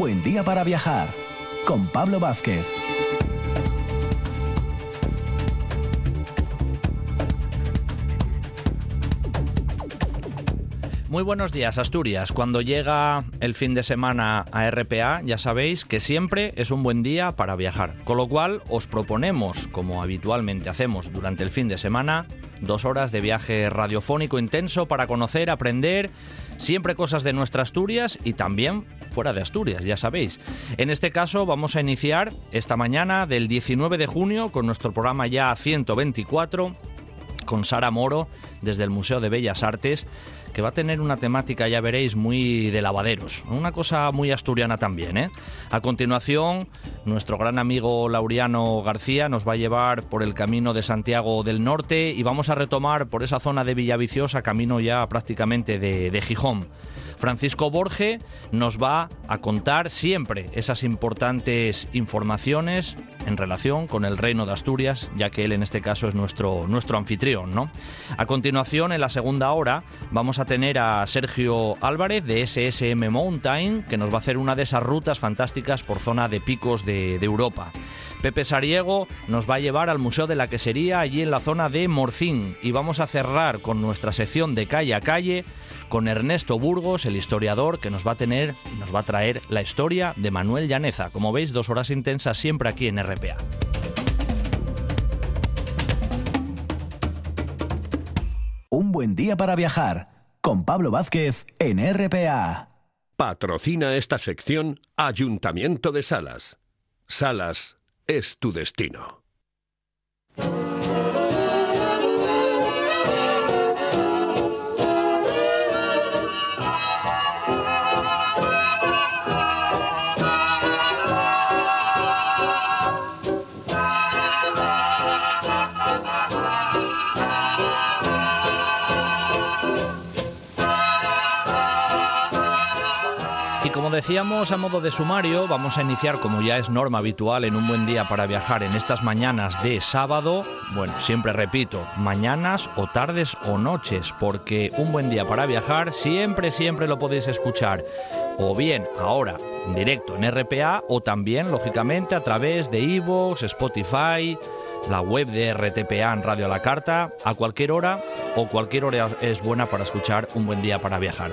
buen día para viajar con Pablo Vázquez. Muy buenos días, Asturias. Cuando llega el fin de semana a RPA, ya sabéis que siempre es un buen día para viajar. Con lo cual, os proponemos, como habitualmente hacemos durante el fin de semana, dos horas de viaje radiofónico intenso para conocer, aprender, siempre cosas de nuestra Asturias y también fuera de Asturias, ya sabéis. En este caso, vamos a iniciar esta mañana del 19 de junio con nuestro programa ya 124 con Sara Moro desde el Museo de Bellas Artes que va a tener una temática, ya veréis, muy de lavaderos. Una cosa muy asturiana también. ¿eh? A continuación, nuestro gran amigo Laureano García nos va a llevar por el camino de Santiago del Norte y vamos a retomar por esa zona de Villaviciosa, camino ya prácticamente de Gijón. Francisco Borge nos va a contar siempre esas importantes informaciones en relación con el Reino de Asturias, ya que él en este caso es nuestro, nuestro anfitrión. ¿no? A continuación, en la segunda hora, vamos a tener a Sergio Álvarez de SSM Mountain, que nos va a hacer una de esas rutas fantásticas por zona de picos de, de Europa. Pepe Sariego nos va a llevar al Museo de la Quesería allí en la zona de Morcín y vamos a cerrar con nuestra sección de calle a calle con Ernesto Burgos, el historiador que nos va a tener y nos va a traer la historia de Manuel Llaneza. Como veis, dos horas intensas siempre aquí en RPA. Un buen día para viajar con Pablo Vázquez en RPA. Patrocina esta sección Ayuntamiento de Salas. Salas es tu destino. Decíamos a modo de sumario, vamos a iniciar como ya es norma habitual en un buen día para viajar en estas mañanas de sábado. Bueno, siempre repito, mañanas o tardes o noches, porque un buen día para viajar siempre, siempre lo podéis escuchar. O bien ahora directo en RPA o también, lógicamente, a través de Evox, Spotify, la web de RTPA en Radio a la Carta, a cualquier hora o cualquier hora es buena para escuchar un buen día para viajar.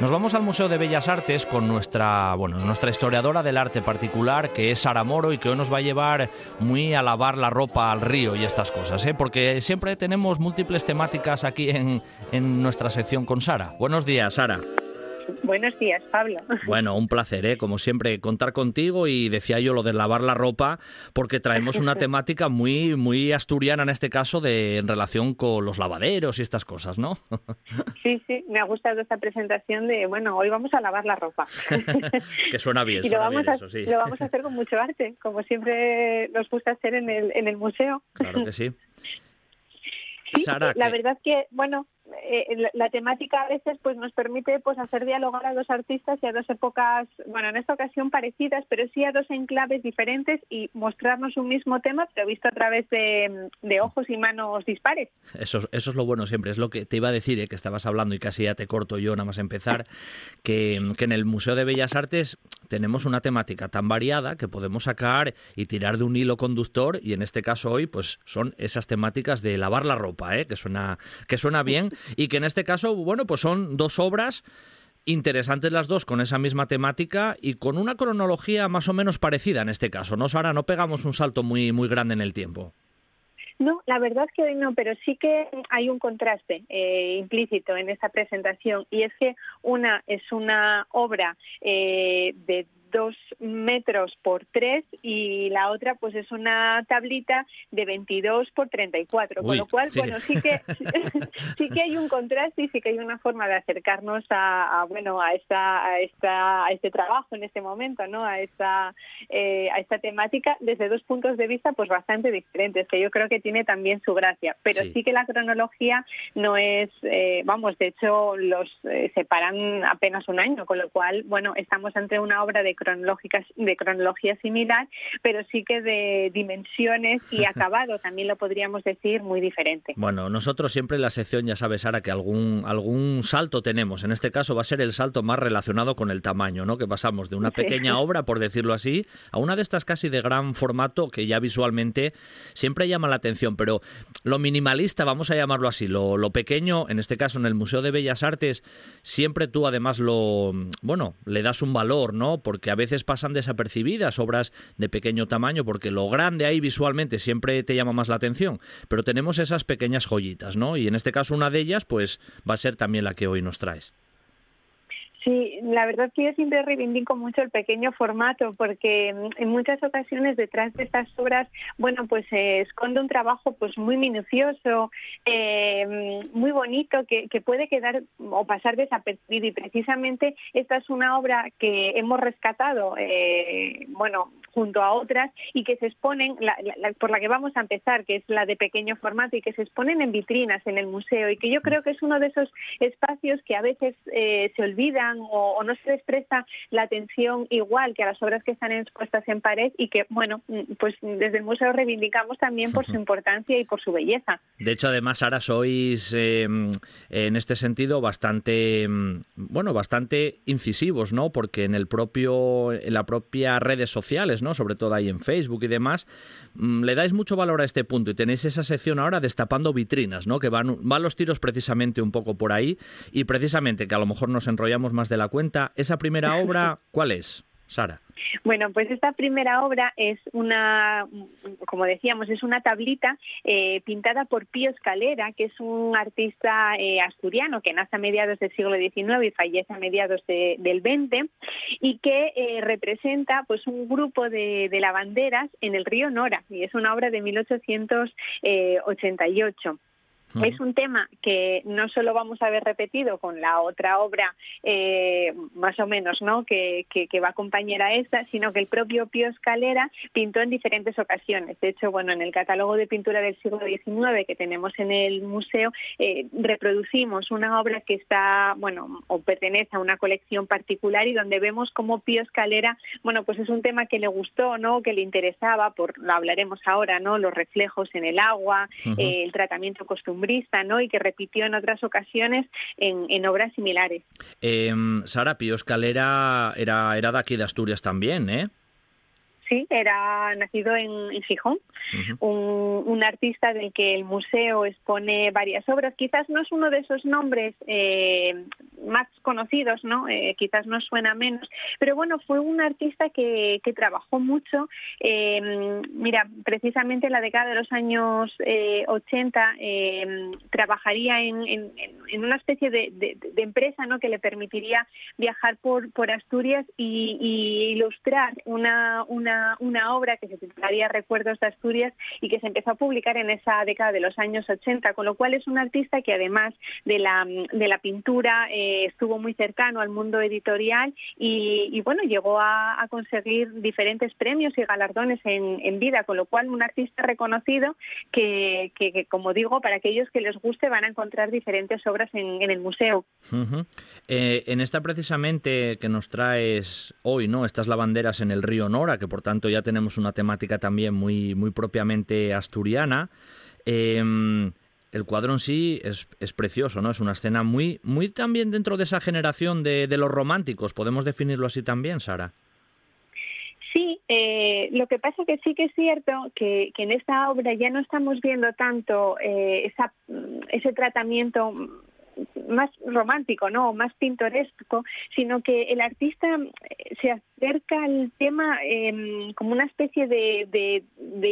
Nos vamos al Museo de Bellas Artes con nuestra, bueno, nuestra historiadora del arte particular, que es Sara Moro, y que hoy nos va a llevar muy a lavar la ropa al río y estas cosas, ¿eh? porque siempre tenemos múltiples temáticas aquí en, en nuestra sección con Sara. Buenos días, Sara. Buenos días, Pablo. Bueno, un placer, ¿eh? como siempre, contar contigo y decía yo lo de lavar la ropa, porque traemos una temática muy, muy asturiana en este caso de en relación con los lavaderos y estas cosas, ¿no? Sí, sí, me ha gustado esta presentación de, bueno, hoy vamos a lavar la ropa. que suena bien, y lo vamos, bien a, eso, sí. lo vamos a hacer con mucho arte, como siempre nos gusta hacer en el, en el museo. Claro que sí. Sí, Sara, la que- verdad que, bueno, eh, la, la temática a veces pues nos permite pues hacer dialogar a dos artistas y a dos épocas, bueno, en esta ocasión parecidas, pero sí a dos enclaves diferentes y mostrarnos un mismo tema, pero visto a través de, de ojos y manos dispares. Eso, es- eso es lo bueno siempre, es lo que te iba a decir, eh, que estabas hablando y casi ya te corto yo nada más empezar, que, que en el Museo de Bellas Artes tenemos una temática tan variada que podemos sacar y tirar de un hilo conductor y en este caso hoy pues son esas temáticas de lavar la ropa, ¿eh? que, suena, que suena bien y que en este caso, bueno, pues son dos obras interesantes las dos con esa misma temática y con una cronología más o menos parecida en este caso, ¿no, Sara? No pegamos un salto muy, muy grande en el tiempo. No, la verdad es que hoy no, pero sí que hay un contraste eh, implícito en esta presentación y es que una es una obra eh, de dos metros por tres y la otra pues es una tablita de 22 por 34 con Uy, lo cual sí. bueno sí que sí que hay un contraste y sí que hay una forma de acercarnos a, a, bueno a esta a esta a este trabajo en este momento no a esta eh, a esta temática desde dos puntos de vista pues bastante diferentes que yo creo que tiene también su gracia pero Sí. sí, que la cronología no es eh, vamos de hecho los eh, separan apenas un año con lo cual bueno estamos ante una obra de cronológicas, de cronología similar, pero sí que de dimensiones y acabado, también lo podríamos decir, muy diferente. Bueno, nosotros siempre en la sección, ya sabes, Sara, que algún, algún salto tenemos. En este caso va a ser el salto más relacionado con el tamaño, ¿no? Que pasamos de una pequeña obra, por decirlo así, a una de estas casi de gran formato que ya visualmente siempre llama la atención, pero lo minimalista, vamos a llamarlo así, lo, lo pequeño, en este caso en el Museo de Bellas Artes, siempre tú además lo, bueno, le das un valor, ¿no? Porque a veces pasan desapercibidas obras de pequeño tamaño, porque lo grande ahí visualmente siempre te llama más la atención, pero tenemos esas pequeñas joyitas, ¿no? Y en este caso una de ellas, pues va a ser también la que hoy nos traes. Sí, la verdad que yo siempre reivindico mucho el pequeño formato porque mm, en muchas ocasiones detrás de estas obras, bueno, pues se esconde un trabajo pues muy minucioso, eh, muy bonito que, que, puede quedar o pasar desapercibido. Y precisamente esta es una obra que hemos rescatado, eh, bueno, junto a otras y que se exponen, la, la, por la que vamos a empezar, que es la de pequeño formato y que se exponen en vitrinas en el museo y que yo creo que es uno de esos espacios que a veces eh, se o, no se les presta la atención igual que a las obras que están expuestas en pared y que, bueno, mm, pues desde el museo reivindicamos también por su importancia y por su belleza. De hecho, además, ahora sois em, en este sentido bastante, em, bueno, bastante incisivos, ¿no? Porque en el propio, en la propia redes sociales, ¿no? Sobre todo ahí en Facebook y demás, mm, le dais mucho valor a este punto y tenéis esa sección ahora destapando vitrinas, ¿no? Que van, van los tiros precisamente un poco por ahí y precisamente que a lo mejor nos enrollamos más de la cuenta. ¿Esa primera obra cuál es, Sara? Bueno, pues esta primera obra es una, como decíamos, es una tablita eh, pintada por Pío Escalera, que es un artista eh, asturiano que nace a mediados del siglo XIX y fallece a mediados del XX y que eh, representa pues un grupo de, de lavanderas en el río Nora y es una obra de 1888. Es un tema que no solo vamos a ver repetido con la otra obra, eh, más o menos, ¿no? Que, que, va a acompañar a esta, sino que el propio Pío Escalera pintó en diferentes ocasiones. De hecho, bueno, en el catálogo de pintura del siglo XIX que tenemos en el museo, eh, reproducimos una obra que está, bueno, o pertenece a una colección particular y donde vemos cómo Pío Escalera, bueno, pues es un tema que le gustó, ¿no? Que le interesaba, por lo hablaremos ahora, ¿no? Los reflejos en el agua, eh, el tratamiento costumbrista ¿no? y que repitió en otras ocasiones en, obras similares. Eh, Sara Pío Escalera era, era de aquí de Asturias también, ¿eh? Sí, era nacido en, Gijón, un, artista del que el museo expone varias obras. Quizás no es uno de esos nombres eh, más conocidos, ¿no? Eh, quizás nos suena menos, pero bueno, fue un artista que, que trabajó mucho. Eh, mira, precisamente en la década de los años 80 trabajaría en, en, una especie de, de, empresa, ¿no? Que le permitiría viajar por, por Asturias y, y ilustrar una, una una, obra que se titularía Recuerdos de Asturias y que se empezó a publicar en esa década de los años 80, con lo cual es un artista que además de la, de la pintura eh, estuvo muy cercano al mundo editorial y, bueno, llegó a, conseguir diferentes premios y galardones en, vida, con lo cual un artista reconocido que, que, como digo, para aquellos que les guste van a encontrar diferentes obras en, el museo. Eh, en esta precisamente que nos traes hoy, ¿no? Estas lavanderas en el río Nora, que por tanto ya tenemos una temática también muy, muy propiamente asturiana. Em, el cuadro en sí es, es, precioso, ¿no? Es una escena muy, muy también dentro de esa generación de, de los románticos. ¿Podemos definirlo así también, Sara? Sí, eh, lo que pasa que sí que es cierto que, que en esta obra ya no estamos viendo tanto eh, esa, ese tratamiento más romántico, ¿no? más pintoresco, sino que el artista eh, se acerca al tema em, como una especie de,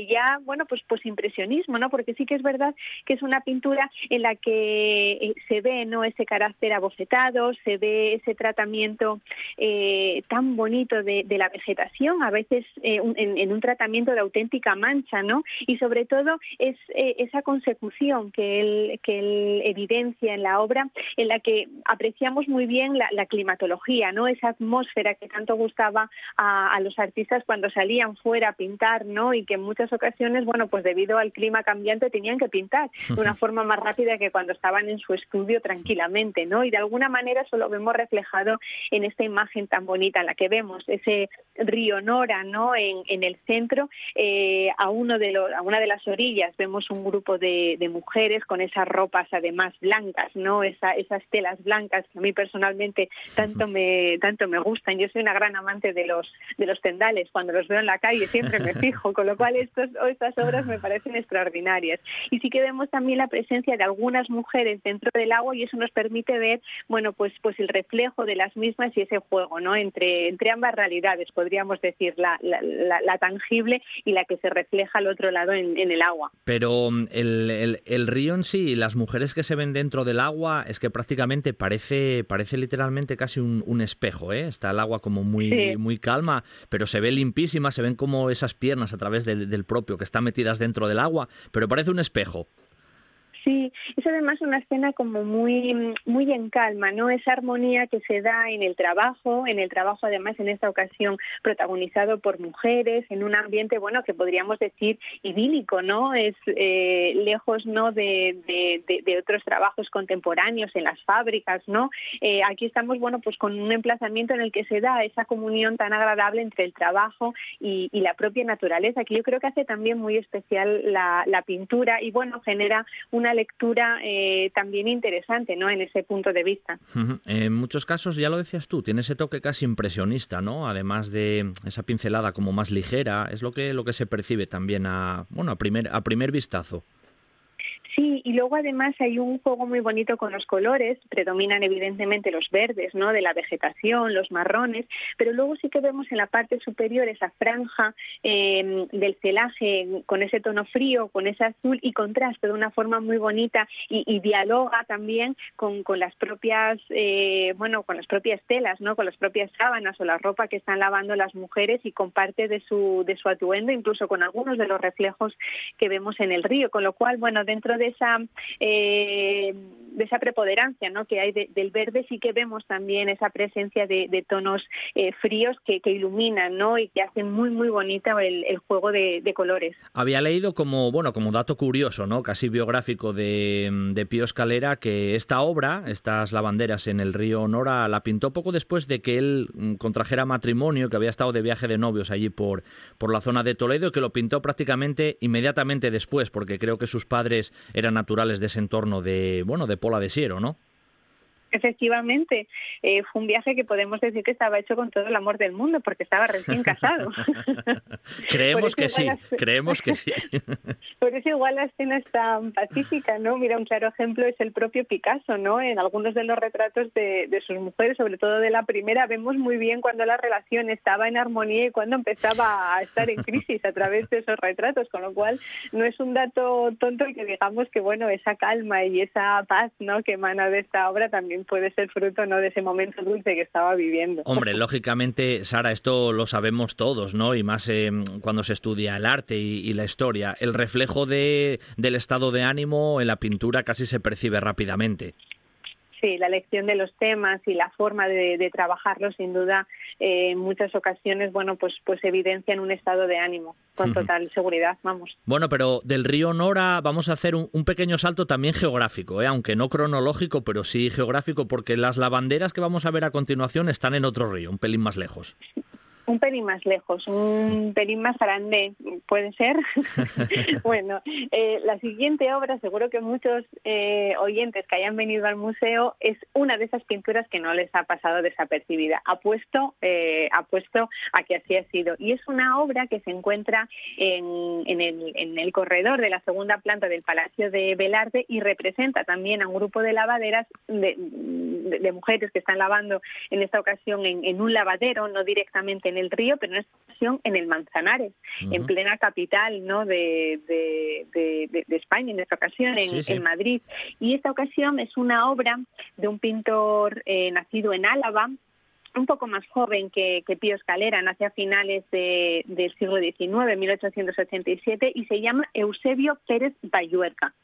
ya, bueno, pues, impresionismo, ¿no? Porque sí que es verdad que es una pintura en la que eh, se ve, ¿no? Ese carácter abofetado, se ve ese tratamiento eh, tan bonito de, la vegetación, a veces en, un tratamiento de auténtica mancha, ¿no? Y sobre todo es esa consecución que él, que él evidencia en la obra en la que apreciamos muy bien la, climatología, ¿no? Esa atmósfera que tanto gustaba a, los artistas cuando salían fuera a pintar, ¿no? Y que muchas ocasiones, bueno, pues debido al clima cambiante tenían que pintar de una forma más rápida que cuando estaban en su estudio tranquilamente, ¿no? Y de alguna manera eso lo vemos reflejado en esta imagen tan bonita, en la que vemos ese río Nora, ¿no? En, el centro, eh, a uno de los, a una de las orillas vemos un grupo de, mujeres con esas ropas además blancas, ¿no? Esa, esas telas blancas que a mí personalmente tanto me, tanto me gustan. Yo soy una gran amante de los, de los tendales. Cuando los veo en la calle siempre me fijo, con lo cual estos, estas obras me parecen extraordinarias. Y sí que vemos también la presencia de algunas mujeres dentro del agua y eso nos permite ver, bueno, pues, pues el reflejo de las mismas y ese juego, ¿no? Entre, entre ambas realidades, podríamos decir, la, la, tangible y la que se refleja al otro lado en, el agua. Pero mm, el, el, río en sí las mujeres que se ven dentro del agua es que prácticamente parece, parece literalmente casi un, un espejo, ¿eh? Está el agua como muy, muy calma, pero se ve limpísima, se ven como esas piernas a través del, del propio que están metidas dentro del agua, pero parece un espejo. Sí, es además una escena como muy, muy en calma, ¿no? Esa armonía que se da en el trabajo, en el trabajo además en esta ocasión protagonizado por mujeres, en un ambiente, bueno, que podríamos decir idílico, ¿no? Es eh, lejos, ¿no? De, otros trabajos contemporáneos en las fábricas, ¿no? Eh, aquí estamos, bueno, pues con un emplazamiento en el que se da esa comunión tan agradable entre el trabajo y, la propia naturaleza, que yo creo que hace también muy especial la pintura y, bueno, genera una lectura eh, también interesante ¿no? en ese punto de vista. En muchos casos, ya lo decías tú, tiene ese toque casi impresionista, ¿no? además de esa pincelada como más ligera, es lo que, lo que se percibe también a, bueno, a, primer, a primer vistazo. Sí, y luego además hay un juego muy bonito con los colores, predominan evidentemente los verdes, ¿no? De la vegetación, los marrones, pero luego sí que vemos en la parte superior esa franja em, del celaje con ese tono frío, con ese azul y contraste de una forma muy bonita y, dialoga también con, con las propias, eh, bueno, con las propias telas, ¿no? Con las propias sábanas o la ropa que están lavando las mujeres y con parte de su, de su atuendo, incluso con algunos de los reflejos que vemos en el río, con lo cual, bueno, dentro de esa, eh, de esa preponderancia ¿no? que hay del verde, sí que vemos también esa presencia de, tonos eh, fríos que, iluminan ¿no? y que hacen muy, muy bonita el, juego de, colores. Había leído como, bueno, como dato curioso, ¿no? casi biográfico de, Pío Escalera, que esta obra, estas lavanderas en el río Nora, la pintó poco después de que él mm, contrajera matrimonio, que había estado de viaje de novios allí por, por la zona de Toledo, que lo pintó prácticamente inmediatamente después, porque creo que sus padres eran naturales de ese entorno de, bueno, de Pola de Siero, ¿no? Efectivamente, eh, fue un viaje que podemos decir que estaba hecho con todo el amor del mundo, porque estaba recién casado. creemos que sí, creemos que sí. Por eso igual la escena es tan pacífica, ¿no? Mira, un claro ejemplo es el propio Picasso, ¿no? En algunos de los retratos de, de sus mujeres, sobre todo de la primera, vemos muy bien cuando la relación estaba en armonía y cuando empezaba a estar en crisis a través de esos retratos, con lo cual no es un dato tonto el que digamos que, bueno, esa calma y esa paz, ¿no? Que emana de esta obra también puede ser fruto no de ese momento dulce que estaba viviendo. Hombre, lógicamente, Sara, esto lo sabemos todos, ¿no? Y más eh, cuando se estudia el arte y, la historia. El reflejo de, del estado de ánimo en la pintura casi se percibe rápidamente. Sí, la elección de los temas y la forma de, de trabajarlos, sin duda, eh, en muchas ocasiones, bueno, pues, pues evidencian un estado de ánimo con total seguridad, vamos. Bueno, pero del río Nora vamos a hacer un, pequeño salto también geográfico, ¿eh? aunque no cronológico, pero sí geográfico, porque las lavanderas que vamos a ver a continuación están en otro río, un pelín más lejos. Un pelín más lejos, un pelín más grande, puede ser. bueno, eh, la siguiente obra, seguro que muchos eh, oyentes que hayan venido al museo, es una de esas pinturas que no les ha pasado desapercibida. Apuesto, eh, apuesto a que así ha sido. Y es una obra que se encuentra en, el, corredor de la segunda planta del Palacio de Velarde y representa también a un grupo de lavaderas de, mujeres que están lavando en esta ocasión en, en un lavadero, no directamente en en el río, pero en esta ocasión en el Manzanares, en plena capital ¿no? de, España, en esta ocasión en, Madrid. Y esta ocasión es una obra de un pintor eh, nacido en Álava, un poco más joven que, Pío Escalera, nace a finales del siglo XIX, 1887, y se llama Eusebio Pérez Bayuerca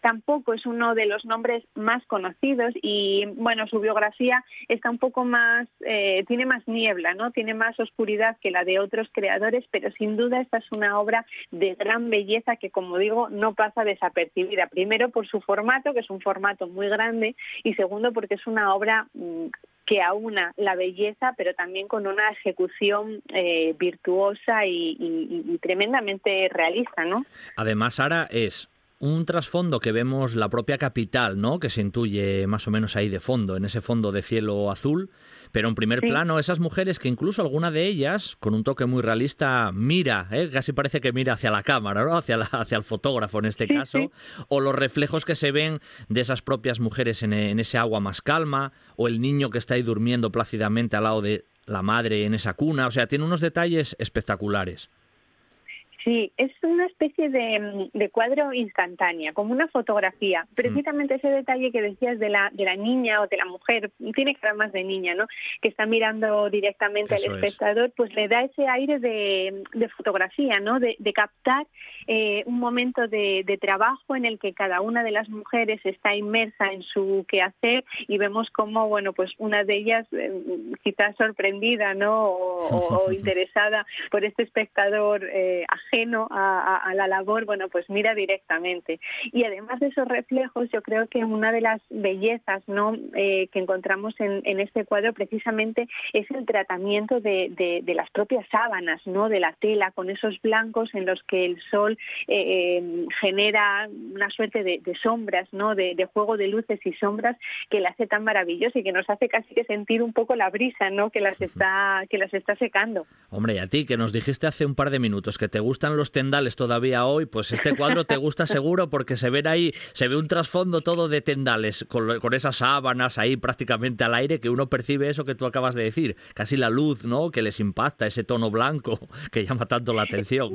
tampoco es uno de los nombres más conocidos y bueno, su biografía está un poco más, eh, tiene más niebla, ¿no? Tiene más oscuridad que la de otros creadores, pero sin duda esta es una obra de gran belleza que, como digo, no pasa desapercibida. Primero por su formato, que es un formato muy grande, y segundo porque es una obra mm, que aúna la belleza, pero también con una ejecución eh, virtuosa y, tremendamente realista, ¿no? Además, Sara, es un trasfondo que vemos la propia capital, ¿no? Que se intuye más o menos ahí de fondo, en ese fondo de cielo azul, pero en primer plano esas mujeres que incluso alguna de ellas, con un toque muy realista, mira, ¿eh? casi parece que mira hacia la cámara, ¿no? hacia, hacia el fotógrafo en este caso, o los reflejos que se ven de esas propias mujeres en, en ese agua más calma, o el niño que está ahí durmiendo plácidamente al lado de la madre en esa cuna, o sea, tiene unos detalles espectaculares. Sí, es una especie de, cuadro instantánea, como una fotografía. Mm. Precisamente ese detalle que decías de la, de la niña o de la mujer, tiene que ser más de niña, ¿no? Que está mirando directamente al espectador, pues le da ese aire de, fotografía, ¿no? De, captar eh, un momento de, trabajo en el que cada una de las mujeres está inmersa en su quehacer y vemos cómo, bueno, pues una de ellas eh, quizás sorprendida, ¿no? O, interesada por este espectador eh, ajeno a, la labor, bueno, pues mira directamente. Y además de esos reflejos, yo creo que una de las bellezas ¿no? Eh, que encontramos en, este cuadro precisamente es el tratamiento de, las propias sábanas, ¿no? de la tela, con esos blancos en los que el sol eh, eh, genera una suerte de, sombras, ¿no? De, juego de luces y sombras que la hace tan maravillosa y que nos hace casi que sentir un poco la brisa ¿no? que, las está, que las está secando. Hombre, y a ti que nos dijiste hace un par de minutos que te gusta los tendales todavía hoy, pues este cuadro te gusta seguro porque se ven ahí, se ve un trasfondo todo de tendales, con, con, esas sábanas ahí prácticamente al aire, que uno percibe eso que tú acabas de decir, casi la luz, ¿no? Que les impacta, ese tono blanco que llama tanto la atención.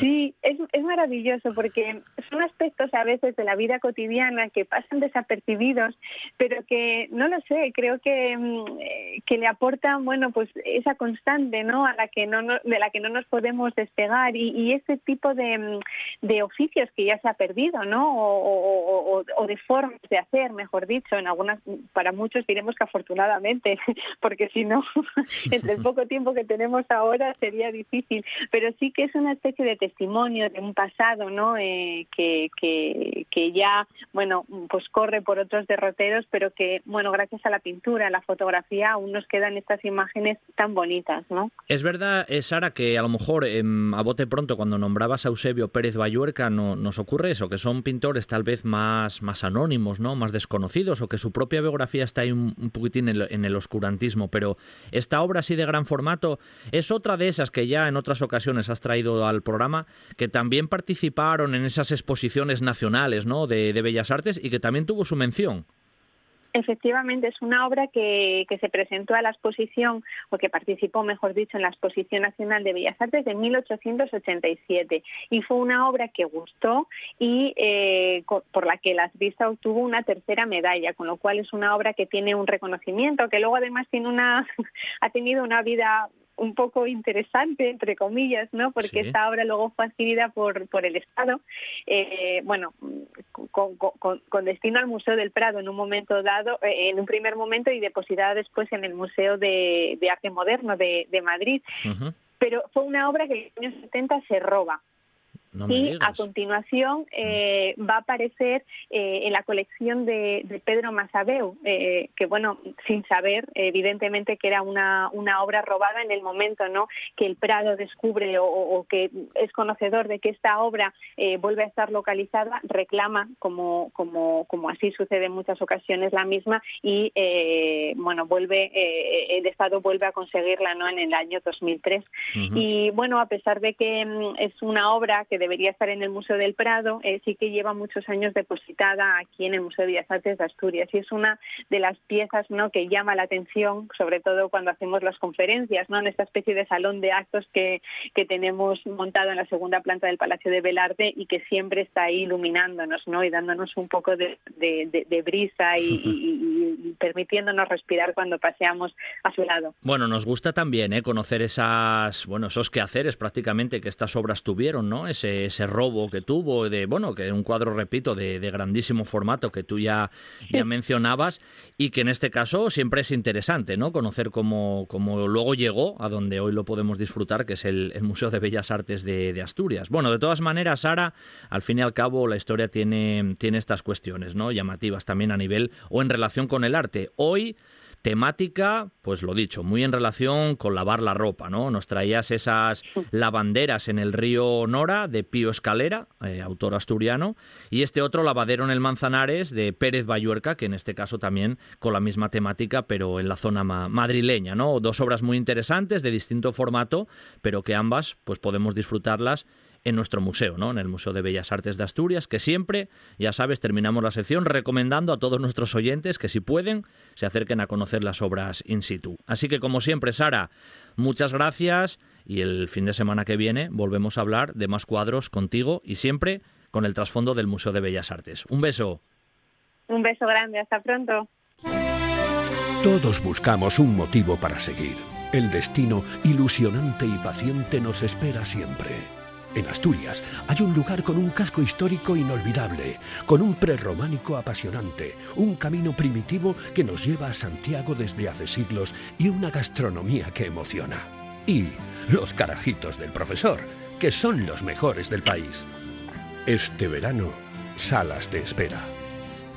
Sí, es maravilloso porque son aspectos a veces de la vida cotidiana que pasan desapercibidos, pero que, no lo sé, creo que, mm, eh, que le aportan, bueno, pues esa constante, ¿no? A la que no, de la que no nos podemos despegar y, y ese tipo de, de, oficios que ya se ha perdido, ¿no? O, de formas de hacer, mejor dicho, en algunas, para muchos diremos que afortunadamente, porque si no, entre el poco tiempo que tenemos ahora sería difícil, pero sí que es una especie de testimonio de un pasado, ¿no? Eh, que, que, ya, bueno, pues corre por otros derroteros, pero que, bueno, gracias a la pintura, a la fotografía, aún nos quedan estas imágenes tan bonitas, ¿no? Es verdad, eh, Sara, que a lo mejor em, a bote pronto cuando nombrabas a Eusebio Pérez Bayuerca no, nos ocurre eso, que son pintores tal vez más, más anónimos, ¿no? más desconocidos, o que su propia biografía está ahí un, poquitín en el, oscurantismo. Pero esta obra así de gran formato es otra de esas que ya en otras ocasiones has traído al programa, que también participaron en esas exposiciones nacionales ¿no? de Bellas Artes y que también tuvo su mención. Efectivamente, es una obra que, se presentó a la exposición, o que participó, mejor dicho, en la Exposición Nacional de Bellas Artes de 1887. Y fue una obra que gustó y eh, por la que las Vista obtuvo una tercera medalla, con lo cual es una obra que tiene un reconocimiento, que luego además tiene una, ha tenido una vida un poco interesante, entre comillas, ¿no? Porque esta obra luego fue adquirida por, por el Estado, eh, bueno, con, con, destino al Museo del Prado en un momento dado, eh, en un primer momento y depositada después en el Museo de, Arte Moderno de, Madrid. Pero fue una obra que en los años 70 se roba y a continuación eh, va a aparecer eh, en la colección de, Pedro Masabeu, eh, que bueno, sin saber evidentemente que era una, una, obra robada en el momento ¿no? que el Prado descubre o, que es conocedor de que esta obra vuelve a estar localizada, reclama, como, como, como así sucede en muchas ocasiones, la misma y bueno, vuelve, el Estado vuelve a conseguirla ¿no? en el año 2003. Y bueno, a pesar de que mm, es una obra que debería estar en el Museo del Prado, eh, sí que lleva muchos años depositada aquí en el Museo de Bellas Artes de Asturias y es una de las piezas ¿no? que llama la atención, sobre todo cuando hacemos las conferencias, ¿no? en esta especie de salón de actos que, que tenemos montado en la segunda planta del Palacio de Belarte y que siempre está ahí iluminándonos ¿no? y dándonos un poco de, brisa y, permitiéndonos respirar cuando paseamos a su lado. Bueno, nos gusta también ¿eh? conocer esas, bueno, esos quehaceres prácticamente que estas obras tuvieron, ¿no? Ese, ese robo que tuvo, de, bueno, que un cuadro, repito, de, grandísimo formato que tú ya, ya mencionabas y que en este caso siempre es interesante, ¿no? Conocer cómo, cómo luego llegó a donde hoy lo podemos disfrutar, que es el, Museo de Bellas Artes de, de, Asturias. Bueno, de todas maneras, Sara, al fin y al cabo la historia tiene, tiene estas cuestiones, ¿no? Llamativas también a nivel o en relación con el arte. Hoy temática, pues lo dicho, muy en relación con lavar la ropa, ¿no? Nos traías esas lavanderas en el río Nora de Pío Escalera, eh, autor asturiano, y este otro lavadero en el Manzanares de Pérez Bayuerca, que en este caso también con la misma temática, pero en la zona madrileña, ¿no? Dos obras muy interesantes de distinto formato, pero que ambas pues podemos disfrutarlas en nuestro museo, ¿no? en el Museo de Bellas Artes de Asturias, que siempre, ya sabes, terminamos la sección recomendando a todos nuestros oyentes que si pueden se acerquen a conocer las obras in situ. Así que como siempre, Sara, muchas gracias y el fin de semana que viene volvemos a hablar de más cuadros contigo y siempre con el trasfondo del Museo de Bellas Artes. Un beso. Un beso grande, hasta pronto. Todos buscamos un motivo para seguir. El destino ilusionante y paciente nos espera siempre. En Asturias hay un lugar con un casco histórico inolvidable, con un prerrománico apasionante, un camino primitivo que nos lleva a Santiago desde hace siglos y una gastronomía que emociona. Y los carajitos del profesor, que son los mejores del país. Este verano, Salas te espera.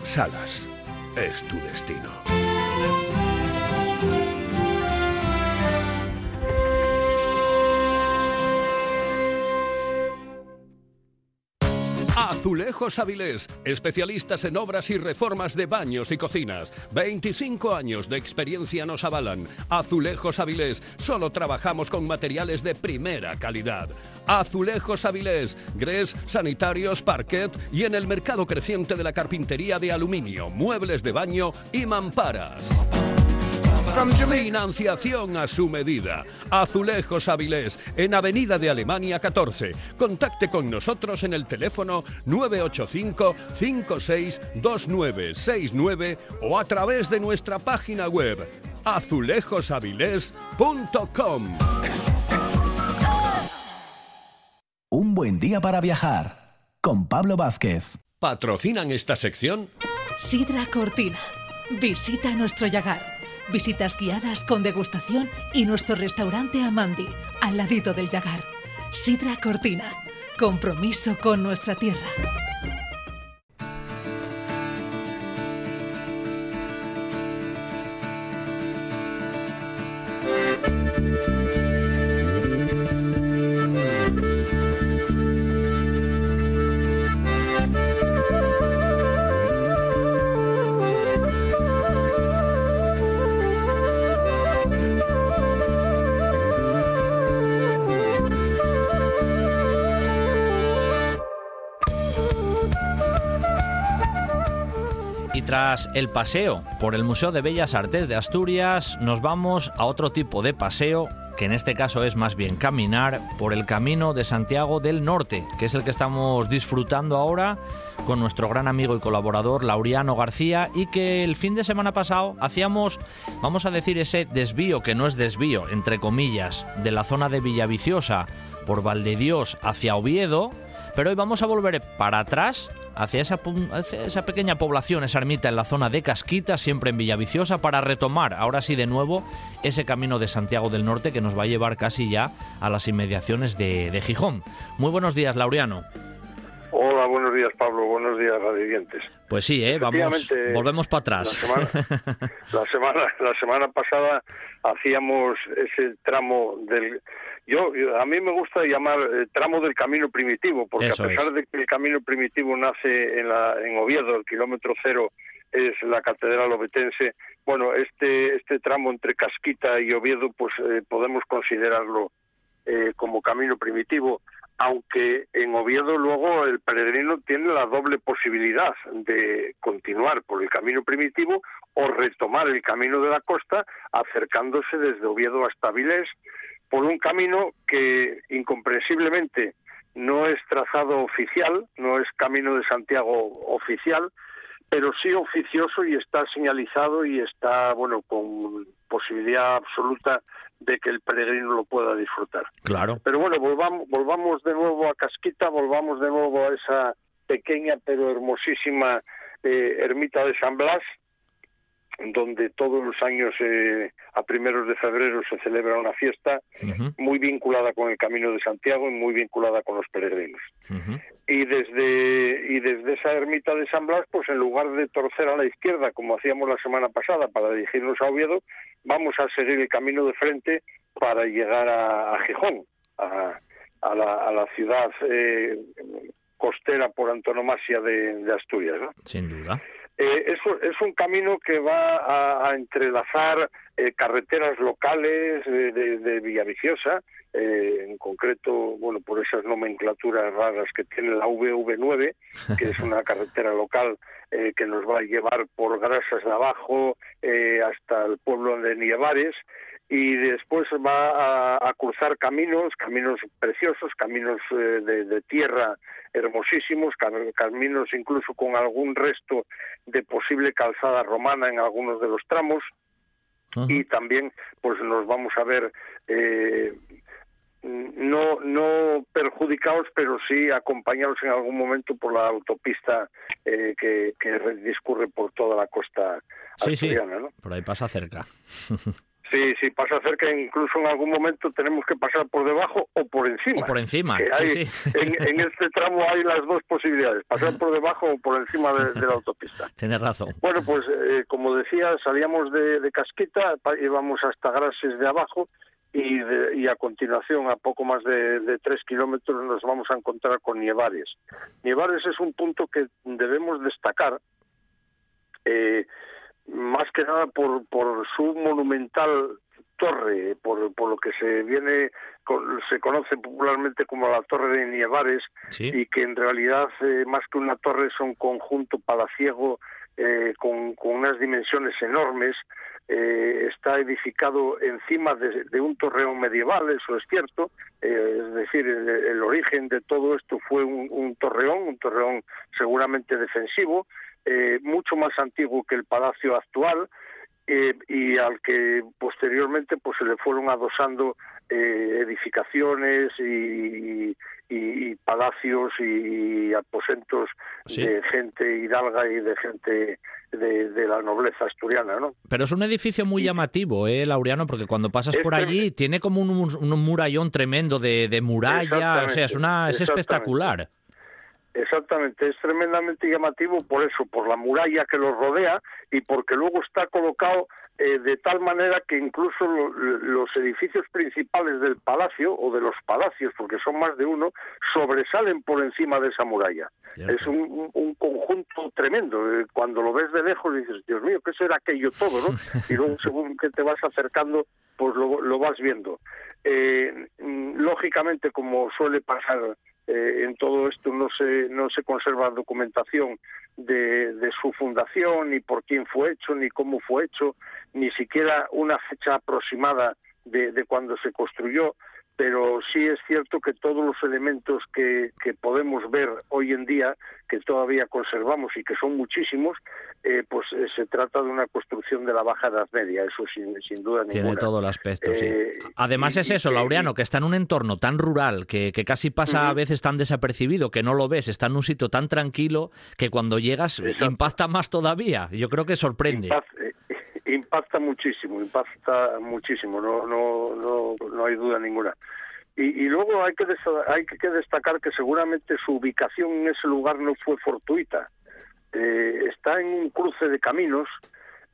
Salas es tu destino. Azulejos Avilés, especialistas en obras y reformas de baños y cocinas. 25 años de experiencia nos avalan. Azulejos Avilés, solo trabajamos con materiales de primera calidad. Azulejos Avilés, grés, sanitarios, parquet y en el mercado creciente de la carpintería de aluminio, muebles de baño y mamparas. Financiación a su medida. Azulejos Avilés, en Avenida de Alemania 14. Contacte con nosotros en el teléfono 985-562969 o a través de nuestra página web azulejosavilés.com. Un buen día para viajar con Pablo Vázquez. ¿Patrocinan esta sección? Sidra Cortina. Visita nuestro Yagar visitas guiadas con degustación y nuestro restaurante Amandi, al ladito del Yagar. Sidra Cortina, compromiso con nuestra tierra. Tras el paseo por el Museo de Bellas Artes de Asturias, nos vamos a otro tipo de paseo, que en este caso es más bien caminar por el camino de Santiago del Norte, que es el que estamos disfrutando ahora con nuestro gran amigo y colaborador Lauriano García y que el fin de semana pasado hacíamos, vamos a decir, ese desvío, que no es desvío, entre comillas, de la zona de Villaviciosa por Valdedios hacia Oviedo, pero hoy vamos a volver para atrás hacia esa, esa pequeña población, esa ermita en la zona de Casquita, siempre en Villaviciosa, para retomar ahora sí de nuevo ese camino de Santiago del Norte que nos va a llevar casi ya a las inmediaciones de, Gijón. Muy buenos días, Laureano. Hola, buenos días, Pablo. Buenos días, radiantes. Pues sí, ¿eh? Vamos, volvemos para atrás. la semana, la semana pasada hacíamos ese tramo del yo, a mí me gusta llamar eh, tramo del camino primitivo, porque a pesar de que el camino primitivo nace en, la, en Oviedo, el kilómetro cero es la catedral obetense, bueno, este, este tramo entre Casquita y Oviedo, pues eh, podemos considerarlo eh, como camino primitivo, aunque en Oviedo luego el peregrino tiene la doble posibilidad de continuar por el camino primitivo o retomar el camino de la costa acercándose desde Oviedo hasta Vilés, por un camino que incomprensiblemente no es trazado oficial, no es camino de Santiago oficial, pero sí oficioso y está señalizado y está, bueno, con posibilidad absoluta de que el peregrino lo pueda disfrutar. Claro. Pero bueno, volvamos, volvamos de nuevo a Casquita, volvamos de nuevo a esa pequeña pero hermosísima eh, ermita de San Blas, donde todos los años eh, a primeros de febrero se celebra una fiesta muy vinculada con el Camino de Santiago y muy vinculada con los peregrinos. Y desde y desde esa ermita de San Blas, pues en lugar de torcer a la izquierda como hacíamos la semana pasada para dirigirnos a Oviedo, vamos a seguir el camino de frente para llegar a, Gijón, a, la, ciudad eh, costera por antonomasia de, Asturias. ¿no? Sin duda. Eh, es, un camino que va a, entrelazar eh, carreteras locales de, de, Villaviciosa, eh, en concreto, bueno, por esas nomenclaturas raras que tiene la VV9, que es una carretera local que nos va a llevar por Grasas de Abajo hasta el pueblo de Nievares, y después va a, cruzar caminos, caminos preciosos, caminos de, tierra hermosísimos, caminos incluso con algún resto de posible calzada romana en algunos de los tramos. Y también pues nos vamos a ver eh, no no perjudicados pero sí acompañados en algún momento por la autopista eh, que, discurre por toda la costa sí, sí. por ahí pasa cerca Sí, sí, pasa cerca, incluso en algún momento tenemos que pasar por debajo o por encima. O por encima, sí, sí. En, este tramo hay las dos posibilidades, pasar por debajo o por encima de, la autopista. Tienes razón. Bueno, pues eh, como decía, salíamos de, Casquita, íbamos hasta Grases de abajo y, y, a continuación, a poco más de, tres kilómetros, nos vamos a encontrar con Nievares. Nievares es un punto que debemos destacar. Eh, más que nada por, por su monumental torre, por, por lo que se viene se conoce popularmente como la Torre de Nievares y que en realidad eh, más que una torre es un conjunto palaciego eh, con, con, unas dimensiones enormes. Eh, está edificado encima de, un torreón medieval, eso es cierto. es decir, el, origen de todo esto fue un, un torreón, un torreón seguramente defensivo, eh, mucho más antiguo que el palacio actual eh, y al que posteriormente pues se le fueron adosando eh, edificaciones y, palacios y aposentos de gente hidalga y de gente de, la nobleza asturiana, ¿no? Pero es un edificio muy llamativo, ¿eh, Laureano? Porque cuando pasas por allí tiene como un, un, murallón tremendo de, de muralla, o sea, es, una, es espectacular. Exactamente, es tremendamente llamativo por eso, por la muralla que lo rodea y porque luego está colocado eh, de tal manera que incluso los edificios principales del palacio o de los palacios, porque son más de uno, sobresalen por encima de esa muralla. Es un, conjunto tremendo. Eh, cuando lo ves de lejos dices, Dios mío, ¿qué será aquello todo? ¿no? Y luego según que te vas acercando, pues lo, lo vas viendo. Eh, mm, lógicamente, como suele pasar eh, en todo esto no se, no se conserva documentación de, su fundación, ni por quién fue hecho, ni cómo fue hecho, ni siquiera una fecha aproximada de cuando se construyó pero sí es cierto que todos los elementos que, que, podemos ver hoy en día, que todavía conservamos y que son muchísimos, eh, pues eh, se trata de una construcción de la Baja Edad Media, eso sin, sin duda ninguna. Tiene todo el aspecto, sí. Eh, Además es eso, Laureano, que está en un entorno tan rural, que, que casi pasa a veces tan desapercibido, que no lo ves, está en un sitio tan tranquilo, que cuando llegas impacta más todavía. Yo creo que sorprende impacta muchísimo, impacta muchísimo, no, no, no, no hay duda ninguna. Y, luego hay que, hay que destacar que seguramente su ubicación en ese lugar no fue fortuita. Eh, está en un cruce de caminos,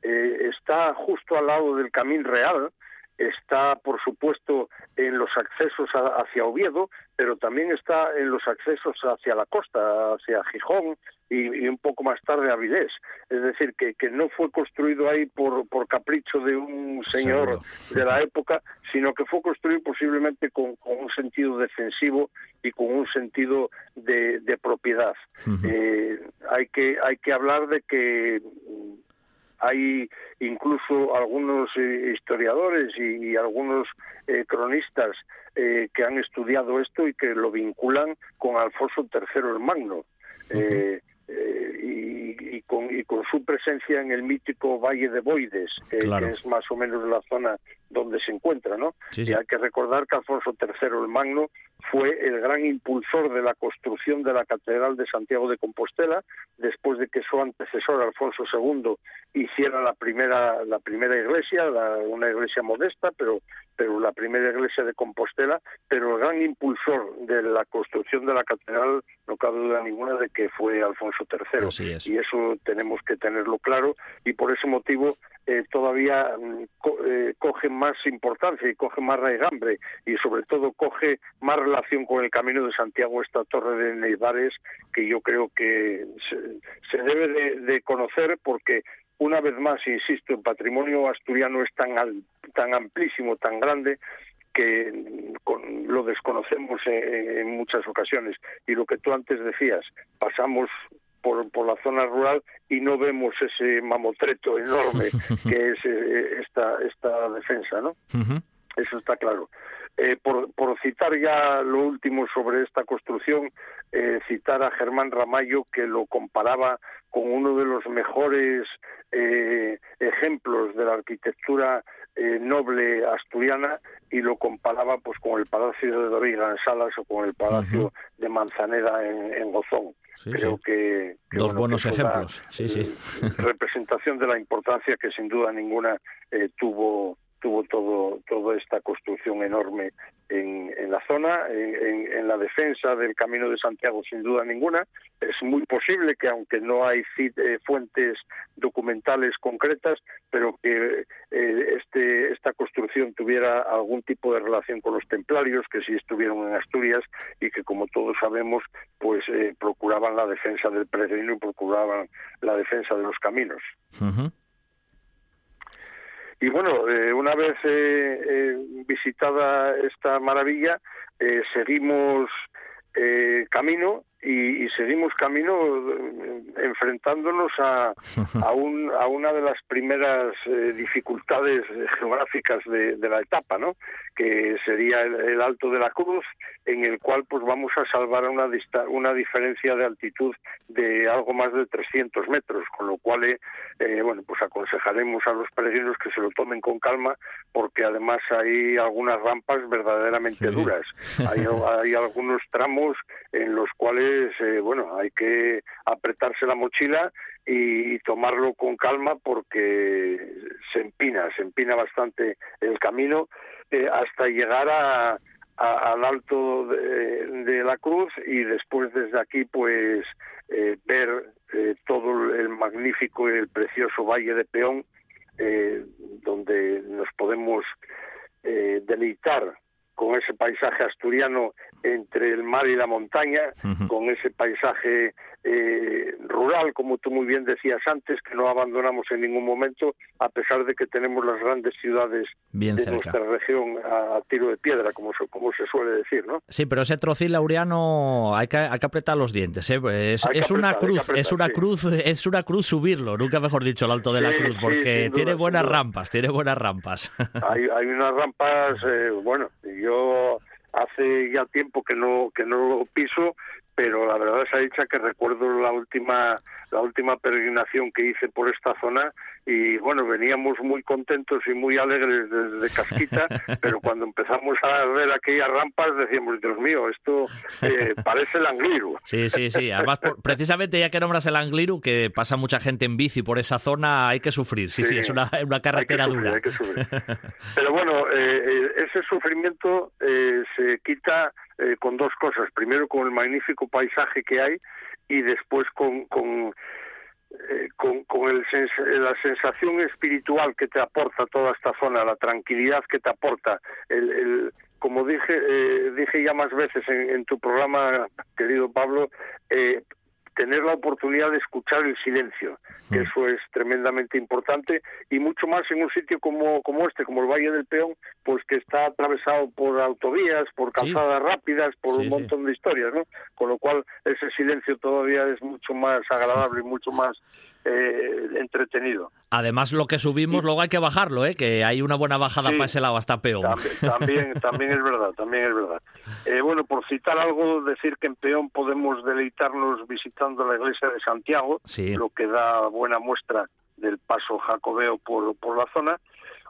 eh, está justo al lado del Camino Real, está, por supuesto, en los accesos hacia Oviedo, pero también está en los accesos hacia la costa, hacia Gijón y, un poco más tarde a Vilés. Es decir, que, que no fue construido ahí por, por capricho de un señor de la época, sino que fue construido posiblemente con, un sentido defensivo y con un sentido de, propiedad. Eh, hay, que, hay que hablar de que hay incluso algunos eh, historiadores y, algunos eh, cronistas eh, que han estudiado esto y que lo vinculan con Alfonso III el Magno. Y, con, y con su presencia en el mítico Valle de Boides, que es más o menos la zona donde se encuentra, ¿no? Y hay que recordar que Alfonso III el Magno fue el gran impulsor de la construcción de la Catedral de Santiago de Compostela, después de que su antecesor Alfonso II hiciera la primera la primera iglesia, una iglesia modesta, pero pero la primera iglesia de Compostela, pero el gran impulsor de la construcción de la catedral no cabe duda ninguna de que fue Alfonso III y eso tenemos que tenerlo claro y por ese motivo eh, todavía mm, eh, coge más importancia y coge más raigambre y sobre todo coge más relación con el Camino de Santiago esta torre de Neivares que yo creo que se, debe de, conocer porque una vez más, insisto, el patrimonio asturiano es tan, tan amplísimo, tan grande, que mm, lo desconocemos en, muchas ocasiones. Y lo que tú antes decías, pasamos por, la zona rural y no vemos ese mamotreto enorme que es eh, esta, esta defensa, ¿no? Eso está claro. Eh, por, por, citar ya lo último sobre esta construcción, eh, citar a Germán Ramallo que lo comparaba con uno de los mejores ejemplos de la arquitectura noble asturiana y lo comparaba pues con el Palacio de Doriga en Salas o con el Palacio de Manzanera en, en Gozón. Creo Que, Dos buenos ejemplos. Sí, sí. representación de la importancia que sin duda ninguna eh, tuvo tuvo todo toda esta construcción enorme en, en la zona, en, la defensa del Camino de Santiago, sin duda ninguna. Es muy posible que, aunque no hay eh, fuentes documentales concretas, pero que eh, este, esta construcción tuviera algún tipo de relación con los templarios, que sí estuvieron en Asturias y que, como todos sabemos, pues eh, procuraban la defensa del peregrino y procuraban la defensa de los caminos. Y bueno, eh, una vez eh, eh, visitada esta maravilla, seguimos camino y, seguimos camino eh, enfrentándonos a, a, un, a, una de las primeras eh, dificultades geográficas de, la etapa, ¿no? que sería el, Alto de la Cruz, en el cual pues vamos a salvar una, una diferencia de altitud de algo más de 300 metros, con lo cual eh, bueno, pues aconsejaremos a los peregrinos que se lo tomen con calma, porque además hay algunas rampas verdaderamente duras. Hay, hay algunos tramos en los cuales eh, bueno, hay que apretarse la mochila y, tomarlo con calma porque se empina, se empina bastante el camino eh, hasta llegar al alto de, la cruz y después desde aquí pues eh, ver todo el magnífico y el precioso valle de Peón donde nos podemos deleitar con ese paisaje asturiano entre el mar y la montaña, con ese paisaje eh, rural, como tú muy bien decías antes, que no abandonamos en ningún momento, a pesar de que tenemos las grandes ciudades de nuestra región a, tiro de piedra, como se, como se suele decir, ¿no? Sí, pero ese trocil laureano hay que, hay que apretar los dientes, ¿eh? es, una cruz, es una cruz, es una cruz subirlo, nunca mejor dicho el alto de la cruz, porque tiene buenas rampas, tiene buenas rampas. Hay, hay unas rampas, eh, bueno, yo hace ya tiempo que no que no lo piso pero la verdad se ha dicho que recuerdo la última la última peregrinación que hice por esta zona y bueno veníamos muy contentos y muy alegres desde Casquita pero cuando empezamos a ver aquellas rampas decíamos Dios mío esto eh, parece el Angliru sí sí sí. Además precisamente ya que nombras el Angliru que pasa mucha gente en bici por esa zona hay que sufrir. Sí sí, es una, una carretera dura. pero bueno eh, eh, ese sufrimiento se quita eh, con dos cosas. Primero con el magnífico paisaje que hay y después con, con, eh, con, el la sensación espiritual que te aporta toda esta zona, la tranquilidad que te aporta, el, el como dije, eh, dije ya más veces en, en, tu programa, querido Pablo, eh, tener la oportunidad de escuchar el silencio, que mm. eso es tremendamente importante, y mucho más en un sitio como, como este, como el Valle del Peón, pues que está atravesado por autovías, por calzadas rápidas, por un montón de historias, ¿no? Con lo cual ese silencio todavía es mucho más agradable y mucho más eh, entretenido. Además, lo que subimos luego hay que bajarlo, ¿eh? que hay una buena bajada para ese lado hasta Peón. También, también, es verdad, también es verdad. Eh, bueno, por citar algo, decir que en Peón podemos deleitarnos visitando la iglesia de Santiago, lo que da buena muestra del paso jacobeo por, por la zona.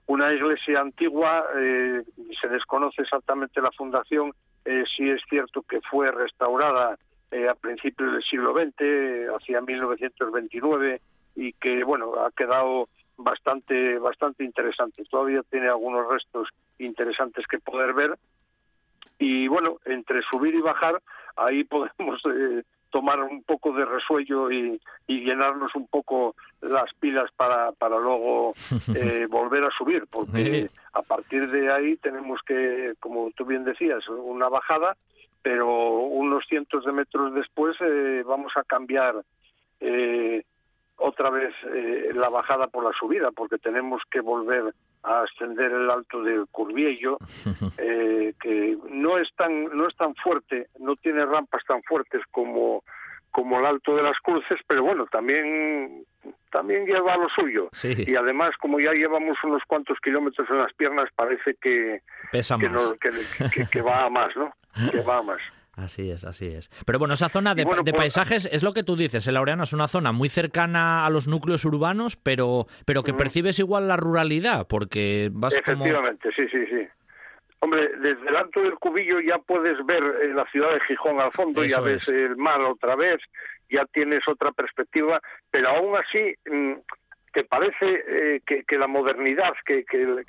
Una iglesia antigua, eh, se desconoce exactamente la fundación, eh, sí es cierto que fue restaurada eh, a principios del siglo XX, hacia 1929, y que bueno ha quedado bastante bastante interesante. Todavía tiene algunos restos interesantes que poder ver y bueno entre subir y bajar ahí podemos eh, tomar un poco de resuello y, llenarnos un poco las pilas para, para luego eh, volver a subir, porque a partir de ahí tenemos que, como tú bien decías, una bajada, pero unos cientos de metros después eh, vamos a cambiar eh, otra vez eh, la bajada por la subida, porque tenemos que volver a ascender el alto del Curviello, que no es tan no es tan fuerte, no tiene rampas tan fuertes como como el alto de las cruces, pero bueno, también también lleva lo suyo. Y además, como ya llevamos unos cuantos kilómetros en las piernas, parece que Pesa más. que, que va a más, ¿no? Que va a más. Así es, así es. Pero bueno, esa zona de, pues, paisajes es lo que tú dices, el Laureano es una zona muy cercana a los núcleos urbanos, pero, pero que percibes igual la ruralidad, porque vas Efectivamente, sí, sí, sí. Hombre, desde el alto del cubillo ya puedes ver eh, la ciudad de Gijón al fondo, ya ves el mar otra vez, ya tienes otra perspectiva, pero aún así mm, te parece eh, que, la modernidad, que,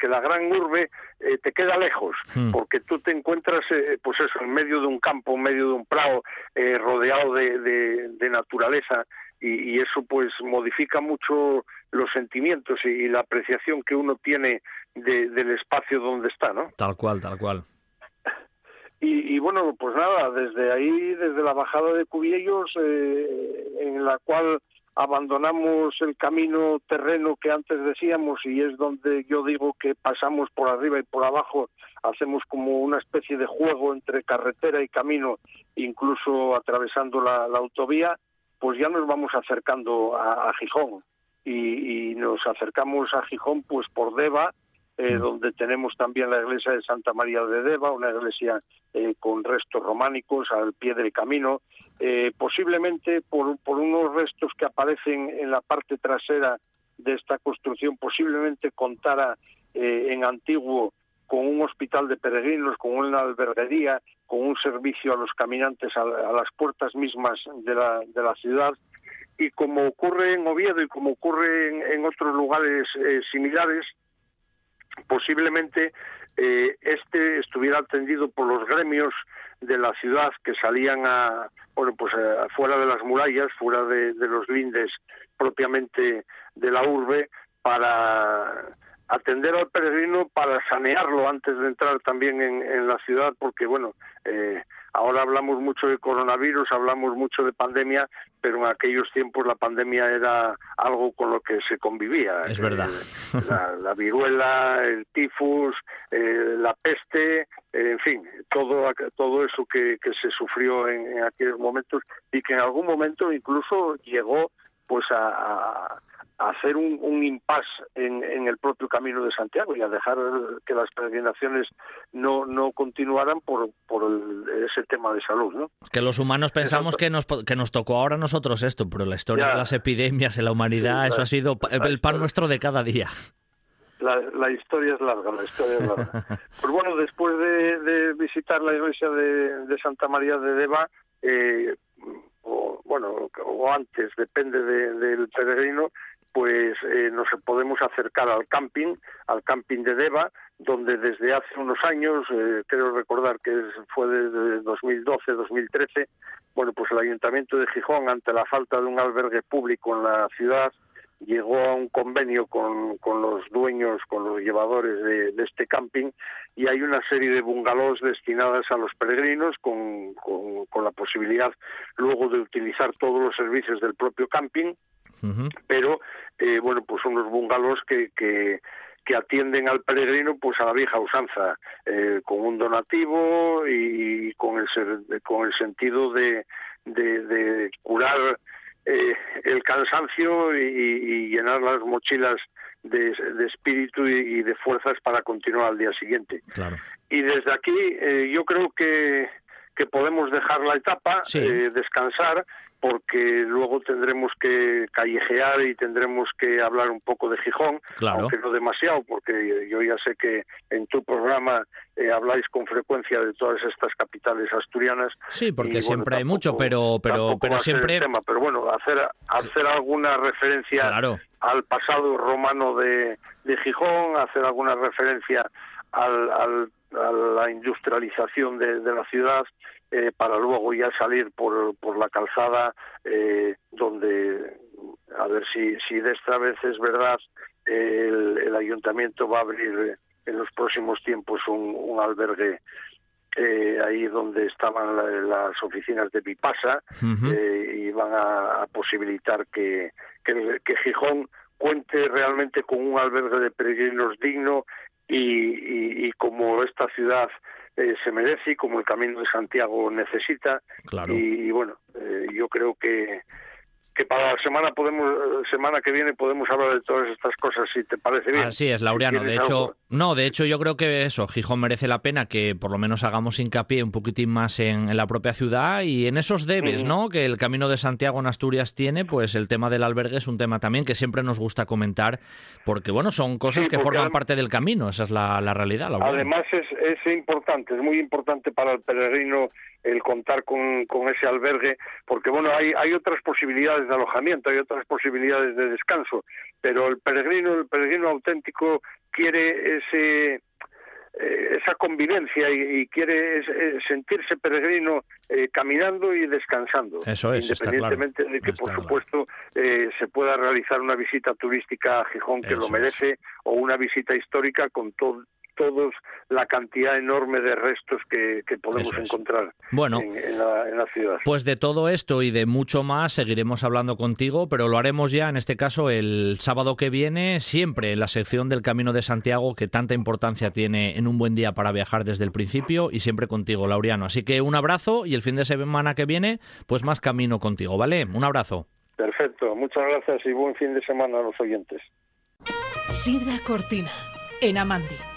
la gran urbe eh, te queda lejos, hmm. porque tú te encuentras, eh, pues eso, en medio de un campo, en medio de un prado, rodeado de, naturaleza, y, eso pues modifica mucho los sentimientos y, la apreciación que uno tiene del espacio donde está, ¿no? Tal cual, tal cual. Y, y, bueno, pues nada, desde ahí, desde la bajada de Cubiellos, en la cual abandonamos el camino terreno que antes decíamos y es donde yo digo que pasamos por arriba y por abajo, hacemos como una especie de juego entre carretera y camino, incluso atravesando la, autovía, pues ya nos vamos acercando a, Gijón y, y, nos acercamos a Gijón pues por Deva, eh, donde tenemos también la iglesia de Santa María de Deva, una iglesia eh, con restos románicos al pie del camino, eh, posiblemente por, por unos restos que aparecen en la parte trasera de esta construcción, posiblemente contara en antiguo con un hospital de peregrinos, con una alberguería, con un servicio a los caminantes a, las puertas mismas de la, de la ciudad. Y como ocurre en Oviedo y como ocurre en otros lugares similares, posiblemente eh, este estuviera atendido por los gremios de la ciudad que salían a bueno pues eh, fuera de las murallas fuera de, los lindes propiamente de la urbe para atender al peregrino para sanearlo antes de entrar también en, la ciudad porque bueno eh, Ahora hablamos mucho de coronavirus, hablamos mucho de pandemia, pero en aquellos tiempos la pandemia era algo con lo que se convivía. Es verdad. la, viruela, el tifus, eh, la peste, eh, en fin, todo, todo eso que, se sufrió en, aquellos momentos y que en algún momento incluso llegó pues a hacer un, un impasse en, en, el propio camino de Santiago y a dejar que las peregrinaciones no, no continuaran por, por ese tema de salud. ¿no? Que los humanos pensamos que nos, que nos tocó ahora a nosotros esto, pero la historia de las epidemias en la humanidad, eso ha sido el pan nuestro de cada día. La, la, historia es larga, la historia es larga. pues bueno, después de, de visitar la iglesia de, de, Santa María de Deva, eh, o bueno, o antes, depende del peregrino, pues eh, nos podemos acercar al camping, al camping de Deva, donde desde hace unos años, eh, creo recordar que fue desde 2012-2013, bueno, pues el Ayuntamiento de Gijón, ante la falta de un albergue público en la ciudad, llegó a un convenio con, con los dueños, con los llevadores de, este camping y hay una serie de bungalows destinadas a los peregrinos con, con, con la posibilidad luego de utilizar todos los servicios del propio camping pero eh, bueno, pues unos bungalows que, que, que atienden al peregrino pues a la vieja usanza, eh, con un donativo y con el, con el sentido de, de, curar eh, el cansancio y, llenar las mochilas de, espíritu y, de fuerzas para continuar al día siguiente. Y desde aquí eh, yo creo que, que podemos dejar la etapa, eh, descansar, porque luego tendremos que callejear y tendremos que hablar un poco de Gijón, aunque no demasiado, porque yo ya sé que en tu programa eh, habláis con frecuencia de todas estas capitales asturianas. Sí, porque siempre hay mucho, pero pero pero siempre. pero bueno, hacer hacer alguna referencia al pasado romano de, de Gijón, hacer alguna referencia al, al a la industrialización de, de la ciudad eh, para luego ya salir por, por la calzada eh, donde a ver si, si de esta vez es verdad el, el ayuntamiento va a abrir en los próximos tiempos un, un albergue eh, ahí donde estaban las oficinas de Vipasa eh, y van a, posibilitar que, que, que, Gijón cuente realmente con un albergue de peregrinos digno y, y, como esta ciudad eh, se merece y como el Camino de Santiago necesita. Y, bueno, eh, yo creo que, que para la semana podemos semana que viene podemos hablar de todas estas cosas si te parece bien. Así es, Laureano. de hecho, no, de hecho yo creo que eso, Gijón merece la pena que por lo menos hagamos hincapié un poquitín más en, la propia ciudad y en esos debes, ¿no? Que el Camino de Santiago en Asturias tiene, pues el tema del albergue es un tema también que siempre nos gusta comentar porque bueno, son cosas que forman parte del camino, esa es la, realidad. Además es, es importante, es muy importante para el peregrino el contar con, con ese albergue, porque bueno, hay, hay otras posibilidades de alojamiento, hay otras posibilidades de descanso, pero el peregrino, el peregrino auténtico quiere ese eh, esa convivencia y, quiere sentirse peregrino eh, caminando y descansando. Eso es, independientemente de que, por supuesto, eh, se pueda realizar una visita turística a Gijón que lo merece o una visita histórica con todo todos la cantidad enorme de restos que, podemos encontrar bueno, en, la, ciudad. Pues de todo esto y de mucho más seguiremos hablando contigo, pero lo haremos ya en este caso el sábado que viene, siempre en la sección del Camino de Santiago que tanta importancia tiene en un buen día para viajar desde el principio y siempre contigo, Laureano. Así que un abrazo y el fin de semana que viene, pues más camino contigo, ¿vale? Un abrazo. Perfecto, muchas gracias y buen fin de semana a los oyentes. Sidra Cortina, en Amandi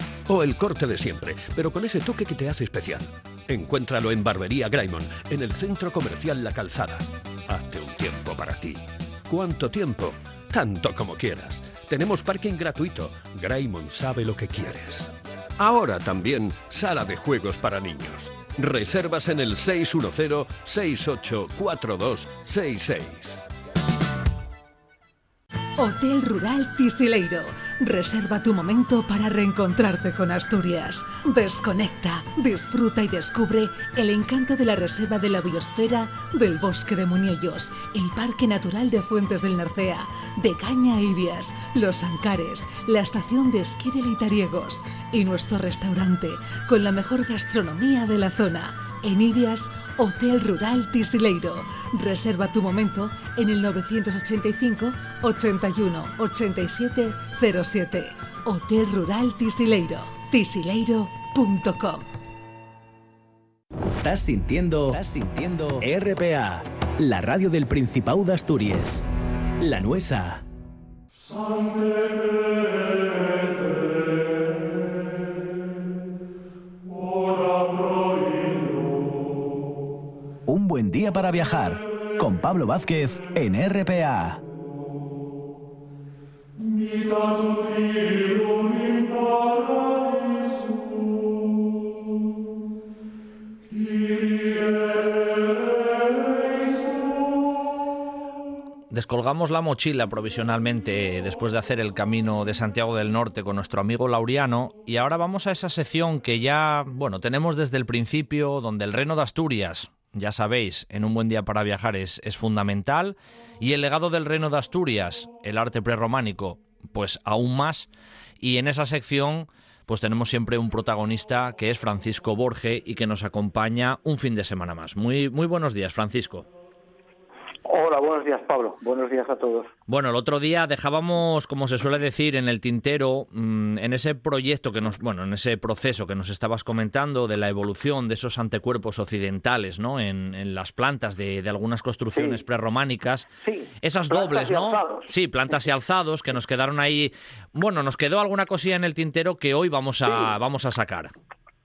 O el corte de siempre, pero con ese toque que te hace especial. Encuéntralo en Barbería Graymon, en el centro comercial La Calzada. Hazte un tiempo para ti. ¿Cuánto tiempo? Tanto como quieras. Tenemos parking gratuito. Graymon sabe lo que quieres. Ahora también sala de juegos para niños. Reservas en el 610-684266. Hotel Rural Tisileiro Reserva tu momento para reencontrarte con Asturias. Desconecta, disfruta y descubre el encanto de la Reserva de la Biosfera del Bosque de Muñellos, el Parque Natural de Fuentes del Narcea, de Caña Ibias, Los Ancares, la estación de esquí de Litariegos y nuestro restaurante con la mejor gastronomía de la zona. En Ibias, Hotel Rural Tisileiro. Reserva tu momento en el 985 81 87 07. Hotel Rural Tisileiro. tisileiro.com. Estás sintiendo, estás sintiendo RPA, la radio del Principado de Asturias. La Nuesa. Un buen día para viajar con Pablo Vázquez en RPA. Descolgamos la mochila provisionalmente después de hacer el camino de Santiago del Norte con nuestro amigo Laureano y ahora vamos a esa sección que ya, bueno, tenemos desde el principio, donde el Reino de Asturias, ya sabéis, en un buen día para viajar es, es fundamental. Y el legado del reino de Asturias, el arte prerrománico, pues aún más. Y en esa sección pues tenemos siempre un protagonista que es Francisco Borge y que nos acompaña un fin de semana más. Muy, muy buenos días, Francisco. Hola, buenos días Pablo, buenos días a todos. Bueno, el otro día dejábamos, como se suele decir, en el tintero, mm, en ese proyecto que nos, bueno, en ese proceso que nos estabas comentando de la evolución de esos antecuerpos occidentales, ¿no? En, las plantas de, algunas construcciones prerrománicas, esas dobles, ¿no? Sí, plantas y alzados que nos quedaron ahí. Bueno, nos quedó alguna cosilla en el tintero que hoy vamos a, vamos a sacar.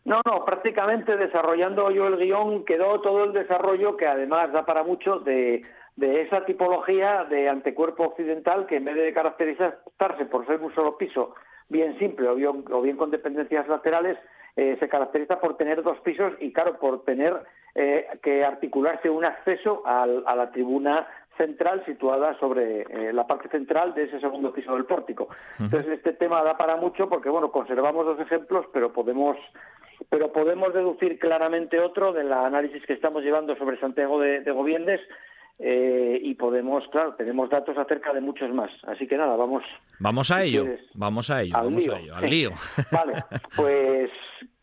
No, no, prácticamente desarrollando yo el guion quedó todo el desarrollo que además da para mucho de de esa tipología de antecuerpo occidental que en vez de caracterizarse por ser un solo piso bien simple o bien, con dependencias laterales, eh, se caracteriza por tener dos pisos y, claro, por tener eh, que articularse un acceso a la tribuna central situada sobre eh, la parte central de ese segundo piso del pórtico. Entonces, este tema da para mucho porque, bueno, conservamos dos ejemplos, pero podemos pero podemos deducir claramente otro del análisis que estamos llevando sobre Santiago de, de Goviendes, eh, y podemos, claro, tenemos datos acerca de muchos más. Así que nada, vamos. Vamos a ello, vamos a ello, al vamos lío. a ello, al lío. vale, pues,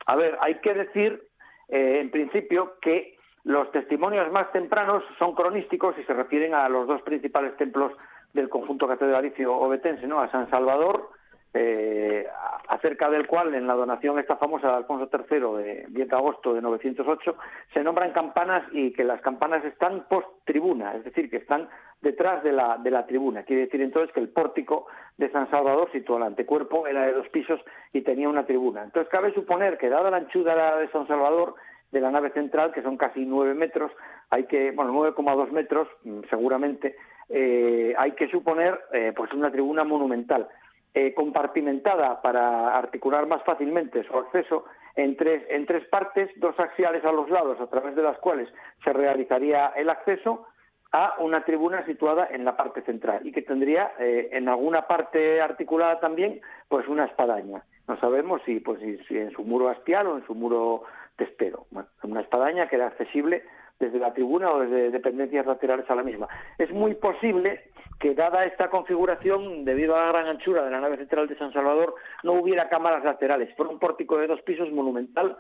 a ver, hay que decir, eh, en principio, que los testimonios más tempranos son cronísticos y se refieren a los dos principales templos del conjunto catedralicio obetense, ¿no? A San Salvador eh, acerca del cual en la donación esta famosa de Alfonso III de 10 de agosto de 908 se nombran campanas y que las campanas están post tribuna, es decir, que están detrás de la, de la tribuna. Quiere decir entonces que el pórtico de San Salvador, situado al antecuerpo, era de dos pisos y tenía una tribuna. Entonces cabe suponer que dada la anchura de San Salvador, de la nave central, que son casi nueve metros, hay que, bueno, 9,2 metros mm, seguramente, eh, hay que suponer eh, pues una tribuna monumental. Eh, compartimentada para articular más fácilmente su acceso en tres, en tres partes, dos axiales a los lados a través de las cuales se realizaría el acceso a una tribuna situada en la parte central y que tendría eh, en alguna parte articulada también pues una espadaña. No sabemos si, pues, si, en su muro hastial o en su muro testero. una espadaña que era accesible desde la tribuna o desde dependencias laterales a la misma. Es muy posible que dada esta configuración, debido a la gran anchura de la nave central de San Salvador, no hubiera cámaras laterales. Fue un pórtico de dos pisos monumental,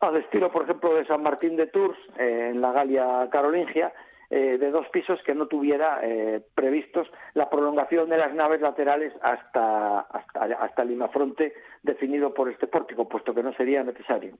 al estilo, por ejemplo, de San Martín de Tours, eh, en la Galia carolingia, eh, de dos pisos que no tuviera eh, previstos la prolongación de las naves laterales hasta, hasta, hasta el limafronte definido por este pórtico, puesto que no sería necesario.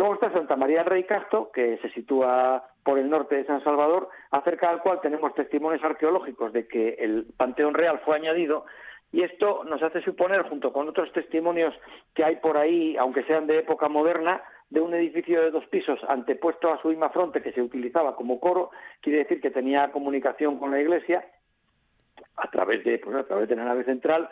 Luego está Santa María del Rey Casto, que se sitúa por el norte de San Salvador, acerca del cual tenemos testimonios arqueológicos de que el Panteón Real fue añadido y esto nos hace suponer, junto con otros testimonios que hay por ahí, aunque sean de época moderna, de un edificio de dos pisos antepuesto a su misma fronte que se utilizaba como coro, quiere decir que tenía comunicación con la iglesia a través de, pues, a través de la nave central,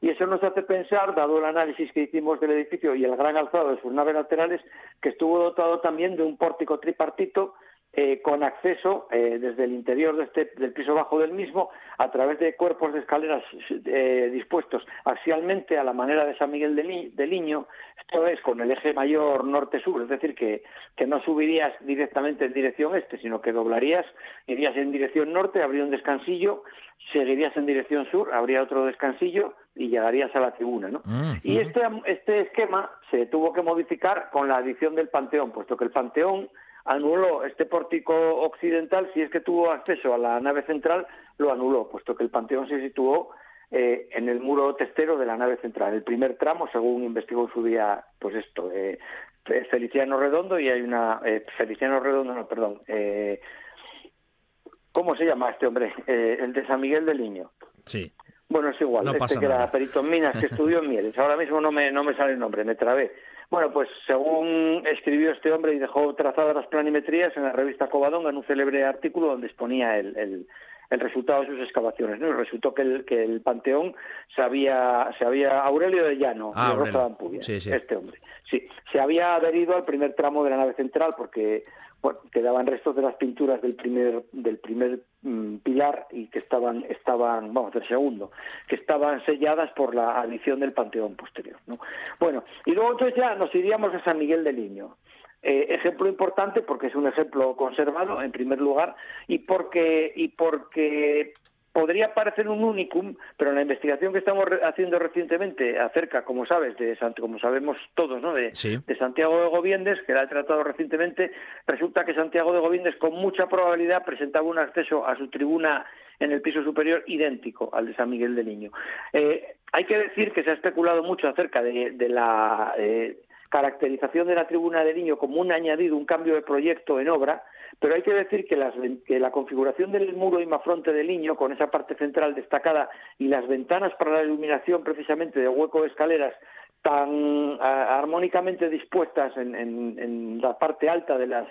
y eso nos hace pensar, dado el análisis que hicimos del edificio y el gran alzado de sus naves laterales, que estuvo dotado también de un pórtico tripartito eh, con acceso eh, desde el interior de este, del piso bajo del mismo a través de cuerpos de escaleras eh, dispuestos axialmente a la manera de San Miguel de, Liño, esto es con el eje mayor norte-sur, es decir, que, que no subirías directamente en dirección este, sino que doblarías, irías en dirección norte, habría un descansillo, seguirías en dirección sur, habría otro descansillo y llegarías a la tribuna. ¿no? Mm, y este, este esquema se tuvo que modificar con la adición del Panteón, puesto que el Panteón anuló este pórtico occidental, si es que tuvo acceso a la nave central, lo anuló, puesto que el Panteón se situó eh, en el muro testero de la nave central. El primer tramo, según investigó en su día, pues esto, eh, Feliciano Redondo y hay una... Eh, Feliciano Redondo, no, perdón. Eh, ¿Cómo se llama este hombre? el de San Miguel del Niño. Sí. Bueno, es igual. este que era perito en minas, que estudió en Mieles. Ahora mismo no me, no me sale el nombre, me trabé. Bueno, pues según escribió este hombre y dejó trazadas las planimetrías en la revista Covadonga en un célebre artículo donde exponía el, el, el resultado de sus excavaciones. ¿no? Y resultó que el, que el panteón se había, se había Aurelio de Llano, ah, de Rosa de Ampudia, este hombre. Sí, se había adherido al primer tramo de la nave central porque quedaban restos de las pinturas del primer del primer mm, pilar y que estaban estaban vamos del segundo que estaban selladas por la adición del panteón posterior ¿no? bueno y luego entonces ya nos iríamos a San Miguel del Niño eh, ejemplo importante porque es un ejemplo conservado en primer lugar y porque y porque podría parecer un unicum, pero en la investigación que estamos haciendo recientemente acerca, como sabes, de como sabemos todos, ¿no? De, de, Santiago de Goviendes, que la he tratado recientemente, resulta que Santiago de Goviendes con mucha probabilidad presentaba un acceso a su tribuna en el piso superior idéntico al de San Miguel de Niño. Eh, hay que decir que se ha especulado mucho acerca de, la eh, caracterización de la tribuna de Niño como un añadido, un cambio de proyecto en obra, pero hay que decir que, la configuración del muro imafronte del Niño, con esa parte central destacada y las ventanas para la iluminación precisamente de hueco de escaleras tan armónicamente dispuestas en, la parte alta de las,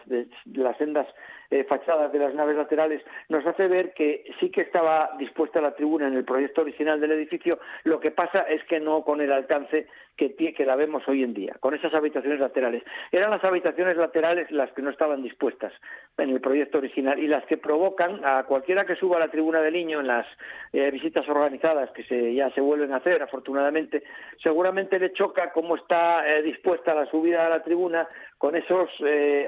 sendas eh, fachadas de las naves laterales, nos hace ver que sí que estaba dispuesta la tribuna en el proyecto original del edificio, lo que pasa es que no con el alcance que, la vemos hoy en día, con esas habitaciones laterales. Eran las habitaciones laterales las que no estaban dispuestas en el proyecto original y las que provocan a cualquiera que suba a la tribuna del niño en las eh, visitas organizadas que ya se vuelven a hacer, afortunadamente, seguramente le choca cómo está eh, dispuesta la subida a la tribuna con esos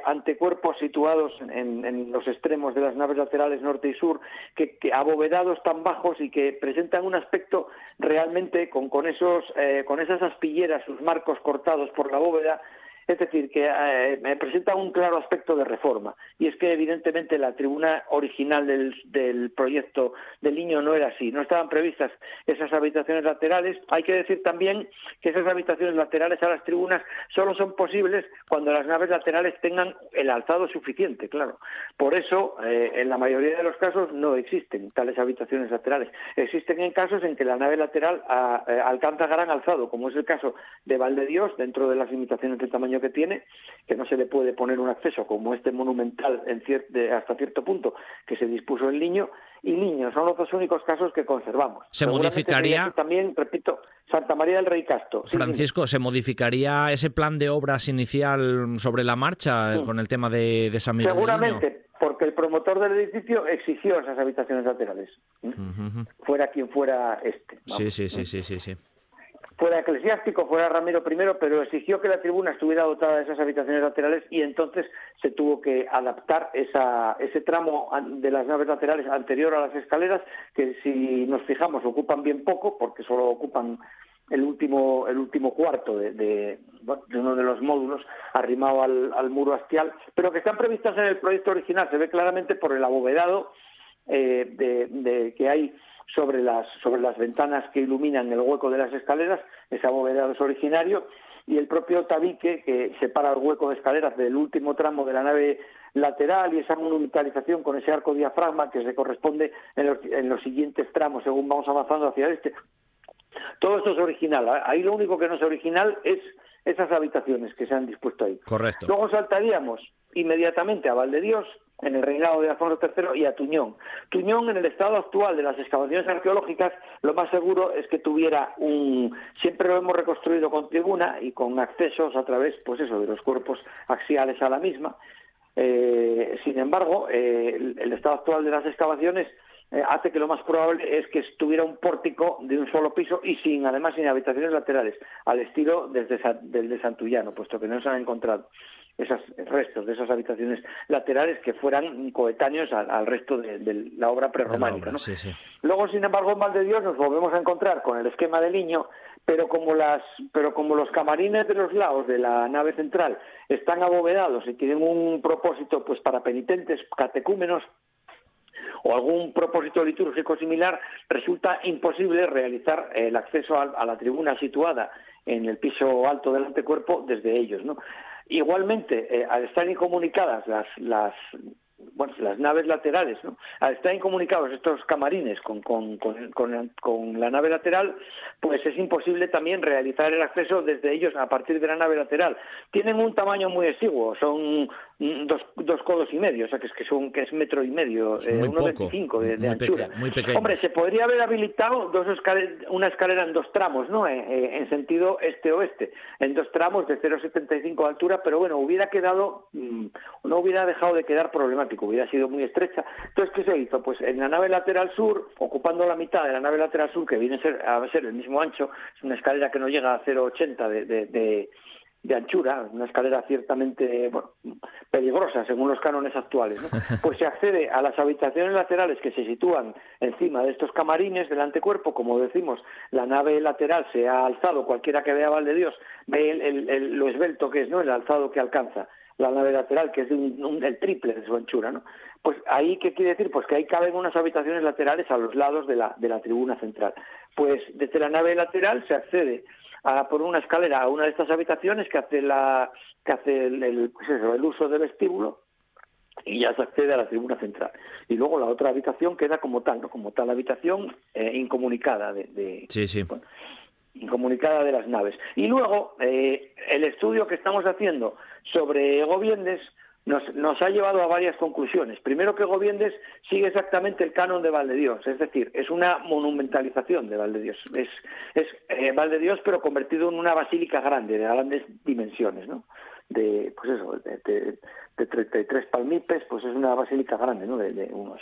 antecuerpos situados en en los extremos de las naves laterales norte y sur, que, abovedados tan bajos y que presentan un aspecto realmente con, con, esos, eh, con esas aspilleras, sus marcos cortados por la bóveda, es decir, que eh, presenta un claro aspecto de reforma. Y es que, evidentemente, la tribuna original del, proyecto del niño no era así. No estaban previstas esas habitaciones laterales. Hay que decir también que esas habitaciones laterales a las tribunas solo son posibles cuando las naves laterales tengan el alzado suficiente, claro. Por eso, eh, en la mayoría de los casos, no existen tales habitaciones laterales. Existen en casos en que la nave lateral eh, alcanza gran alzado, como es el caso de Dios, dentro de las limitaciones de tamaño que tiene, que no se le puede poner un acceso como este monumental en hasta cierto punto que se dispuso el niño, y niños son los dos únicos casos que conservamos. Se modificaría. También, repito, Santa María del Rey Casto. Francisco, ¿se modificaría ese plan de obras inicial sobre la marcha con el tema de, San Miguel? Seguramente, porque el promotor del edificio exigió esas habitaciones laterales. Fuera quien fuera este. Sí, sí, sí, sí, sí, sí fuera eclesiástico, fuera Ramiro I, pero exigió que la tribuna estuviera dotada de esas habitaciones laterales y entonces se tuvo que adaptar esa, ese tramo de las naves laterales anterior a las escaleras, que si nos fijamos ocupan bien poco, porque solo ocupan el último, el último cuarto de, uno de los módulos arrimado al, muro hastial, pero que están previstas en el proyecto original. Se ve claramente por el abovedado eh, de, que hay sobre las, sobre las ventanas que iluminan el hueco de las escaleras, ese abovedado es originario, y el propio tabique que separa el hueco de escaleras del último tramo de la nave lateral y esa monumentalización con ese arco diafragma que se corresponde en los, en los siguientes tramos según vamos avanzando hacia este. Todo esto es original. Ahí lo único que no es original es esas habitaciones que se han dispuesto ahí. Correcto. Luego saltaríamos inmediatamente a Valdedios en el reinado de Alfonso III y a Tuñón. Tuñón, en el estado actual de las excavaciones arqueológicas, lo más seguro es que tuviera un... Siempre lo hemos reconstruido con tribuna y con accesos a través, pues eso, de los cuerpos axiales a la misma. Eh, sin embargo, eh, el, estado actual de las excavaciones eh, hace que lo más probable es que estuviera un pórtico de un solo piso y sin, además, sin habitaciones laterales, al estilo del de Santullano, puesto que no se han encontrado esos restos de esas habitaciones laterales que fueran coetáneos al, resto de, la obra prerrománica. Luego, sin embargo, en Valdedios nos volvemos a encontrar con el esquema del niño, pero como, las, pero como los camarines de los lados de la nave central están abovedados y tienen un propósito pues para penitentes, catecúmenos, o algún propósito litúrgico similar, resulta imposible realizar el acceso a, la tribuna situada en el piso alto del antecuerpo desde ellos. ¿no? Igualmente, eh, al estar incomunicadas las, las, naves laterales, al estar incomunicados estos camarines con, con, con, la nave lateral, pues es imposible también realizar el acceso desde ellos a partir de la nave lateral. Tienen un tamaño muy exiguo, son dos, dos codos y medio, o sea que es que son que es metro y medio, eh, 1,25 de, de anchura. Hombre, se podría haber habilitado dos una escalera en dos tramos, ¿no? Eh, eh, en sentido este-oeste, en dos tramos de 0,75 de altura, pero bueno, hubiera quedado, mm, no hubiera dejado de quedar problemático, hubiera sido muy estrecha. Entonces, ¿qué se hizo? Pues en la nave lateral sur, ocupando la mitad de la nave lateral sur, que viene a ser, a ser el mismo ancho, es una escalera que no llega a 0,80 de, de de anchura, una escalera ciertamente bueno, peligrosa según los cánones actuales, pues se accede a las habitaciones laterales que se sitúan encima de estos camarines del antecuerpo, como decimos, la nave lateral se ha alzado, cualquiera que vea Val de Dios ve el, lo esbelto que es, ¿no? el alzado que alcanza la nave lateral, que es el triple de su anchura, ¿no? Pues ahí, ¿qué quiere decir? Pues que ahí caben unas habitaciones laterales a los lados de la, de la tribuna central. Pues desde la nave lateral se accede a, por una escalera a una de estas habitaciones que hace la que hace el, pues el uso del vestíbulo y ya se accede a la tribuna central. Y luego la otra habitación queda como tal, ¿no? Como tal habitación eh, incomunicada de, sí, sí. incomunicada de las naves. Y luego eh, el estudio que estamos haciendo sobre Goviendes nos, ha llevado a varias conclusiones. Primero que Goviendes sigue exactamente el canon de Valdedios, es decir, es una monumentalización de Valdedios. Es, es eh, Valdedios pero convertido en una basílica grande, de grandes dimensiones, ¿no? De, pues eso, de, de, de 33 palmipes, pues es una basílica grande, ¿no? De unos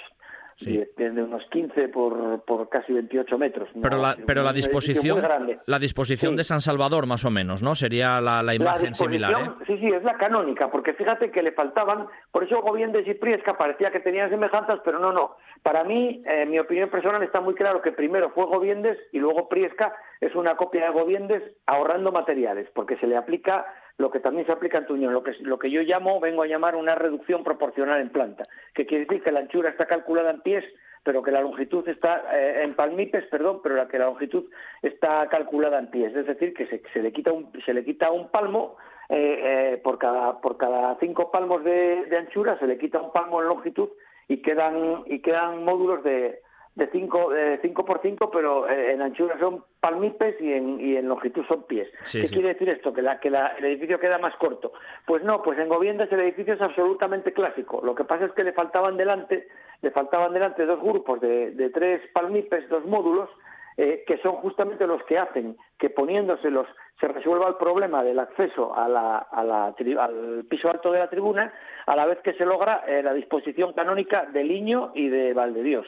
sí. de, unos 15 por, por casi 28 metros. Pero la, pero la disposición, la disposición de San Salvador, más o menos, ¿no? Sería la, la imagen similar. ¿eh? Sí, sí, es la canónica, porque fíjate que le faltaban, por eso Goviendes y Priesca parecía que tenían semejanzas, pero no, no. Para mí, eh, mi opinión personal está muy claro que primero fue Goviendes y luego Priesca es una copia de Goviendes ahorrando materiales, porque se le aplica lo que también se aplica en Tuñón, lo que, lo que yo llamo, vengo a llamar una reducción proporcional en planta, que quiere decir que la anchura está calculada en pies, pero que la longitud está eh, en palmipes, perdón, pero la que la longitud está calculada en pies, es decir, que se, se le quita un se le quita un palmo eh, eh, por cada por cada cinco palmos de, de anchura se le quita un palmo en longitud y quedan y quedan módulos de de 5 de cinco por 5, pero eh, en anchura son palmipes y en, y en longitud son pies. ¿Qué quiere decir esto? ¿Que, la, que la, el edificio queda más corto? Pues no, pues en Goviendas el edificio es absolutamente clásico. Lo que pasa es que le faltaban delante, le faltaban delante dos grupos de, de tres palmipes, dos módulos, eh, que son justamente los que hacen que poniéndoselos se resuelva el problema del acceso a la, a la, al piso alto de la tribuna, a la vez que se logra eh, la disposición canónica de Liño y de Valdedios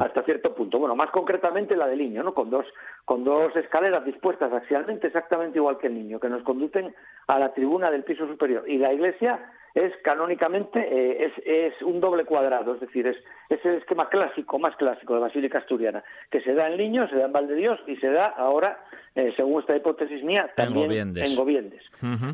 hasta cierto punto. Bueno, más concretamente la del niño, ¿no? Con dos, con dos escaleras dispuestas axialmente exactamente igual que el niño, que nos conducen a la tribuna del piso superior. Y la iglesia es canónicamente eh, es, es, un doble cuadrado, es decir, es, es, el esquema clásico, más clásico de Basílica Asturiana, que se da en Niño, se da en Valdedios y se da ahora, eh, según esta hipótesis mía, también en Goviendes.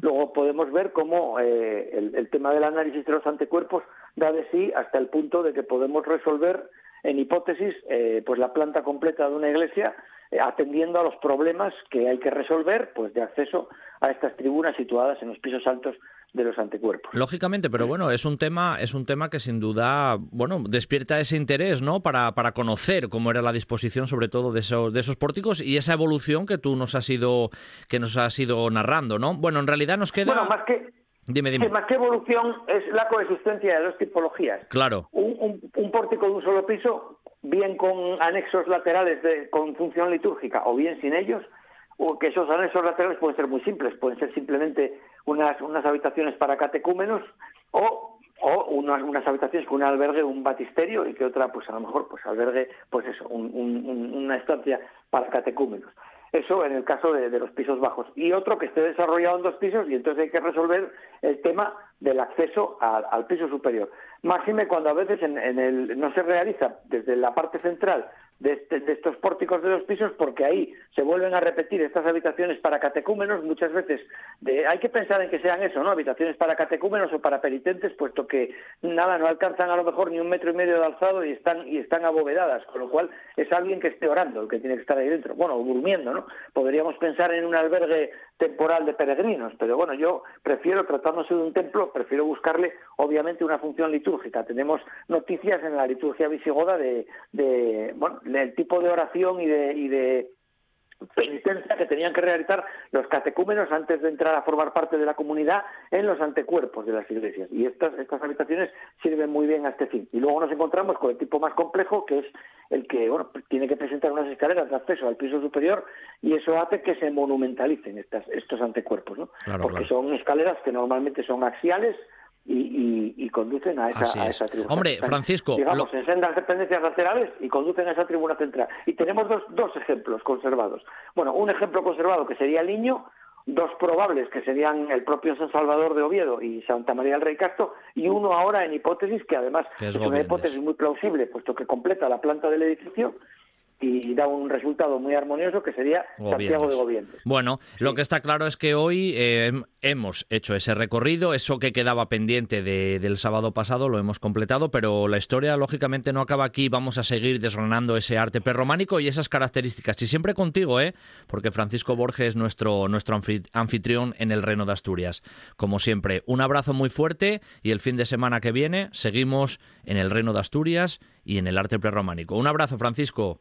Luego podemos ver cómo eh, el, el tema del análisis de los antecuerpos da de sí hasta el punto de que podemos resolver en hipótesis, eh, pues la planta completa de una iglesia eh, atendiendo a los problemas que hay que resolver, pues de acceso a estas tribunas situadas en los pisos altos de los anticuerpos. Lógicamente, pero bueno, es un tema, es un tema que sin duda, bueno, despierta ese interés, ¿no? Para, para conocer cómo era la disposición, sobre todo de esos, de esos pórticos y esa evolución que tú nos has ido, que nos has ido narrando, ¿no? Bueno, en realidad nos queda. Bueno, más que Dime, dime. más que evolución es la coexistencia de dos tipologías. Claro. Un, un, pórtico de un solo piso, bien con anexos laterales de, con función litúrgica o bien sin ellos, o que esos anexos laterales pueden ser muy simples, pueden ser simplemente unas, unas habitaciones para catecúmenos o, o unas, unas habitaciones con un albergue, un batisterio y que otra, pues a lo mejor, pues albergue, pues eso, una estancia para catecúmenos. Eso en el caso de, los pisos bajos. Y otro que esté desarrollado en dos pisos y entonces hay que resolver el tema del acceso al piso superior. Máxime cuando a veces no se realiza desde la parte central este, de, estos pórticos de los pisos porque ahí se vuelven a repetir estas habitaciones para catecúmenos muchas veces de, hay que pensar en que sean eso no habitaciones para catecúmenos o para penitentes puesto que nada no alcanzan a lo mejor ni un metro y medio de alzado y están y están abovedadas con lo cual es alguien que esté orando el que tiene que estar ahí dentro. Bueno durmiendo no podríamos pensar en un albergue temporal de peregrinos pero bueno yo prefiero tratándose de un templo prefiero buscarle obviamente una función litúrgica. Tenemos noticias en la liturgia visigoda de, de bueno el tipo de oración y de, y de penitencia que tenían que realizar los catecúmenos antes de entrar a formar parte de la comunidad en los antecuerpos de las iglesias. Y estas, estas habitaciones sirven muy bien a este fin. Y luego nos encontramos con el tipo más complejo, que es el que bueno, tiene que presentar unas escaleras de acceso al piso superior y eso hace que se monumentalicen estas, estos antecuerpos, ¿no? Porque son escaleras que normalmente son axiales, y, conducen a esa, a esa tribuna. Hombre, Francisco. Digamos, en sendas dependencias laterales y conducen a esa tribuna central. Y tenemos dos, dos ejemplos conservados. Bueno, un ejemplo conservado que sería el niño, dos probables que serían el propio San Salvador de Oviedo y Santa María del Rey Castro, y uno ahora en hipótesis, que además es, una hipótesis muy plausible, puesto que completa la planta del edificio, y da un resultado muy armonioso que sería Santiago de Gobientes. Bueno, lo que está claro es que hoy eh, hemos hecho ese recorrido, eso que quedaba pendiente del sábado pasado lo hemos completado, pero la historia lógicamente no acaba aquí, vamos a seguir desgranando ese arte prerrománico y esas características. Y siempre contigo, ¿eh? Porque Francisco Borges es nuestro, nuestro anfitrión en el Reino de Asturias. Como siempre, un abrazo muy fuerte y el fin de semana que viene seguimos en el Reino de Asturias y en el arte prerrománico. Un abrazo, Francisco.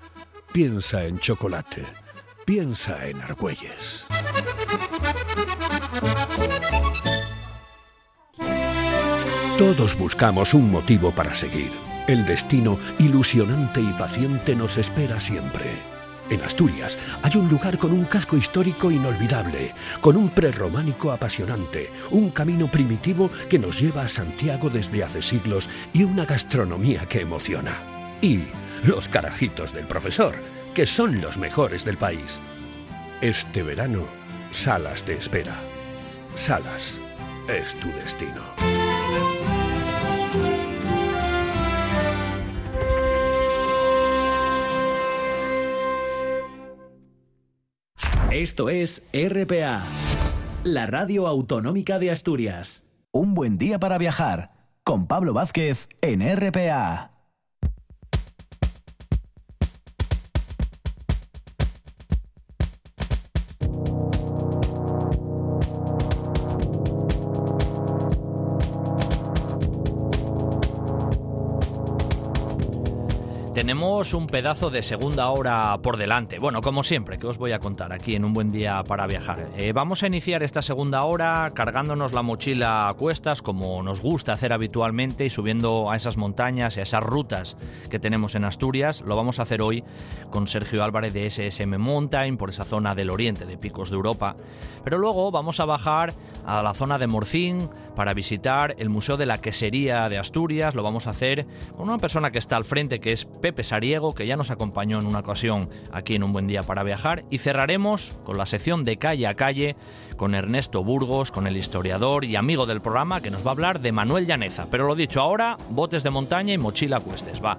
Piensa en chocolate. Piensa en Argüelles. Todos buscamos un motivo para seguir. El destino ilusionante y paciente nos espera siempre. En Asturias hay un lugar con un casco histórico inolvidable, con un prerrománico apasionante, un camino primitivo que nos lleva a Santiago desde hace siglos y una gastronomía que emociona. Y los carajitos del profesor, que son los mejores del país. Este verano, Salas te espera. Salas es tu destino. Esto es RPA, la radio autonómica de Asturias. Un buen día para viajar con Pablo Vázquez en RPA. Tenemos un pedazo de segunda hora por delante. Bueno, como siempre, que os voy a contar aquí en un buen día para viajar. Eh, vamos a iniciar esta segunda hora cargándonos la mochila a cuestas, como nos gusta hacer habitualmente, y subiendo a esas montañas y a esas rutas que tenemos en Asturias. Lo vamos a hacer hoy con Sergio Álvarez de SSM Mountain, por esa zona del oriente de Picos de Europa. Pero luego vamos a bajar a la zona de Morcín para visitar el Museo de la Quesería de Asturias. Lo vamos a hacer con una persona que está al frente, que es Pepe Sariego, que ya nos acompañó en una ocasión aquí en Un Buen Día para Viajar. Y cerraremos con la sección de calle a calle con Ernesto Burgos, con el historiador y amigo del programa, que nos va a hablar de Manuel Llaneza. Pero lo dicho ahora, botes de montaña y mochila cuestes. Va.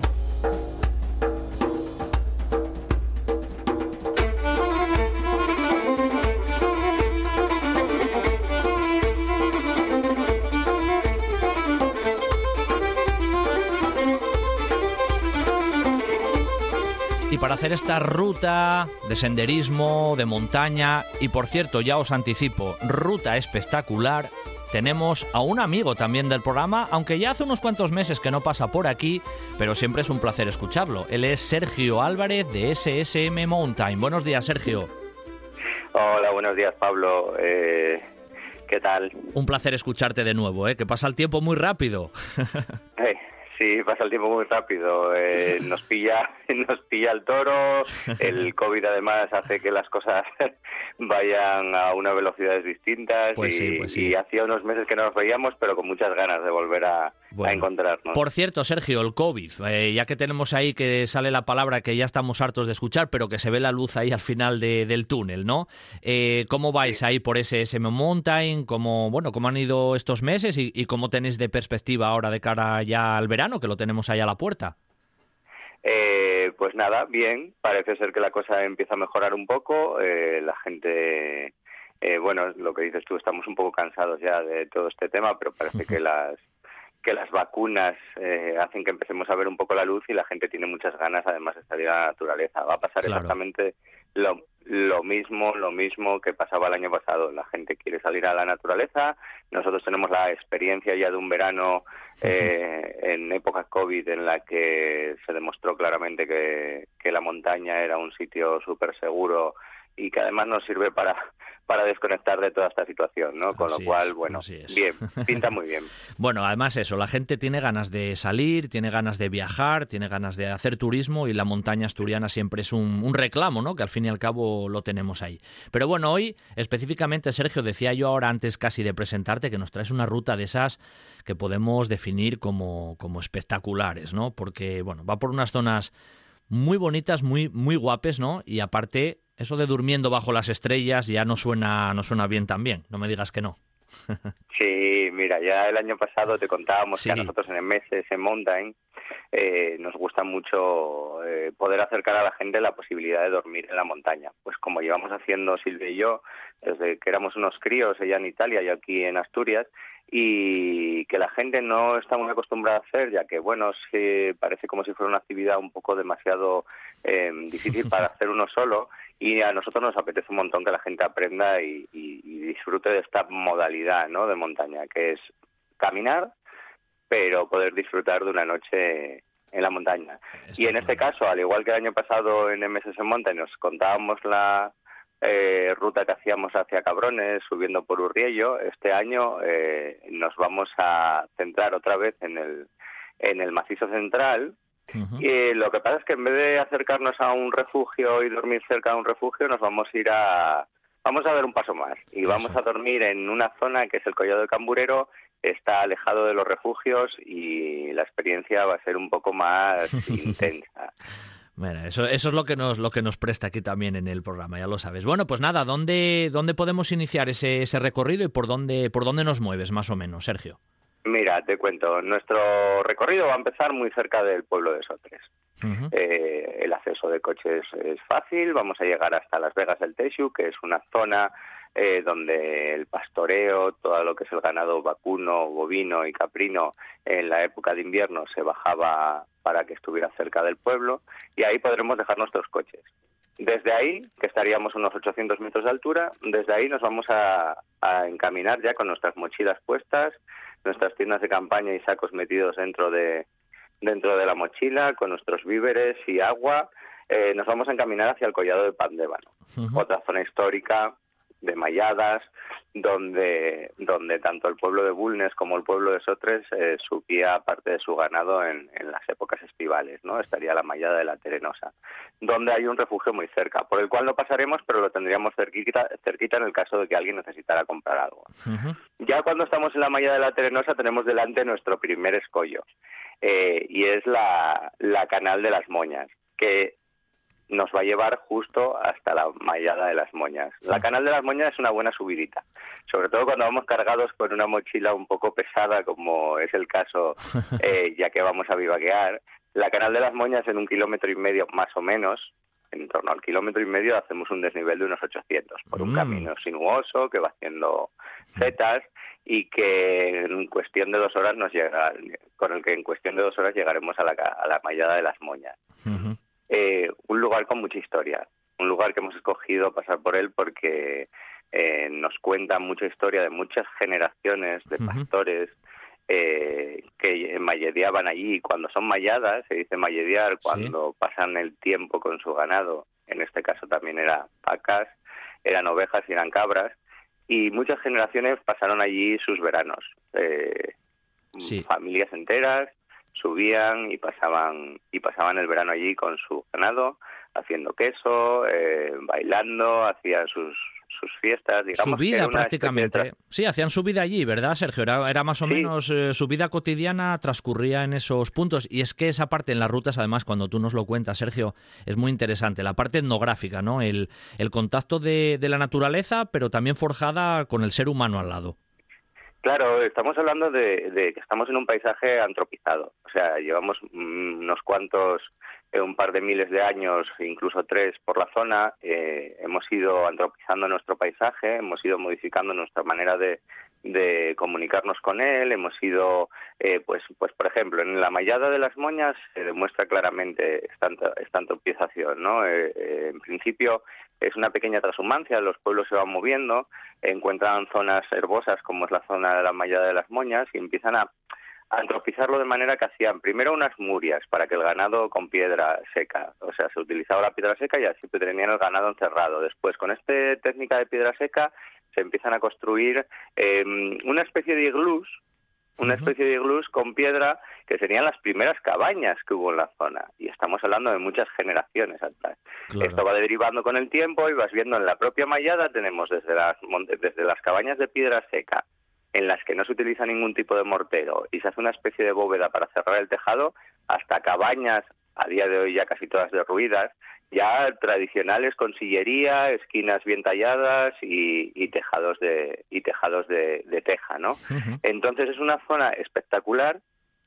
Para hacer esta ruta de senderismo, de montaña y por cierto, ya os anticipo, ruta espectacular, tenemos a un amigo también del programa, aunque ya hace unos cuantos meses que no pasa por aquí, pero siempre es un placer escucharlo. Él es Sergio Álvarez de SSM Mountain. Buenos días, Sergio. Hola, buenos días, Pablo. Eh, ¿Qué tal? Un placer escucharte de nuevo, ¿eh? que pasa el tiempo muy rápido. Sí, pasa el tiempo muy rápido. Eh, nos pilla, nos pilla el toro. El COVID además hace que las cosas vayan a unas velocidades distintas. Pues y, pues y, hacía unos meses que no nos veíamos, pero con muchas ganas de volver a, encontrarnos. Por cierto, Sergio, el COVID, eh, ya que tenemos ahí que sale la palabra que ya estamos hartos de escuchar, pero que se ve la luz ahí al final del túnel, ¿no? Eh, ¿Cómo vais ahí por ese SM Mountain? ¿Cómo, bueno, ¿Cómo han ido estos meses y, y cómo tenéis de perspectiva ahora de cara ya al verano, que lo tenemos ahí a la puerta? Eh, pues nada, bien, parece ser que la cosa empieza a mejorar un poco, eh, la gente, eh, bueno, lo que dices tú, estamos un poco cansados ya de todo este tema, pero parece que las que las vacunas eh, hacen que empecemos a ver un poco la luz y la gente tiene muchas ganas además de salir a la naturaleza. Va a pasar exactamente lo, lo mismo, lo mismo que pasaba el año pasado. La gente quiere salir a la naturaleza. Nosotros tenemos la experiencia ya de un verano eh, en época COVID en la que se demostró claramente que, que la montaña era un sitio súper seguro y que además nos sirve para, para desconectar de toda esta situación, ¿no? Con lo cual, bueno, bien, pinta muy bien. bueno, además eso, la gente tiene ganas de salir, tiene ganas de viajar, tiene ganas de hacer turismo y la montaña asturiana siempre es un, un reclamo, ¿no? Que al fin y al cabo lo tenemos ahí. Pero bueno, hoy específicamente, Sergio, decía yo ahora antes casi de presentarte que nos traes una ruta de esas que podemos definir como, como espectaculares, ¿no? Porque, bueno, va por unas zonas muy bonitas, muy, muy guapes, ¿no? Y aparte eso de durmiendo bajo las estrellas ya no suena, no suena bien también, no me digas que no. sí, mira, ya el año pasado te contábamos que a nosotros en MS en Mountain eh, nos gusta mucho eh, poder acercar a la gente la posibilidad de dormir en la montaña. Pues como llevamos haciendo Silvia y yo desde que éramos unos críos, ella en Italia y aquí en Asturias, y que la gente no está muy acostumbrada a hacer, ya que, bueno, se parece como si fuera una actividad un poco demasiado eh, difícil para hacer uno solo, y a nosotros nos apetece un montón que la gente aprenda y, disfrute de esta modalidad ¿no? de montaña, que es caminar, pero poder disfrutar de una noche en la montaña. y en este caso, al igual que el año pasado en MSS Monte nos contábamos la, eh, ruta que hacíamos hacia Cabrones, subiendo por Urriello. Este año eh, nos vamos a centrar otra vez en el, en el macizo central. Y lo que pasa es que en vez de acercarnos a un refugio y dormir cerca de un refugio, nos vamos a ir a, vamos a dar un paso más y vamos a dormir en una zona que es el Collado de Camburero, está alejado de los refugios y la experiencia va a ser un poco más intensa. Bueno, eso, eso es lo que nos lo que nos presta aquí también en el programa, ya lo sabes. Bueno, pues nada, ¿dónde, dónde podemos iniciar ese, ese recorrido y por dónde, por dónde nos mueves más o menos, Sergio? Mira, te cuento, nuestro recorrido va a empezar muy cerca del pueblo de Sotres. Eh, el acceso de coches es fácil, vamos a llegar hasta Las Vegas del Texu, que es una zona eh, donde el pastoreo, todo lo que es el ganado vacuno, bovino y caprino en la época de invierno se bajaba para que estuviera cerca del pueblo y ahí podremos dejar nuestros coches. Desde ahí, que estaríamos unos 800 metros de altura, desde ahí nos vamos a, encaminar ya con nuestras mochilas puestas, nuestras tiendas de campaña y sacos metidos dentro de, dentro de la mochila, con nuestros víveres y agua, eh, nos vamos a encaminar hacia el collado de Pandébano, otra zona histórica de Mayadas, donde, donde tanto el pueblo de Bulnes como el pueblo de Sotres eh, subía parte de su ganado en, las épocas estivales, ¿no? Estaría la Mayada de la Terenosa, donde hay un refugio muy cerca, por el cual no pasaremos, pero lo tendríamos cerquita, cerquita en el caso de que alguien necesitara comprar algo. Ya cuando estamos en la Mayada de la Terenosa tenemos delante nuestro primer escollo, eh, y es la, la Canal de las Moñas, que nos va a llevar justo hasta la mallada de las moñas. La canal de las moñas es una buena subidita, sobre todo cuando vamos cargados con una mochila un poco pesada, como es el caso, eh, ya que vamos a vivaquear. La canal de las moñas en un kilómetro y medio más o menos, en torno al kilómetro y medio hacemos un desnivel de unos 800 por un mm. camino sinuoso que va haciendo setas y que en cuestión de dos horas nos llega, con el que en cuestión de dos horas llegaremos a la, a la mallada de las moñas. Eh, un lugar con mucha historia, un lugar que hemos escogido pasar por él porque eh, nos cuenta mucha historia de muchas generaciones de pastores eh, que malledeaban allí. Cuando son malladas, se dice malledear, cuando pasan el tiempo con su ganado, en este caso también era vacas, eran ovejas y eran cabras, y muchas generaciones pasaron allí sus veranos. Familias enteras, subían y pasaban y pasaban el verano allí con su ganado haciendo queso eh, bailando hacían sus sus fiestas digamos su vida prácticamente. sí hacían su vida allí verdad Sergio era, era más o menos eh, su vida cotidiana transcurría en esos puntos. Y es que esa parte en las rutas además cuando tú nos lo cuentas Sergio es muy interesante. La parte etnográfica no el, el contacto de, de la naturaleza pero también forjada con el ser humano al lado Claro, estamos hablando de, que estamos en un paisaje antropizado. O sea, llevamos mm, unos cuantos, eh, un par de miles de años, incluso tres, por la zona. Eh, hemos ido antropizando nuestro paisaje, hemos ido modificando nuestra manera de, de comunicarnos con él. Hemos ido, eh, pues, pues, por ejemplo, en la mallada de las moñas se demuestra claramente esta, antropización, ¿no? en principio es una pequeña transhumancia, los pueblos se van moviendo, encuentran zonas herbosas como es la zona de la mallada de las moñas y empiezan a antropizarlo de manera que hacían primero unas murias para que el ganado con piedra seca, o sea, se utilizaba la piedra seca y así tenían el ganado encerrado. Después, con esta técnica de piedra seca, se empiezan a construir eh, una especie de iglús una especie de iglús con piedra que serían las primeras cabañas que hubo en la zona. Y estamos hablando de muchas generaciones atrás. Esto va derivando con el tiempo y vas viendo en la propia mallada tenemos desde las, desde las cabañas de piedra seca, en las que no se utiliza ningún tipo de mortero y se hace una especie de bóveda para cerrar el tejado, hasta cabañas, a día de hoy ya casi todas derruidas, ya tradicionales con sillería, esquinas bien talladas y, tejados de y tejados de, teja, ¿no? Entonces es una zona espectacular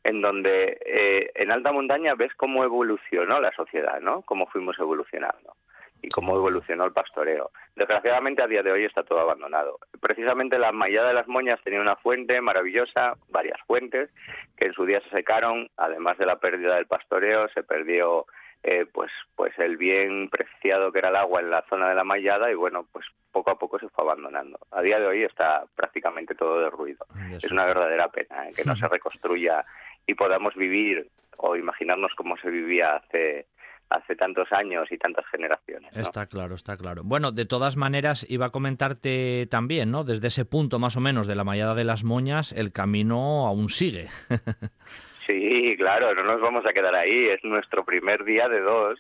en donde eh, en alta montaña ves cómo evolucionó la sociedad, ¿no? Cómo fuimos evolucionando y cómo evolucionó el pastoreo. Desgraciadamente a día de hoy está todo abandonado. Precisamente la mallada de las moñas tenía una fuente maravillosa, varias fuentes, que en su día se secaron, además de la pérdida del pastoreo, se perdió eh, pues pues el bien preciado que era el agua en la zona de la mallada y bueno pues poco a poco se fue abandonando a día de hoy está prácticamente todo derruido es una verdadera pena ¿eh? que no se reconstruya y podamos vivir o imaginarnos cómo se vivía hace hace tantos años y tantas generaciones. Está claro, está claro. Bueno, de todas maneras, iba a comentarte también, ¿no? Desde ese punto más o menos de la mallada de las moñas, el camino aún sigue. Sí, claro, no nos vamos a quedar ahí. Es nuestro primer día de dos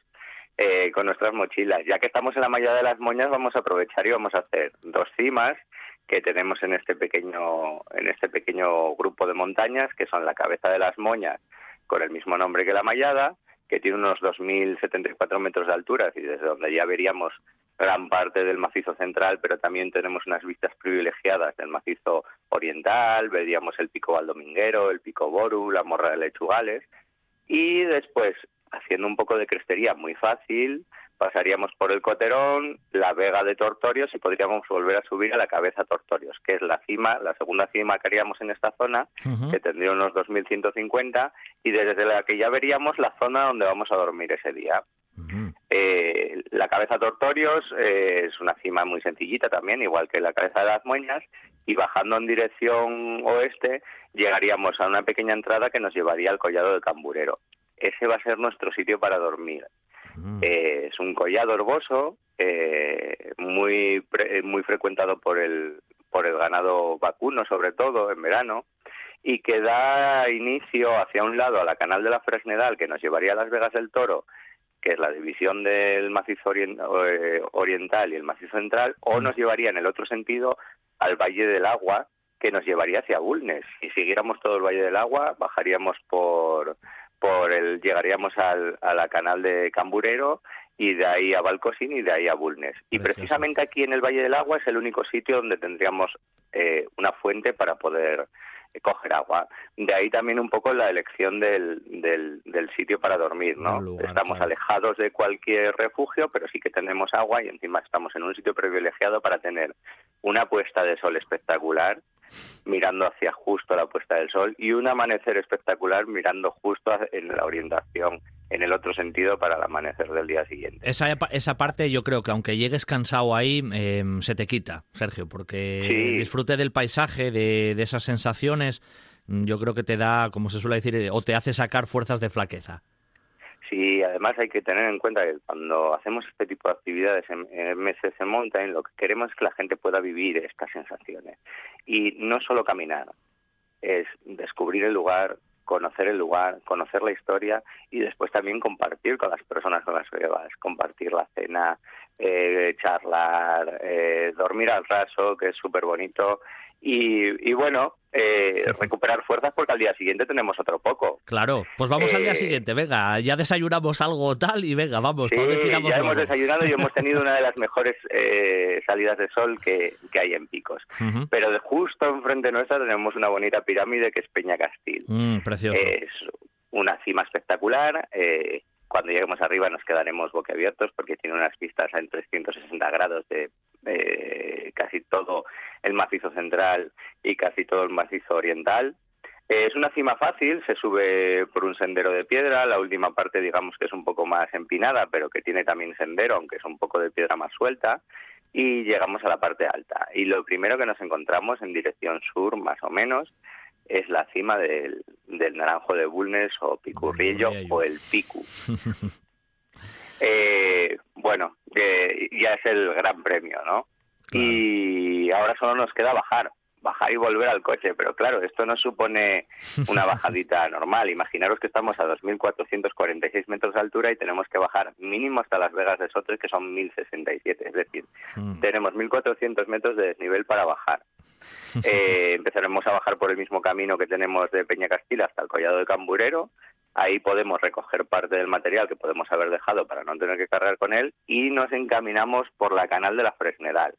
eh, con nuestras mochilas. Ya que estamos en la malla de las moñas, vamos a aprovechar y vamos a hacer dos cimas que tenemos en este pequeño en este pequeño grupo de montañas, que son la cabeza de las moñas, con el mismo nombre que la mallada, que tiene unos 2.074 metros de altura y desde donde ya veríamos gran parte del macizo central, pero también tenemos unas vistas privilegiadas del macizo oriental, veríamos el pico Valdominguero, el pico Boru, la morra de Lechugales, y después, haciendo un poco de crestería muy fácil, pasaríamos por el Coterón, la Vega de Tortorios y podríamos volver a subir a la cabeza Tortorios, que es la cima, la segunda cima que haríamos en esta zona, que tendría unos 2.150, y desde la que ya veríamos la zona donde vamos a dormir ese día. Eh, la cabeza Tortorios eh, es una cima muy sencillita también, igual que la cabeza de las Moñas, y bajando en dirección oeste llegaríamos a una pequeña entrada que nos llevaría al collado de Camburero. Ese va a ser nuestro sitio para dormir. Eh, es un collado herboso, muy muy frecuentado por el por el ganado vacuno, sobre todo en verano, y que da inicio hacia un lado a la canal de la Fresnedal, que nos llevaría a Las Vegas del Toro, que es la división del macizo eh, oriental y el macizo central, o nos llevaría en el otro sentido al Valle del Agua, que nos llevaría hacia Bulnes. Si siguiéramos todo el Valle del Agua, bajaríamos por, por el, llegaríamos al, a la canal de Camburero y de ahí a Valcosín y de ahí a Bulnes. Y precisamente aquí en el Valle del Agua es el único sitio donde tendríamos eh, una fuente para poder coger agua. De ahí también un poco la elección del, del, sitio para dormir, ¿no? estamos alejados de cualquier refugio, pero sí que tenemos agua y encima estamos en un sitio privilegiado para tener una puesta de sol espectacular mirando hacia justo la puesta del sol y un amanecer espectacular mirando justo en la orientación en el otro sentido para el amanecer del día siguiente. Esa, esa parte yo creo que aunque llegues cansado ahí, em, se te quita, Sergio, porque disfrute del paisaje, de, de esas sensaciones, yo creo que te da, como se suele decir, o te hace sacar fuerzas de flaqueza. Además hay que tener en cuenta que cuando hacemos este tipo de actividades en, en Mountain, lo que queremos es que la gente pueda vivir estas sensaciones. Y no solo caminar, es descubrir el lugar, conocer el lugar, conocer la historia y después también compartir con las personas con las que vas, compartir la cena, eh, charlar, eh, dormir al raso, que es súper bonito. Y, y, bueno, eh, recuperar fuerzas porque al día siguiente tenemos otro poco. Claro, pues vamos al día eh, siguiente, venga, ya desayunamos algo tal y venga, vamos, sí, ya hemos desayunado y hemos tenido una de las mejores eh, salidas de sol que, hay en Picos. Pero de justo enfrente nuestra tenemos una bonita pirámide que es Peña Castil. Mm, precioso. Es una cima espectacular. Eh, cuando lleguemos arriba nos quedaremos boquiabiertos porque tiene unas vistas en 360 grados de casi todo el macizo central y casi todo el macizo oriental. es una cima fácil, se sube por un sendero de piedra, la última parte digamos que es un poco más empinada, pero que tiene también sendero, aunque es un poco de piedra más suelta, y llegamos a la parte alta. Y lo primero que nos encontramos en dirección sur, más o menos, es la cima del, Naranjo de Bulnes o Picurrillo o el Picu. Eh, bueno, ya es el gran premio, ¿no? Y ahora solo nos queda bajar, bajar y volver al coche. Pero claro, esto no supone una bajadita normal. Imaginaros que estamos a 2.446 metros de altura y tenemos que bajar mínimo hasta Las Vegas de Sotres, que son 1.067. Es decir, mm. tenemos 1.400 metros de desnivel para bajar. Eh, empezaremos a bajar por el mismo camino que tenemos de Peña Castilla hasta el Collado de Camburero. Ahí podemos recoger parte del material que podemos haber dejado para no tener que cargar con él y nos encaminamos por la canal de la Fresnedal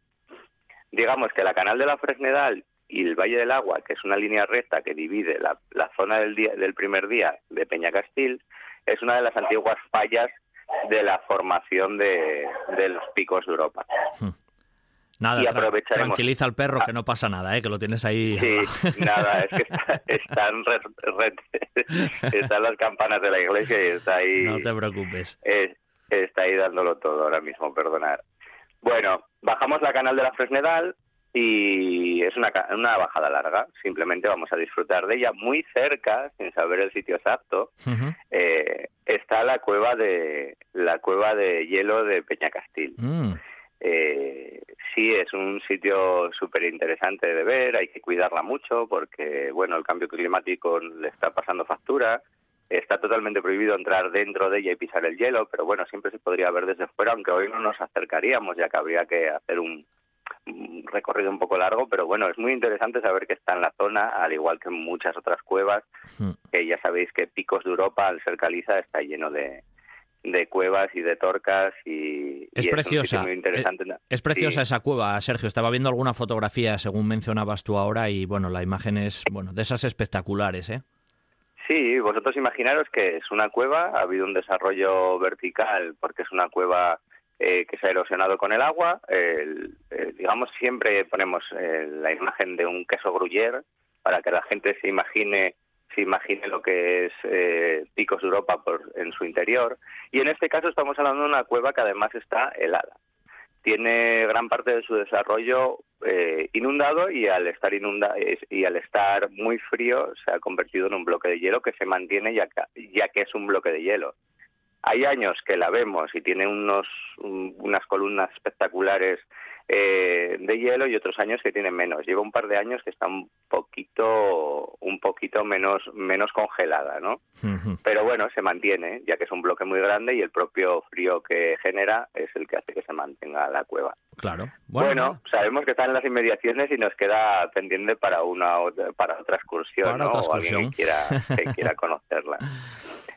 digamos que la canal de la Fresnedal y el Valle del Agua, que es una línea recta que divide la, zona del, día, del primer día de Peñacastil, es una de las antiguas fallas de la formación de, los picos de Europa. Hmm. Nada, tranquiliza al perro que no pasa nada, ¿eh? que lo tienes ahí. Sí, nada, es que están, están las campanas de la iglesia y está ahí. No te preocupes. está ahí dándolo todo ahora mismo, perdonar. Bueno, bajamos la canal de la Fresnedal y es una, una bajada larga. Simplemente vamos a disfrutar de ella. Muy cerca, sin saber el sitio exacto, eh, está la cueva de la cueva de hielo de Peñacastil. Mm. Eh, sí, es un sitio súper interesante de ver. Hay que cuidarla mucho porque, bueno, el cambio climático le está pasando factura. Está totalmente prohibido entrar dentro de ella y pisar el hielo, pero bueno, siempre se podría ver desde fuera, aunque hoy no nos acercaríamos, ya que habría que hacer un, recorrido un poco largo, pero bueno, es muy interesante saber que está en la zona, al igual que en muchas otras cuevas, hmm. que ya sabéis que Picos de Europa, al ser caliza, está lleno de, de cuevas y de torcas y es preciosa muy interesante. Es, preciosa esa cueva Sergio estaba viendo alguna fotografía según mencionabas tú ahora y bueno la imagen es bueno de esas espectaculares eh Sí, vosotros imaginaros que es una cueva, ha habido un desarrollo vertical porque es una cueva eh, que se ha erosionado con el agua. digamos, siempre ponemos eh, la imagen de un queso gruyere para que la gente se imagine se imagine lo que es eh, Picos de Europa por, en su interior. Y en este caso estamos hablando de una cueva que además está helada tiene gran parte de su desarrollo eh, inundado y al estar inunda y al estar muy frío se ha convertido en un bloque de hielo que se mantiene ya que es un bloque de hielo. Hay años que la vemos y tiene unos unas columnas espectaculares eh, de hielo y otros años que tienen menos. Lleva un par de años que está un poquito, un poquito menos, menos congelada, ¿no? Pero bueno, se mantiene, ya que es un bloque muy grande y el propio frío que genera es el que hace que se mantenga la cueva. Claro. Bueno, sabemos que está en las inmediaciones y nos queda pendiente para una para otra excursión, o alguien que quiera, que quiera conocerla.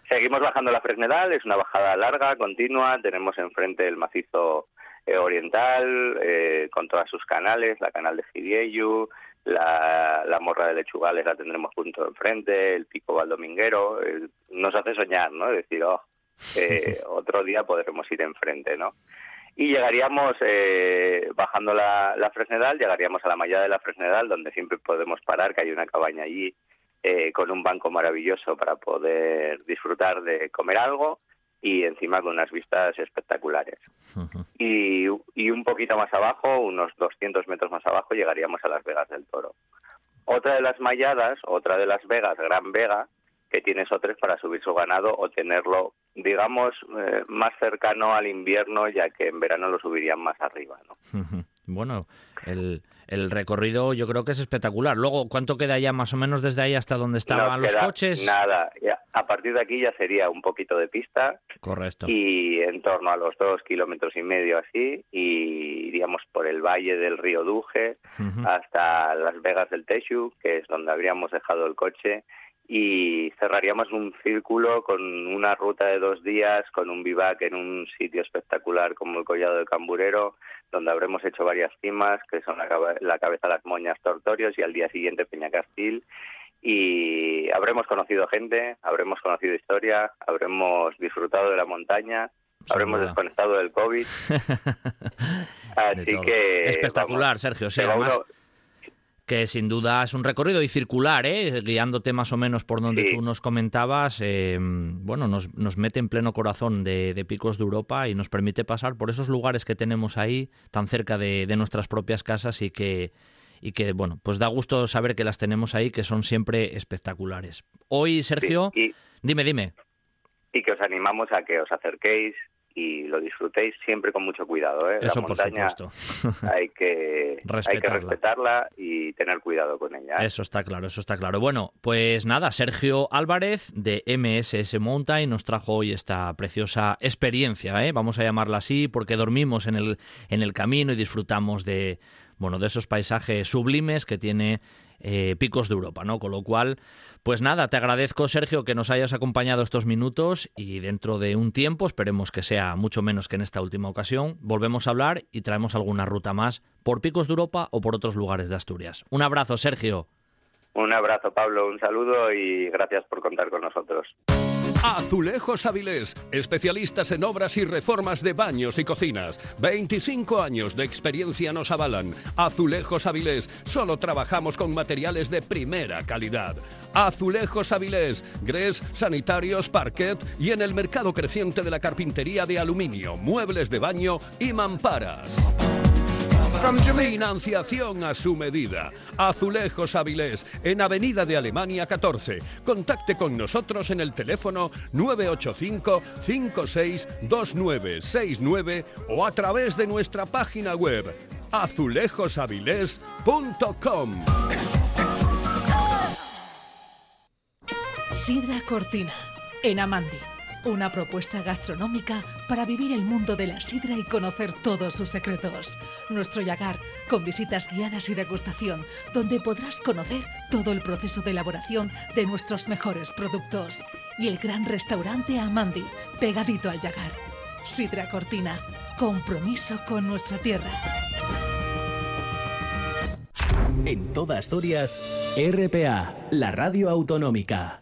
Seguimos bajando la Fresnedal, es una bajada larga, continua, tenemos enfrente el macizo eh, oriental, eh, con todas sus canales, la canal de Girieyu, la, la morra de Lechugales la tendremos junto enfrente, el pico valdominguero, nos hace soñar, ¿no? Es decir, oh, eh, otro día podremos ir enfrente, ¿no? Y llegaríamos, bajando la, la Fresnedal, llegaríamos a la malla de la Fresnedal, donde siempre podemos parar, que hay una cabaña allí con un banco maravilloso para poder disfrutar de comer algo y encima con unas vistas espectaculares. y, y, un poquito más abajo, unos 200 metros más abajo, llegaríamos a las Vegas del Toro. Otra de las malladas, otra de las Vegas, Gran Vega, que tiene Sotres para subir su ganado o tenerlo, digamos, eh, más cercano al invierno, ya que en verano lo subirían más arriba. ¿no? Bueno, el, el recorrido yo creo que es espectacular. Luego, ¿cuánto queda ya más o menos desde ahí hasta donde estaban los coches? Nada, ya a partir de aquí ya sería un poquito de pista. Correcto. Y en torno a los dos kilómetros y medio así, y iríamos por el valle del río Duje hasta Las Vegas del Texu, que es donde habríamos dejado el coche, y cerraríamos un círculo con una ruta de dos días, con un vivac en un sitio espectacular como el Collado de Camburero, donde habremos hecho varias cimas, que son la, la Cabeza de las Moñas Tortorios y al día siguiente Peñacastil. Y habremos conocido gente, habremos conocido historia, habremos disfrutado de la montaña, habremos desconectado del COVID. Así que... Espectacular, Sergio. Sí, además, que sin duda es un recorrido y circular, ¿eh? guiándote más o menos por donde tú nos comentabas, eh, bueno, nos, nos, mete en pleno corazón de, picos de Europa y nos permite pasar por esos lugares que tenemos ahí, tan cerca de, nuestras propias casas y que, y que, bueno, pues da gusto saber que las tenemos ahí, que son siempre espectaculares. Hoy, Sergio, dime, dime. Y que os animamos a que os acerquéis, y lo disfrutéis siempre con mucho cuidado. ¿eh? Eso, la montaña hay que, hay que respetarla y tener cuidado con ella. ¿eh? Eso está claro, eso está claro. Bueno, pues nada, Sergio Álvarez de MSS Mountain nos trajo hoy esta preciosa experiencia, ¿eh? vamos a llamarla así, porque dormimos en el, en el camino y disfrutamos de, bueno, de esos paisajes sublimes que tiene eh, Picos de Europa, ¿no? Con lo cual, pues nada, te agradezco, Sergio, que nos hayas acompañado estos minutos y dentro de un tiempo, esperemos que sea mucho menos que en esta última ocasión, volvemos a hablar y traemos alguna ruta más por Picos de Europa o por otros lugares de Asturias. Un abrazo, Sergio. Un abrazo, Pablo, un saludo y gracias por contar con nosotros. Azulejos Avilés, especialistas en obras y reformas de baños y cocinas. 25 años de experiencia nos avalan. Azulejos Avilés, solo trabajamos con materiales de primera calidad. Azulejos Avilés, grés, sanitarios, parquet y en el mercado creciente de la carpintería de aluminio, muebles de baño y mamparas. Financiación a su medida. Azulejos Avilés, en Avenida de Alemania 14. Contacte con nosotros en el teléfono 985 562969 o a través de nuestra página web azulejosavilés.com. Sidra Cortina, en Amandi una propuesta gastronómica para vivir el mundo de la sidra y conocer todos sus secretos. Nuestro Yagar, con visitas guiadas y degustación, donde podrás conocer todo el proceso de elaboración de nuestros mejores productos. Y el gran restaurante Amandi, pegadito al Yagar. Sidra Cortina, compromiso con nuestra tierra. En toda Asturias, RPA, la radio autonómica.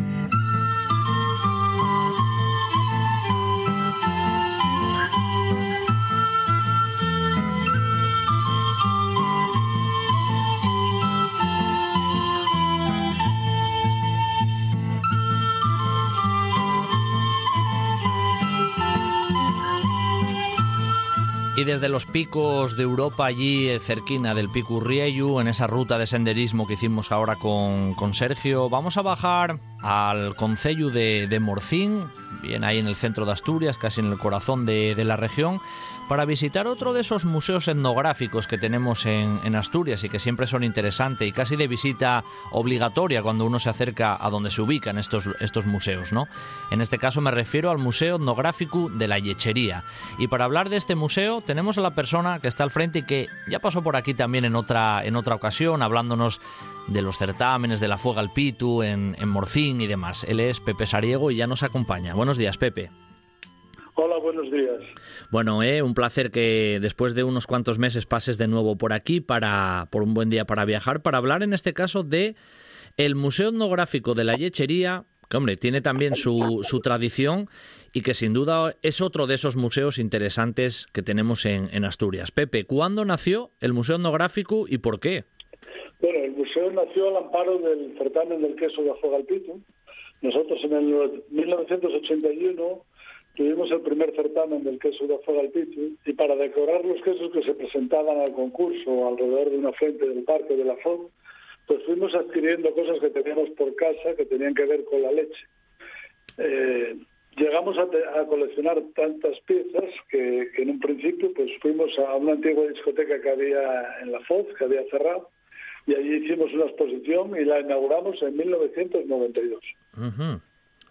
Y desde los picos de Europa, allí eh, cerquina del Pico Urrieyu, en esa ruta de senderismo que hicimos ahora con, con Sergio, vamos a bajar al Concello de, de, Morcín, bien ahí en el centro de Asturias, casi en el corazón de, de la región, para visitar otro de esos museos etnográficos que tenemos en, Asturias y que siempre son interesantes y casi de visita obligatoria cuando uno se acerca a donde se ubican estos, estos museos. ¿no? En este caso me refiero al Museo Etnográfico de la Yechería. Y para hablar de este museo tenemos a la persona que está al frente y que ya pasó por aquí también en otra, en otra ocasión, hablándonos de los certámenes, de la Fuega al Pitu, en, en Morcín y demás. Él es Pepe Sariego y ya nos acompaña. Buenos días, Pepe. Hola, buenos días. Bueno, eh, un placer que después de unos cuantos meses pases de nuevo por aquí para por un buen día para viajar, para hablar en este caso de el Museo Etnográfico de la Yechería, que hombre, tiene también su, su tradición y que sin duda es otro de esos museos interesantes que tenemos en, en Asturias. Pepe, ¿cuándo nació el Museo Etnográfico y por qué? Bueno, el museo nació al amparo del certamen del queso de Afogalpito. Nosotros en el 1981 tuvimos el primer certamen del queso de Afuera al y para decorar los quesos que se presentaban al concurso alrededor de una fuente del parque de la Font, pues fuimos adquiriendo cosas que teníamos por casa que tenían que ver con la leche. Eh, llegamos a, coleccionar tantas piezas que, en un principio pues fuimos a una antigua discoteca que había en la Foz, que había cerrado, y allí hicimos una exposición y la inauguramos en 1992. Eh,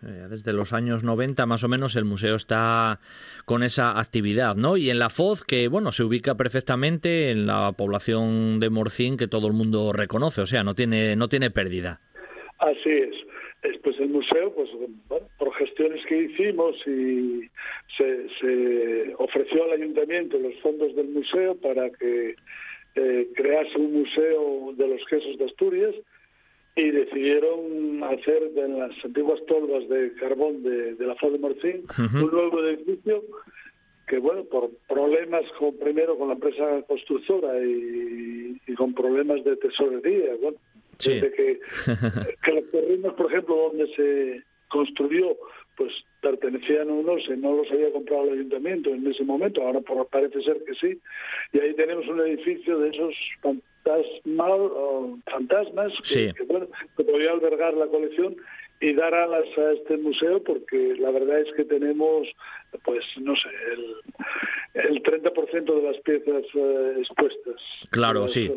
desde los años 90 más o menos el museo está con esa actividad, ¿no? Y en la Foz, que bueno, se ubica perfectamente en la población de Morcín que todo el mundo reconoce, o sea, no tiene, no tiene pérdida. Así es. Después el museo, pues por gestiones que hicimos y se, se ofreció al ayuntamiento los fondos del museo para que eh, crease un museo de los quesos de Asturias y decidieron hacer de las antiguas tolvas de carbón de, la Foz de Morcín un nuevo edificio que bueno por problemas con primero con la empresa constructora y, con problemas de tesorería bueno que, que los terrenos por ejemplo donde se construyó pues pertenecían a unos y no los había comprado el ayuntamiento en ese momento, ahora parece ser que sí, y ahí tenemos un edificio de esos fantasmas que, podría albergar la colección y dar alas a este museo porque la verdad es que tenemos pues no sé el, el 30% de las piezas eh, expuestas. Claro sí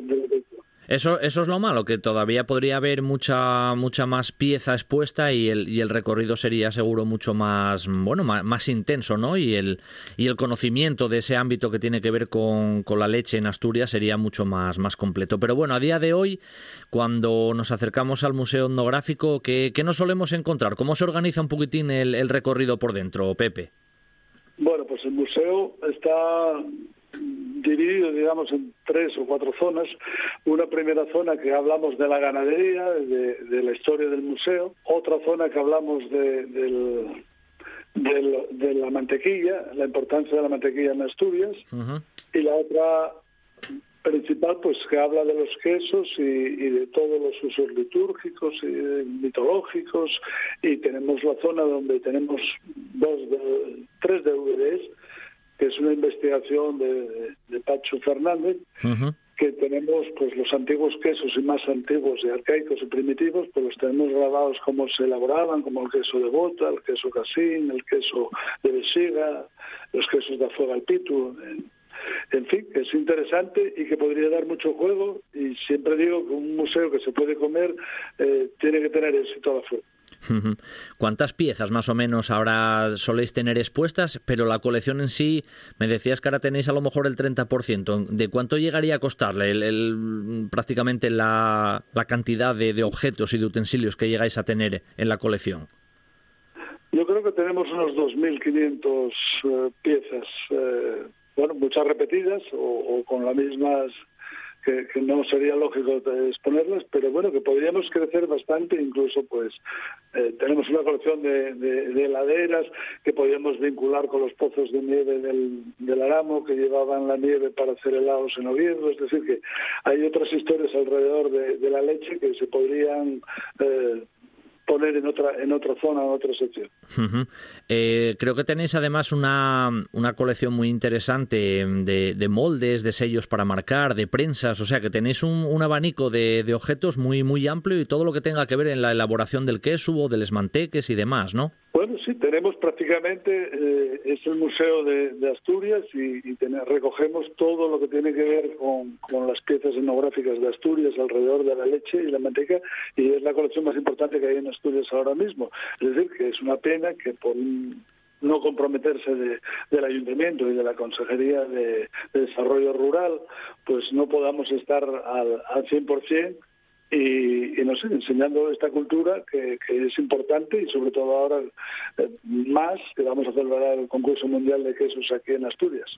eso, eso es lo malo, que todavía podría haber mucha, mucha más pieza expuesta y el, y el recorrido sería seguro mucho más, bueno, más, intenso, ¿no? Y el, y el conocimiento de ese ámbito que tiene que ver con, con, la leche en Asturias sería mucho más, más completo. Pero bueno, a día de hoy, cuando nos acercamos al Museo Etnográfico, ¿qué, qué nos solemos encontrar? ¿Cómo se organiza un poquitín el, el recorrido por dentro, Pepe? Bueno, pues el museo está dividido, digamos, en tres o cuatro zonas. Una primera zona que hablamos de la ganadería, de, la historia del museo. Otra zona que hablamos de, del, de la mantequilla, la importancia de la mantequilla en Asturias. Y la otra principal, pues que habla de los quesos y, de todos los usos litúrgicos y mitológicos. Y tenemos la zona donde tenemos dos, tres DVDs que es una investigación de, de Pacho Fernández, que tenemos pues los antiguos quesos y más antiguos y arcaicos y primitivos, pues los tenemos grabados cómo se elaboraban, como el queso de bota, el queso casín, el queso de vesiga, los quesos de afuera al pitu, en, fin, que es interesante y que podría dar mucho juego y siempre digo que un museo que se puede comer eh, tiene que tener éxito a la fuerza. ¿Cuántas piezas más o menos ahora soléis tener expuestas? Pero la colección en sí, me decías que ahora tenéis a lo mejor el 30%. ¿De cuánto llegaría a costarle prácticamente la, cantidad de, objetos y de utensilios que llegáis a tener en la colección? Yo creo que tenemos unos 2.500 eh, piezas, eh, bueno, muchas repetidas o con las mismas que, no sería lógico exponerlas, pero bueno, que podríamos crecer bastante, incluso pues eh, tenemos una colección de, heladeras que podríamos vincular con los pozos de nieve del, Aramo que llevaban la nieve para hacer helados en Oviedo, es decir, que hay otras historias alrededor de, la leche que se podrían eh, poner en otra en otra zona, en otra sección. Eh, creo que tenéis además una, una colección muy interesante de, moldes, de sellos para marcar, de prensas, o sea que tenéis un, abanico de, de, objetos muy muy amplio y todo lo que tenga que ver en la elaboración del queso o del esmanteques y demás, ¿no? Bueno, sí, tenemos prácticamente, eh, es el Museo de, Asturias y, recogemos todo lo que tiene que ver con, las piezas etnográficas de Asturias alrededor de la leche y la manteca y es la colección más importante que hay en Asturias ahora mismo. Es decir, que es una pena que por no comprometerse del ayuntamiento y de la Consejería de, Desarrollo Rural, pues no podamos estar al, al 100% y, y no sé, enseñando esta cultura que, es importante y sobre todo ahora eh, más que vamos a celebrar el concurso mundial de quesos aquí en Asturias.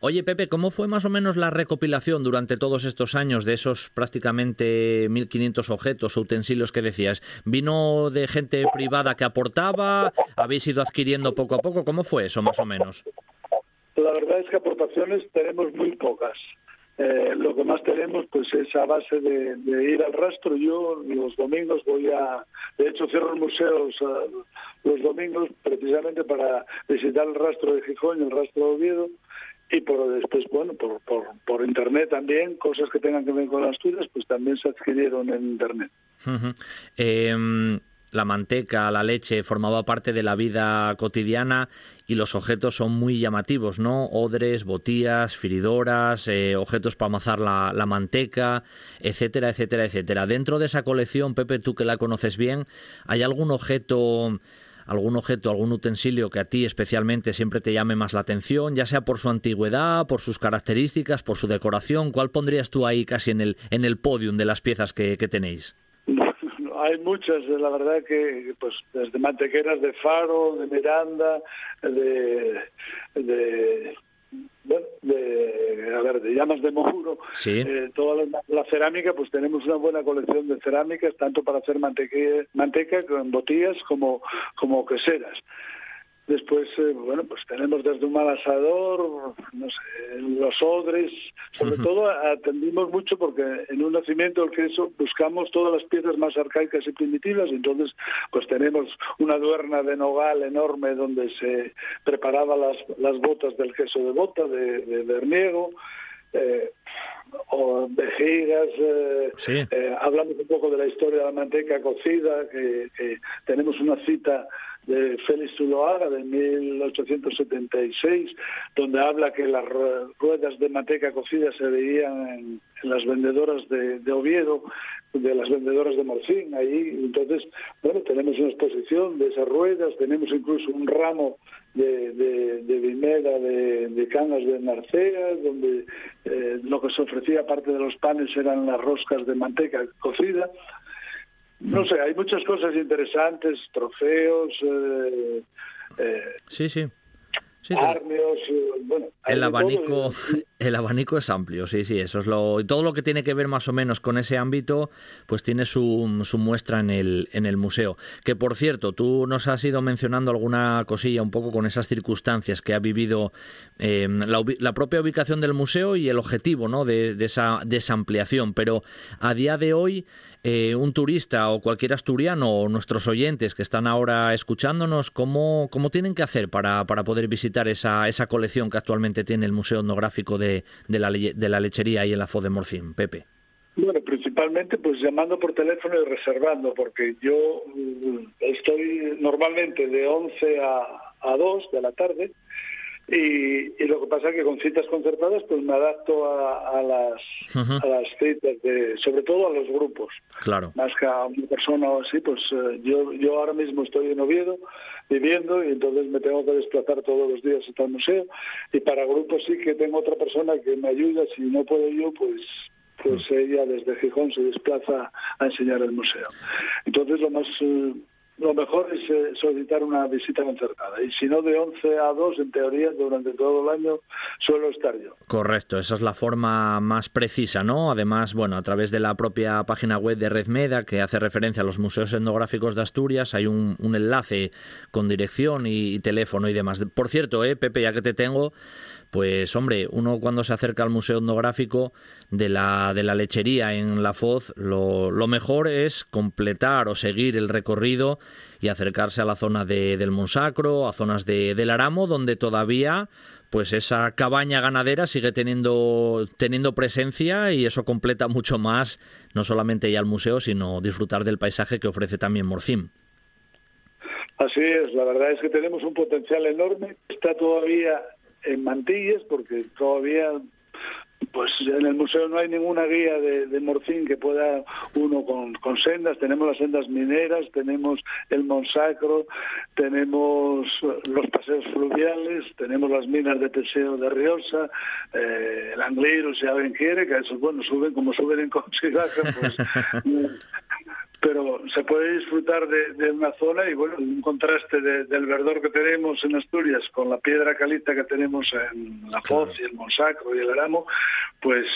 Oye Pepe, ¿cómo fue más o menos la recopilación durante todos estos años de esos prácticamente 1.500 objetos o utensilios que decías? ¿Vino de gente privada que aportaba? ¿Habéis ido adquiriendo poco a poco? ¿Cómo fue eso más o menos? La verdad es que aportaciones tenemos muy pocas. Eh, lo que más tenemos pues es a base de, ir al rastro. Yo los domingos voy a, de hecho cierro museos uh, los domingos precisamente para visitar el rastro de Gijón el rastro de Oviedo y por después, bueno, por, por, por internet también, cosas que tengan que ver con las tuyas, pues también se adquirieron en internet. La manteca, la leche formaba parte de la vida cotidiana y los objetos son muy llamativos, ¿no? Odres, botías, firidoras, eh, objetos para amasar la, la, manteca, etcétera, etcétera, etcétera. Dentro de esa colección, Pepe, tú que la conoces bien, ¿hay algún objeto algún objeto, algún utensilio que a ti especialmente siempre te llame más la atención, ya sea por su antigüedad, por sus características, por su decoración? ¿Cuál pondrías tú ahí casi en el, en el podium de las piezas que, tenéis? Hay muchas, la verdad que pues desde mantequeras de Faro, de Miranda, de, de bueno, de, a ver, de llamas de mojuro, eh, toda la, cerámica, pues tenemos una buena colección de cerámicas, tanto para hacer manteca, con botillas como, como queseras. Después, eh, bueno, pues tenemos desde un mal asador, no sé, los odres, sobre todo atendimos mucho porque en un nacimiento del queso buscamos todas las piezas más arcaicas y primitivas, entonces pues tenemos una duerna de nogal enorme donde se preparaba las, las botas del queso de bota, de, de verniego, eh, o vejigas, eh, eh, hablamos un poco de la historia de la manteca cocida, que, que tenemos una cita de Félix Zuloaga de 1876, donde habla que las ruedas de manteca cocida se veían en, las vendedoras de, Oviedo, de las vendedoras de Morcín, ahí. Entonces, bueno, tenemos una exposición de esas ruedas, tenemos incluso un ramo de, de, de vimeda de, de, canas de narcea, donde eh, lo que se ofrecía aparte de los panes eran las roscas de manteca cocida. No sé, hay muchas cosas interesantes, trofeos. Eh, eh, sí, sí. Eh, bueno, el abanico, el abanico es amplio, sí, sí, eso es lo, todo lo que tiene que ver más o menos con ese ámbito, pues tiene su, su muestra en el, en el museo. Que por cierto, tú nos has ido mencionando alguna cosilla un poco con esas circunstancias que ha vivido la, la, propia ubicación del museo y el objetivo, ¿no? De, de esa, de esa ampliación, pero a día de hoy eh, un turista o cualquier asturiano o nuestros oyentes que están ahora escuchándonos, ¿cómo, cómo tienen que hacer para, para poder visitar esa, esa colección que actualmente tiene el Museo Etnográfico de, de, la, de la Lechería y en la de Morcín? Pepe. Bueno, principalmente pues llamando por teléfono y reservando, porque yo mm, estoy normalmente de 11 a, a 2 de la tarde y, y, lo que pasa es que con citas concertadas pues me adapto a, a las a las citas de sobre todo a los grupos. Claro. Más que a una persona o así pues eh, yo yo ahora mismo estoy en Oviedo viviendo y entonces me tengo que desplazar todos los días hasta el museo. Y para grupos sí que tengo otra persona que me ayuda. Si no puedo yo pues pues ella desde Gijón se desplaza a enseñar el museo. Entonces lo más eh, lo mejor es eh, solicitar una visita concertada. Y si no, de 11 a 2, en teoría, durante todo el año suelo estar yo. Correcto, esa es la forma más precisa, ¿no? Además, bueno, a través de la propia página web de Redmeda, que hace referencia a los museos etnográficos de Asturias, hay un, enlace con dirección y, teléfono y demás. Por cierto, eh, Pepe, ya que te tengo, pues hombre, uno cuando se acerca al Museo Etnográfico de la, de la lechería en La Foz, lo, lo mejor es completar o seguir el recorrido y acercarse a la zona de, del Monsacro, a zonas de, del Aramo, donde todavía pues esa cabaña ganadera sigue teniendo, teniendo presencia y eso completa mucho más no solamente ya el museo, sino disfrutar del paisaje que ofrece también Morcín. Así es, la verdad es que tenemos un potencial enorme, está todavía en mantillas porque todavía pues en el museo no hay ninguna guía de, de Morcín que pueda uno con, sendas. Tenemos las sendas mineras, tenemos el Monsacro, tenemos los paseos fluviales, tenemos las minas de Teseo de Riosa, eh, el Angliru, si alguien quiere, que eso, bueno, suben como suben en coche y pues pero se puede disfrutar de, una zona y bueno, un contraste del verdor que tenemos en Asturias con la piedra caliza que tenemos en la Foz y el Monsacro y el Aramo, pues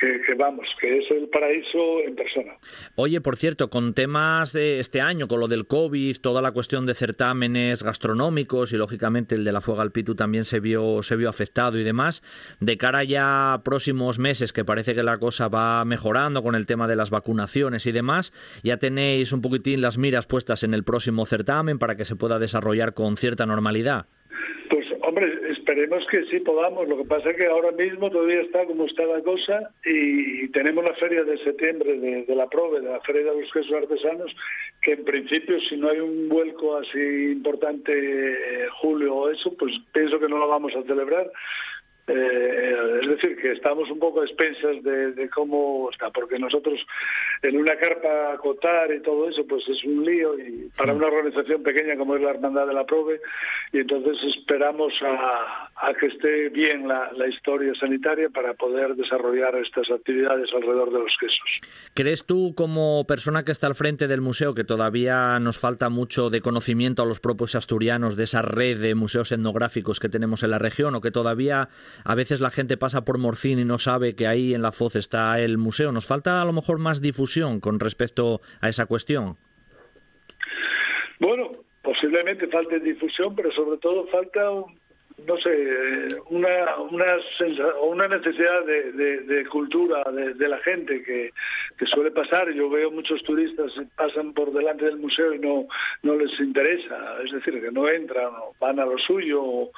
que, vamos, que es el paraíso en persona. Oye, por cierto, con temas de este año, con lo del COVID, toda la cuestión de certámenes gastronómicos y lógicamente el de la Fuega al Pitu también se vio, se vio afectado y demás, de cara ya próximos meses que parece que la cosa va mejorando con el tema de las vacunaciones y demás, ya tenéis un poquitín las miras puestas en el próximo certamen para que se pueda desarrollar con cierta normalidad. Esperemos que sí podamos. Lo que pasa es que ahora mismo todavía está como está la cosa y tenemos la feria de septiembre de, la PROVE, de la Feria de los Quesos Artesanos, que en principio si no hay un vuelco así importante eh, julio o eso, pues pienso que no lo vamos a celebrar eh, es decir, que estamos un poco a expensas de, cómo está, porque nosotros en una carpa acotar y todo eso, pues es un lío y para una organización pequeña como es la Hermandad de la Prove, y entonces esperamos a, que esté bien la, historia sanitaria para poder desarrollar estas actividades alrededor de los quesos. ¿Crees tú, como persona que está al frente del museo, que todavía nos falta mucho de conocimiento a los propios asturianos de esa red de museos etnográficos que tenemos en la región, o que todavía a veces la gente pasa por Morcín y no sabe que ahí en la Foz está el museo. ¿Nos falta a lo mejor más difusión con respecto a esa cuestión? Bueno, posiblemente falte difusión, pero sobre todo falta un, no sé, una, una, una necesidad de, cultura de, la gente que, suele pasar. Yo veo muchos turistas pasan por delante del museo y no, no les interesa, es decir, que no entran o van a lo suyo.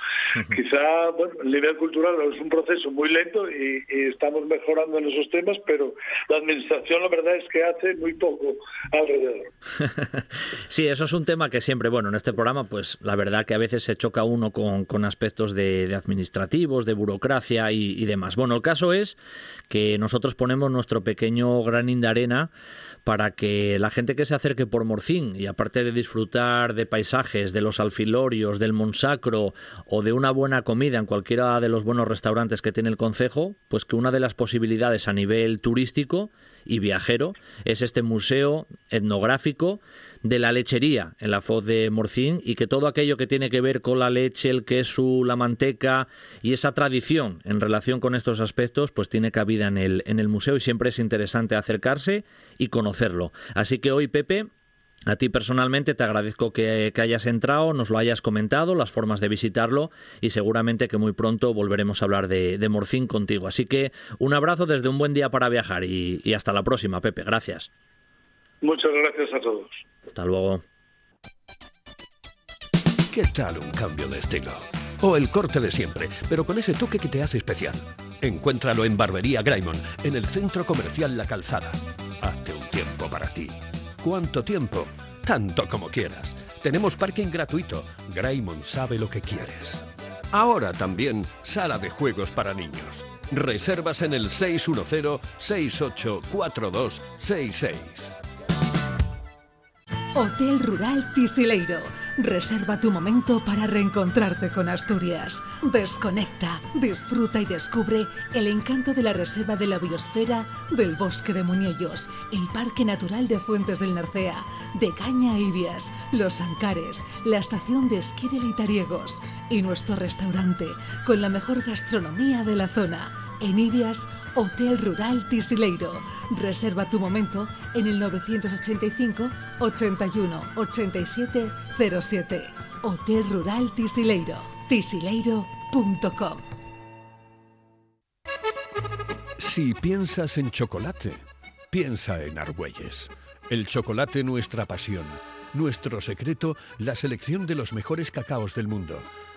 quizá, bueno, el nivel cultural es un proceso muy lento y, estamos mejorando en esos temas, pero la administración la verdad es que hace muy poco alrededor. sí, eso es un tema que siempre, bueno, en este programa, pues la verdad que a veces se choca uno con, con aspectos de, administrativos, de burocracia y, demás. Bueno, el caso es que nosotros ponemos nuestro pequeño granín de arena para que la gente que se acerque por Morcín y aparte de disfrutar de paisajes, de los alfilorios, del Monsacro o de una buena comida en cualquiera de los buenos restaurantes que tiene el concejo, pues que una de las posibilidades a nivel turístico y viajero es este museo etnográfico de la lechería en la Foz de Morcín y que todo aquello que tiene que ver con la leche, el queso, la manteca y esa tradición en relación con estos aspectos, pues tiene cabida en el, en el museo y siempre es interesante acercarse y conocerlo. Así que hoy, Pepe, a ti personalmente te agradezco que, hayas entrado, nos lo hayas comentado, las formas de visitarlo y seguramente que muy pronto volveremos a hablar de, de Morcín contigo. Así que un abrazo desde un buen día para viajar y, y hasta la próxima, Pepe. Gracias. Muchas gracias a todos. Hasta luego. ¿Qué tal un cambio de estilo? O el corte de siempre, pero con ese toque que te hace especial. Encuéntralo en Barbería Graymon, en el centro comercial La Calzada. Hazte un tiempo para ti. ¿Cuánto tiempo? Tanto como quieras. Tenemos parking gratuito. Graymon sabe lo que quieres. Ahora también sala de juegos para niños. Reservas en el 610 684266. Hotel Rural Tisileiro. Reserva tu momento para reencontrarte con Asturias. Desconecta, disfruta y descubre el encanto de la Reserva de la Biosfera del Bosque de Muñellos, el Parque Natural de Fuentes del Narcea, de Caña Ibias, Los Ancares, la estación de esquí de Litariegos y nuestro restaurante con la mejor gastronomía de la zona en Ibias, Hotel Rural Tisileiro. Reserva tu momento en el 985 81 87 07. Hotel Rural Tisileiro. tisileiro.com. Si piensas en chocolate, piensa en Argüelles. El chocolate nuestra pasión, nuestro secreto, la selección de los mejores cacaos del mundo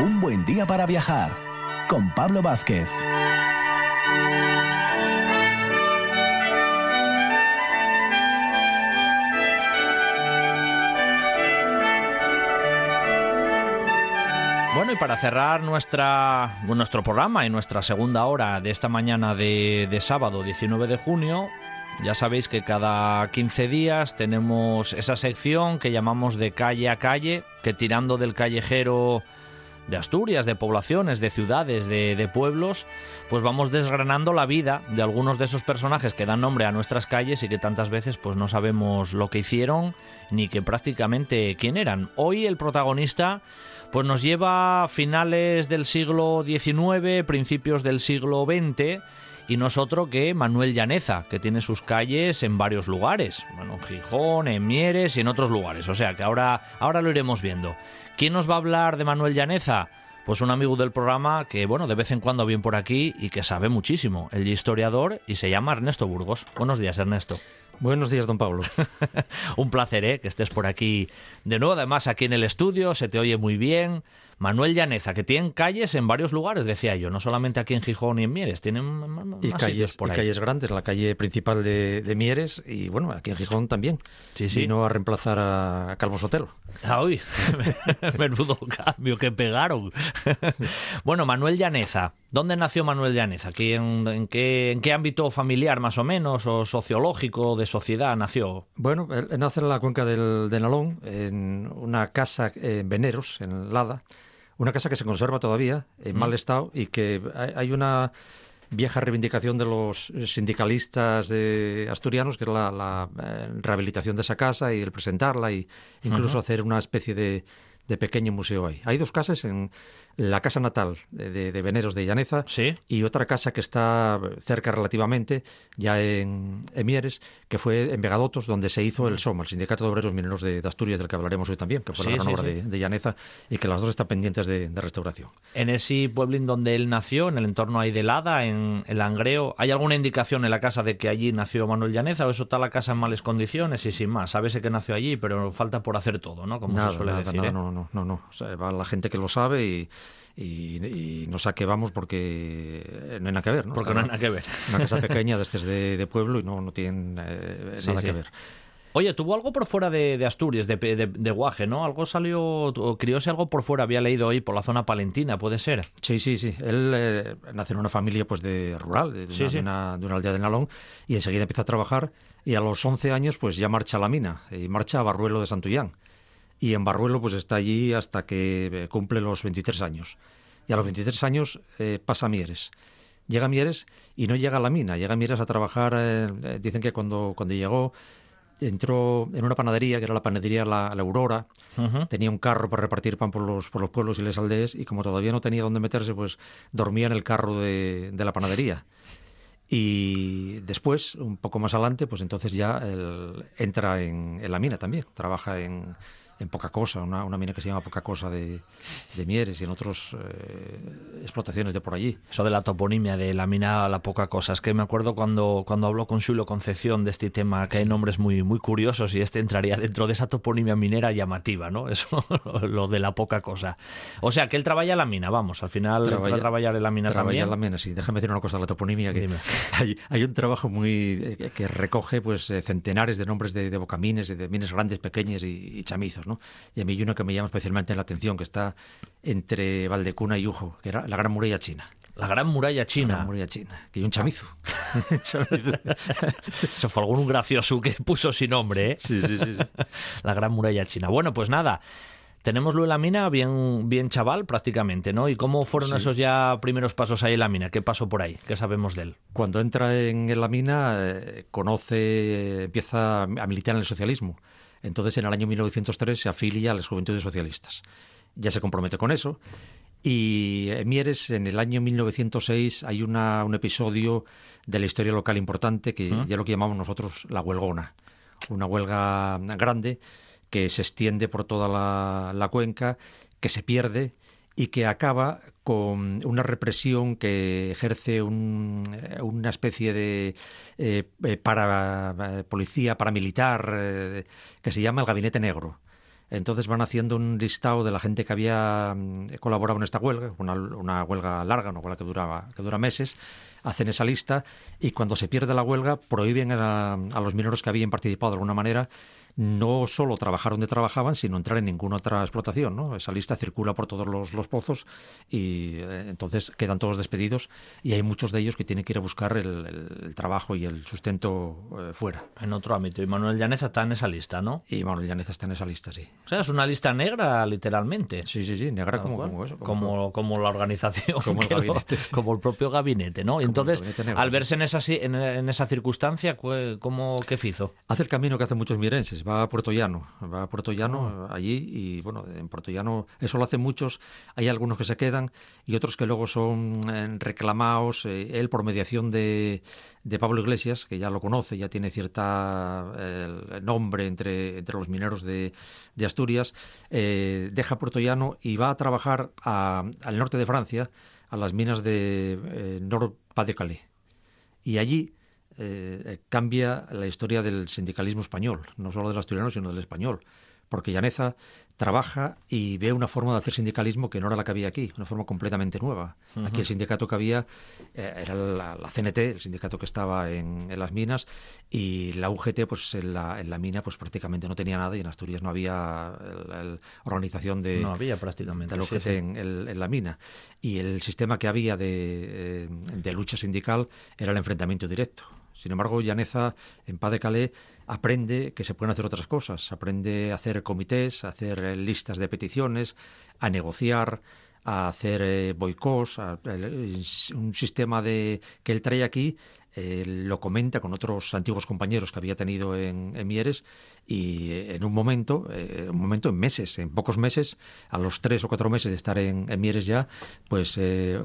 Buen día para viajar con Pablo Vázquez. Bueno, y para cerrar nuestra, nuestro programa y nuestra segunda hora de esta mañana de, de sábado 19 de junio, ya sabéis que cada 15 días tenemos esa sección que llamamos de calle a calle, que tirando del callejero de Asturias, de poblaciones, de ciudades, de, de, pueblos, pues vamos desgranando la vida de algunos de esos personajes que dan nombre a nuestras calles y que tantas veces pues no sabemos lo que hicieron ni que prácticamente quién eran. Hoy el protagonista pues nos lleva a finales del siglo XIX, principios del siglo XX y no es otro que Manuel Llaneza, que tiene sus calles en varios lugares, bueno, en Gijón, en Mieres y en otros lugares, o sea que ahora, ahora lo iremos viendo. ¿Quién nos va a hablar de Manuel Llaneza? Pues un amigo del programa que, bueno, de vez en cuando viene por aquí y que sabe muchísimo, el historiador, y se llama Ernesto Burgos. Buenos días, Ernesto. Buenos días, don Pablo. un placer, ¿eh? Que estés por aquí de nuevo. Además, aquí en el estudio se te oye muy bien. Manuel Llaneza, que tienen calles en varios lugares, decía yo, no solamente aquí en Gijón y en Mieres, tienen y calles, por y calles grandes, la calle principal de, Mieres y bueno, aquí en Gijón también. Sí, sí. Vino a reemplazar a Calvo Sotelo. Ah, uy, menudo cambio que pegaron. bueno, Manuel Llaneza, ¿dónde nació Manuel Llaneza? ¿Aquí en, qué, ¿En qué ámbito familiar más o menos, o sociológico, de sociedad nació? Bueno, él nace en la cuenca del, de Nalón, en una casa en Veneros, en Lada, una casa que se conserva todavía en mal estado y que hay una vieja reivindicación de los sindicalistas de asturianos, que es la, eh, rehabilitación de esa casa y el presentarla y incluso hacer una especie de, de pequeño museo ahí. Hay dos casas en la casa natal de, Veneros de Llaneza y otra casa que está cerca relativamente, ya en, Mieres, que fue en Vegadotos, donde se hizo el SOMA, el Sindicato de Obreros Mineros de, Asturias, del que hablaremos hoy también, que fue la gran obra de, Llaneza, y que las dos están pendientes de, restauración. En ese pueblín donde él nació, en el entorno ahí de Lada, en el Langreo, ¿hay alguna indicación en la casa de que allí nació Manuel Llaneza o eso está la casa en malas condiciones y sin más? Sabes que nació allí, pero falta por hacer todo, ¿no? Como se suele decir. ¿eh? No, no, no, no, va la gente que lo sabe y y, no sé a qué vamos porque no hay nada que ver. ¿no? Porque no hay nada que ver. Una casa pequeña de, este de, pueblo y no, no tienen eh, nada que ver. Oye, tuvo algo por fuera de, Asturias, de, de, Guaje, ¿no? Algo salió, o crióse algo por fuera, había leído hoy por la zona palentina, ¿puede ser? Sí, sí, sí. Él eh, nació en una familia pues de rural, de, una, de, una, aldea de Nalón, y enseguida empieza a trabajar, y a los 11 años pues ya marcha a la mina, y marcha a Barruelo de Santullán y en Barruelo pues está allí hasta que eh, cumple los 23 años. Y a los 23 años eh, pasa a Mieres. Llega a Mieres y no llega a la mina, llega a Mieres a trabajar, eh, dicen que cuando, cuando llegó entró en una panadería, que era la panadería La, Aurora, tenía un carro para repartir pan por los, por los pueblos y las aldeas, y como todavía no tenía dónde meterse, pues dormía en el carro de, de la panadería. Y después, un poco más adelante, pues entonces ya él entra en, en la mina también, trabaja en, en Poca Cosa, una, una, mina que se llama Poca Cosa de, de Mieres y en otras eh, explotaciones de por allí. Eso de la toponimia de la mina La Poca Cosa, es que me acuerdo cuando, cuando habló con Julio Concepción de este tema, que hay nombres muy, muy curiosos y este entraría dentro de esa toponimia minera llamativa, ¿no? Eso, lo de La Poca Cosa. O sea, que él trabaja la mina, vamos, al final trabaja, a trabajar en la mina también. en la mina, sí. Déjame decir una cosa de la toponimia, que hay, hay, un trabajo muy eh, que recoge pues eh, centenares de nombres de, de bocamines, de, mines grandes, pequeñas y, y chamizos, y a mí hay uno que me llama especialmente la atención, que está entre Valdecuna y Ujo, que era la Gran Muralla China. La Gran Muralla China. La Gran Muralla China. Que hay un chamizo. Eso fue algún gracioso que puso sin nombre, ¿eh? Sí, sí, sí, La Gran Muralla China. Bueno, pues nada. Tenemoslo en la mina bien, bien chaval prácticamente, ¿no? ¿Y cómo fueron esos ya primeros pasos ahí en la mina? ¿Qué pasó por ahí? ¿Qué sabemos de él? Cuando entra en, la mina, eh, conoce, empieza a militar en el socialismo. Entonces, en el año 1903 se afilia a las Juventudes Socialistas. Ya se compromete con eso. Y en Mieres, en el año 1906, hay una, un episodio de la historia local importante que ya lo que llamamos nosotros la huelgona. Una huelga grande que se extiende por toda la cuenca, que se pierde y que acaba con una represión que ejerce eh, una especie de eh, eh, para, policía paramilitar que se llama el Gabinete Negro. Entonces van haciendo un listado de la gente que había mm, colaborado en esta huelga, una, una huelga larga, una huelga que, duraba, que dura meses, hacen esa lista y cuando se pierde la huelga prohíben a, a los mineros que habían participado de alguna manera no solo trabajar donde trabajaban, sino entrar en ninguna otra explotación. ¿no? Esa lista circula por todos los, pozos y eh, entonces quedan todos despedidos y hay muchos de ellos que tienen que ir a buscar el, trabajo y el sustento eh, fuera. En otro ámbito. Y Manuel Llaneza está en esa lista, ¿no? Y Manuel Llaneza está en esa lista, sí. O sea, es una lista negra, literalmente. Sí, sí, sí, negra como, como, eso. Como, como, la organización, como el, como el propio gabinete, ¿no? entonces, al verse en esa, en, en esa circunstancia, ¿cómo, ¿qué hizo? Hace el camino que hacen muchos mirenses, va a Puerto Llano, va a Puerto Llano ah. allí y bueno, en Puerto Llano eso lo hacen muchos, hay algunos que se quedan y otros que luego son eh, reclamados, eh, él por mediación de, de, Pablo Iglesias, que ya lo conoce, ya tiene cierta eh, nombre entre, entre los mineros de, de Asturias, deja Puerto Llano y va a trabajar al norte de Francia, a las minas de Nord-Pas-de-Calais. Y allí eh, cambia la historia del sindicalismo español, no solo del asturiano, sino del español. Porque Llaneza trabaja y ve una forma de hacer sindicalismo que no era la que había aquí, una forma completamente nueva. Aquí el sindicato que había eh, era la, CNT, el sindicato que estaba en, las minas, y la UGT, pues en la, en la, mina, pues prácticamente no tenía nada, y en Asturias no había la organización de, no había prácticamente, la UGT En, la mina. Y el sistema que había de, eh, de lucha sindical era el enfrentamiento directo. Sin embargo, Llaneza, en Paz de Calais, aprende que se pueden hacer otras cosas. Aprende a hacer comités, a hacer eh, listas de peticiones, a negociar, a hacer eh, boicots, un sistema de que él trae aquí eh, lo comenta con otros antiguos compañeros que había tenido en, Mieres y eh, en un momento, eh, un momento en meses, en pocos meses, a los tres o cuatro meses de estar en, Mieres ya, pues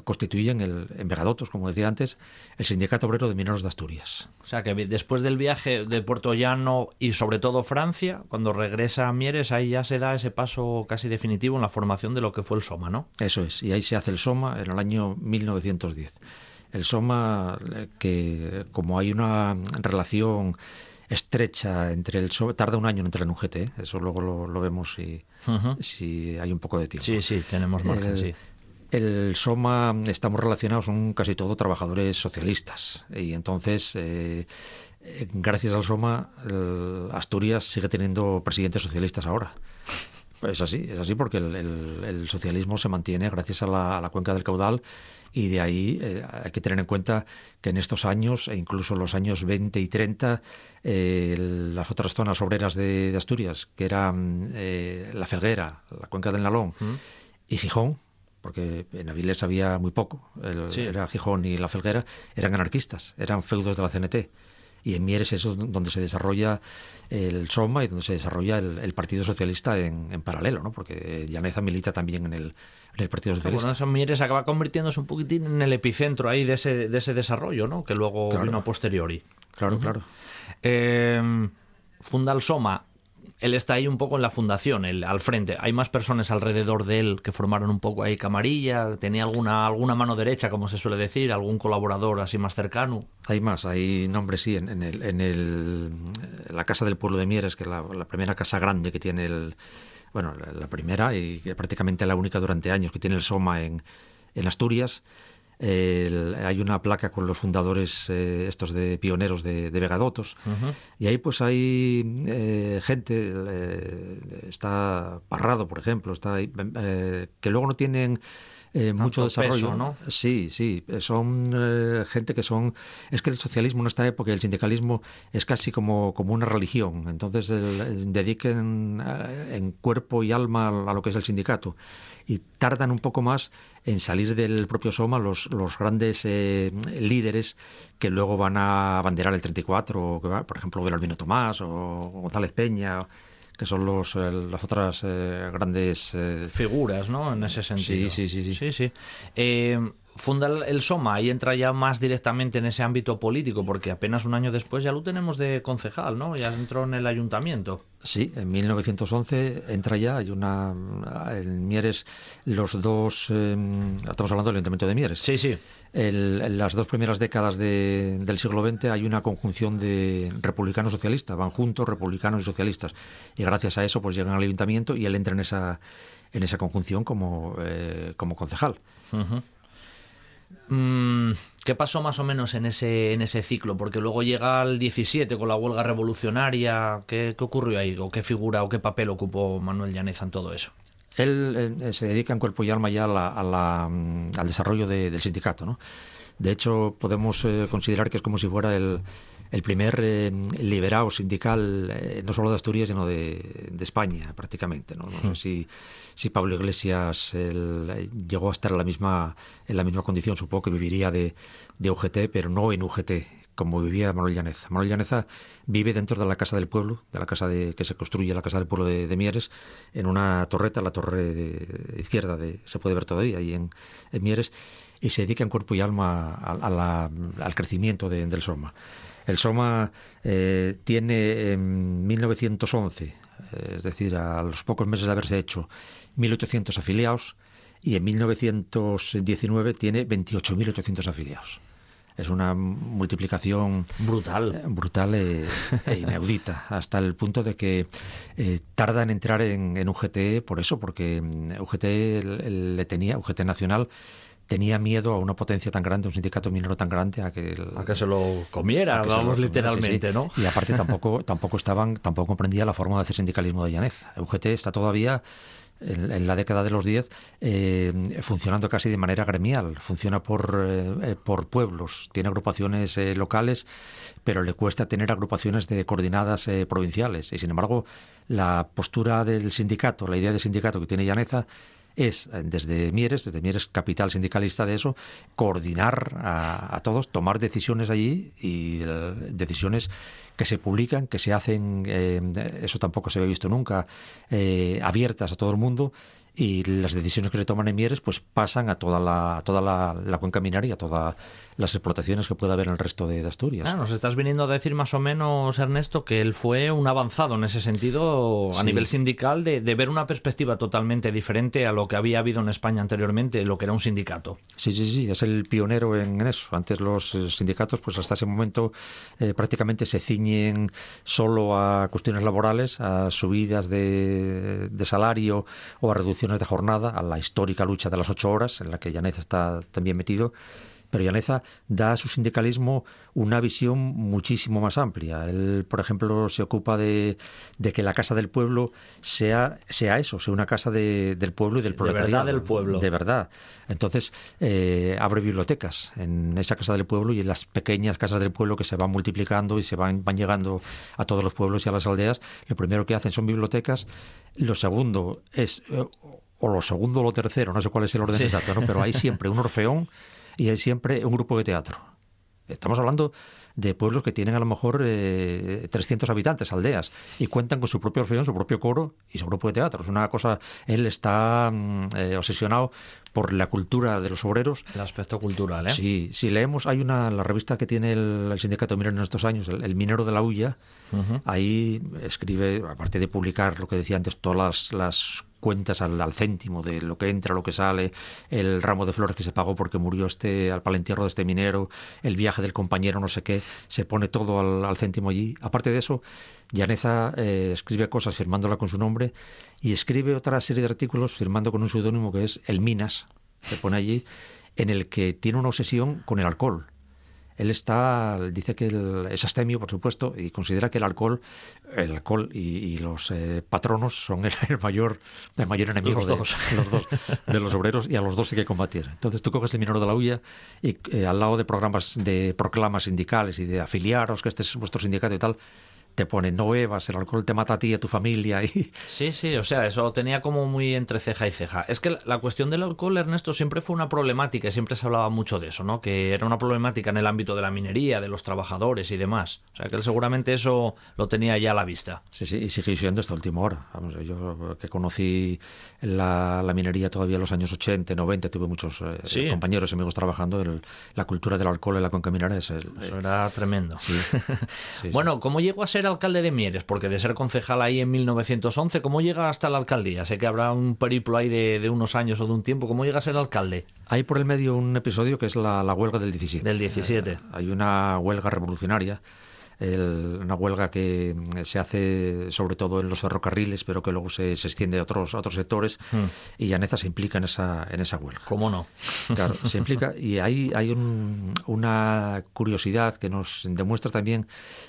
constituyen el, en Vegadotos, como decía antes, el Sindicato Obrero de Mineros de Asturias. O sea que después del viaje de Puerto Llano y sobre todo Francia, cuando regresa a Mieres, ahí ya se da ese paso casi definitivo en la formación de lo que fue el SOMA, ¿no? Eso es, y ahí se hace el SOMA en el año 1910 el Soma, que como hay una relación estrecha entre el SOMA, tarda un año en entrar en un GT, ¿eh? eso luego lo, vemos si, si, hay un poco de tiempo. Sí, sí, tenemos margen, el, sí. El SOMA estamos relacionados son casi todos trabajadores socialistas y entonces eh, gracias al SOMA Asturias sigue teniendo presidentes socialistas ahora. Es así, es así porque el, socialismo se mantiene gracias a la, a la cuenca del caudal y de ahí eh, hay que tener en cuenta que en estos años, e incluso los años 20 y 30, eh, las otras zonas obreras de, Asturias, que eran eh, la Felguera, la cuenca del Nalón y Gijón, porque en Avilés había muy poco, era Gijón y la Felguera, eran anarquistas, eran feudos de la CNT y en Mieres es donde se desarrolla el SOMA y donde se desarrolla el, Partido Socialista en, paralelo, ¿no? porque Llaneza milita también en el, Partido Socialista. Bueno, Mieres acaba convirtiéndose un poquitín en el epicentro ahí de ese, de ese desarrollo, ¿no? que luego vino a posteriori. Claro, claro. Eh, funda el SOMA él está ahí un poco en la fundación, al frente. Hay más personas alrededor de él que formaron un poco ahí camarilla. Tenía alguna, alguna mano derecha, como se suele decir, algún colaborador así más cercano. Hay más, hay nombres, sí, en, el, en el, la Casa del Pueblo de Mieres, que es la, primera casa grande que tiene el. Bueno, la, primera y prácticamente la única durante años que tiene el SOMA en, en Asturias hay una placa con los fundadores eh, estos de pioneros de, Vegadotos. Y ahí pues hay eh, gente está Parrado por ejemplo está eh, que luego no tienen mucho desarrollo. ¿no? sí sí son gente que son es que el socialismo en esta época y el sindicalismo es casi como, como una religión. Entonces dediquen en cuerpo y alma a lo que es el sindicato y tardan un poco más en salir del propio Soma los, los grandes eh, líderes que luego van a banderar el 34, que va, por ejemplo, Belarmino Tomás o González Peña que son los, eh, las otras eh, grandes figuras, ¿no? En ese sentido. Sí, sí, sí. sí. sí, funda el Soma y entra ya más directamente en ese ámbito político, porque apenas un año después ya lo tenemos de concejal, ¿no? Ya entró en el ayuntamiento. Sí, en 1911 entra ya, hay una. En Mieres, los dos. Em, estamos hablando del ayuntamiento de Mieres. Sí, sí. en las dos primeras décadas del siglo XX hay una conjunción de republicanos socialistas, van juntos republicanos y socialistas. Y gracias a eso, pues llegan al ayuntamiento y él entra en esa, en esa conjunción como, eh, como concejal. ¿Qué pasó más o menos en ese, en ese ciclo? Porque luego llega el 17 con la huelga revolucionaria. ¿Qué, ocurrió ahí? ¿O qué figura o qué papel ocupó Manuel Llaneza en todo eso? Él eh, se dedica en cuerpo y alma ya mm, al desarrollo del sindicato. ¿no? De hecho, podemos eh, considerar que es como si fuera el, el primer eh, liberado sindical, eh, no solo de Asturias, sino de, España, prácticamente. No, sé si, si Pablo Iglesias llegó a estar en la misma, en la misma condición, supongo que viviría de, de UGT, pero no en UGT, como vivía Manuel Llaneza. Manuel Llaneza vive dentro de la Casa del Pueblo, de la casa de, que se construye, la Casa del Pueblo de, Mieres, en una torreta, la torre de, izquierda, de, se puede ver todavía ahí en, Mieres, y se dedica en cuerpo y alma al crecimiento del Soma. El Soma eh, tiene en 1911, es decir, a los pocos meses de haberse hecho, 1.800 afiliados y en 1919 tiene 28.800 afiliados. Es una multiplicación brutal, eh, brutal e, e, inaudita, hasta el punto de que eh, tarda en entrar en, en UGT por eso, porque mm, UGT le tenía, UGT Nacional, tenía miedo a una potencia tan grande, un sindicato minero tan grande, a que, a que se lo comiera, vamos literalmente, ¿no? Y aparte tampoco, tampoco estaban, tampoco comprendía la forma de hacer sindicalismo de Llanez. UGT está todavía en, la década de los 10 eh, funcionando casi de manera gremial, funciona por, eh, por pueblos, tiene agrupaciones eh, locales, pero le cuesta tener agrupaciones de coordinadas provinciales. Y sin embargo, la postura del sindicato, la idea de sindicato que tiene Llaneza es eh, desde Mieres, desde Mieres capital sindicalista de eso, coordinar a, todos, tomar decisiones allí y eh, decisiones que se publican, que se hacen, eh, eso tampoco se había visto nunca, abiertas a todo el mundo y las decisiones que se toman en Mieres pues pasan a toda la, toda la, cuenca minaria, a todas las explotaciones que pueda haber en el resto de, Asturias. nos estás viniendo a decir más o menos, Ernesto, que él fue un avanzado en ese sentido a nivel sindical de, ver una perspectiva totalmente diferente a lo que había habido en España anteriormente, lo que era un sindicato. Sí, sí, sí, es el pionero en, eso. Antes los eh, sindicatos, pues hasta ese momento eh, prácticamente se ciñen solo a cuestiones laborales, a subidas de, de salario o a reducción de jornada, a la histórica lucha de las ocho horas, en la que Llaneza está también metido, pero Llaneza da a su sindicalismo una visión muchísimo más amplia. Él, por ejemplo, se ocupa de, que la Casa del Pueblo sea, sea eso, sea una casa del pueblo y del proletariado. De verdad del pueblo. De verdad. Entonces, eh, abre bibliotecas en esa Casa del Pueblo y en las pequeñas casas del pueblo que se van multiplicando y se van, van llegando a todos los pueblos y a las aldeas. Lo primero que hacen son bibliotecas. Lo segundo es... Eh, o lo segundo o lo tercero, no sé cuál es el orden exacto, ¿no? pero hay siempre un orfeón y hay siempre un grupo de teatro. Estamos hablando de pueblos que tienen a lo mejor 300 eh, habitantes, aldeas, y cuentan con su propio orfeón, su propio coro y su grupo de teatro. Es una cosa, él está mm, eh, obsesionado por la cultura de los obreros. El aspecto cultural, ¿eh? Sí, si leemos, hay una, la revista que tiene el, sindicato minero en estos años, el, Minero de la Huya, ahí escribe, aparte de publicar lo que decía antes, todas las, las cuentas al, céntimo de lo que entra, lo que sale, el ramo de flores que se pagó porque murió este al palentierro de este minero, el viaje del compañero, no sé qué, se pone todo al, céntimo allí. Aparte de eso, Llaneza eh, escribe cosas firmándola con su nombre y escribe otra serie de artículos firmando con un seudónimo que es El Minas, se pone allí, en el que tiene una obsesión con el alcohol él está, dice que es astemio, por supuesto, y considera que el alcohol, el alcohol y, los eh, patronos son el, mayor, el mayor enemigo de, los de los obreros y a los dos hay que combatir. Entonces tú coges el minero de la huya y eh, al lado de programas de proclamas sindicales y de afiliaros, que este es vuestro sindicato y tal, te pone no bebas, el alcohol te mata a ti y a tu familia. Y... Sí, sí, o sea, eso lo tenía como muy entre ceja y ceja. Es que la cuestión del alcohol, Ernesto, siempre fue una problemática y siempre se hablaba mucho de eso, ¿no? Que era una problemática en el ámbito de la minería, de los trabajadores y demás. O sea, que él seguramente eso lo tenía ya a la vista. Sí, sí, y sigue siendo hasta última hora. Vamos, yo que conocí la, minería todavía en los años 80, 90, tuve muchos eh, compañeros y amigos trabajando. la cultura del alcohol en la conca minera es el, Eso era tremendo. bueno, ¿cómo llegó a ser alcalde de Mieres? Porque de ser concejal ahí en 1911, ¿cómo llega hasta la alcaldía? Sé que habrá un periplo ahí de, unos años o de un tiempo. ¿Cómo llega a ser alcalde? Hay por el medio un episodio que es la, huelga del 17. Del 17. Eh, hay una huelga revolucionaria una huelga que mm, se hace sobre todo en los ferrocarriles, pero que luego se, extiende a otros, otros sectores, mm. y Llaneza se implica en esa, en esa huelga. ¿Cómo no? Claro, se implica, y hay, hay una curiosidad que nos demuestra también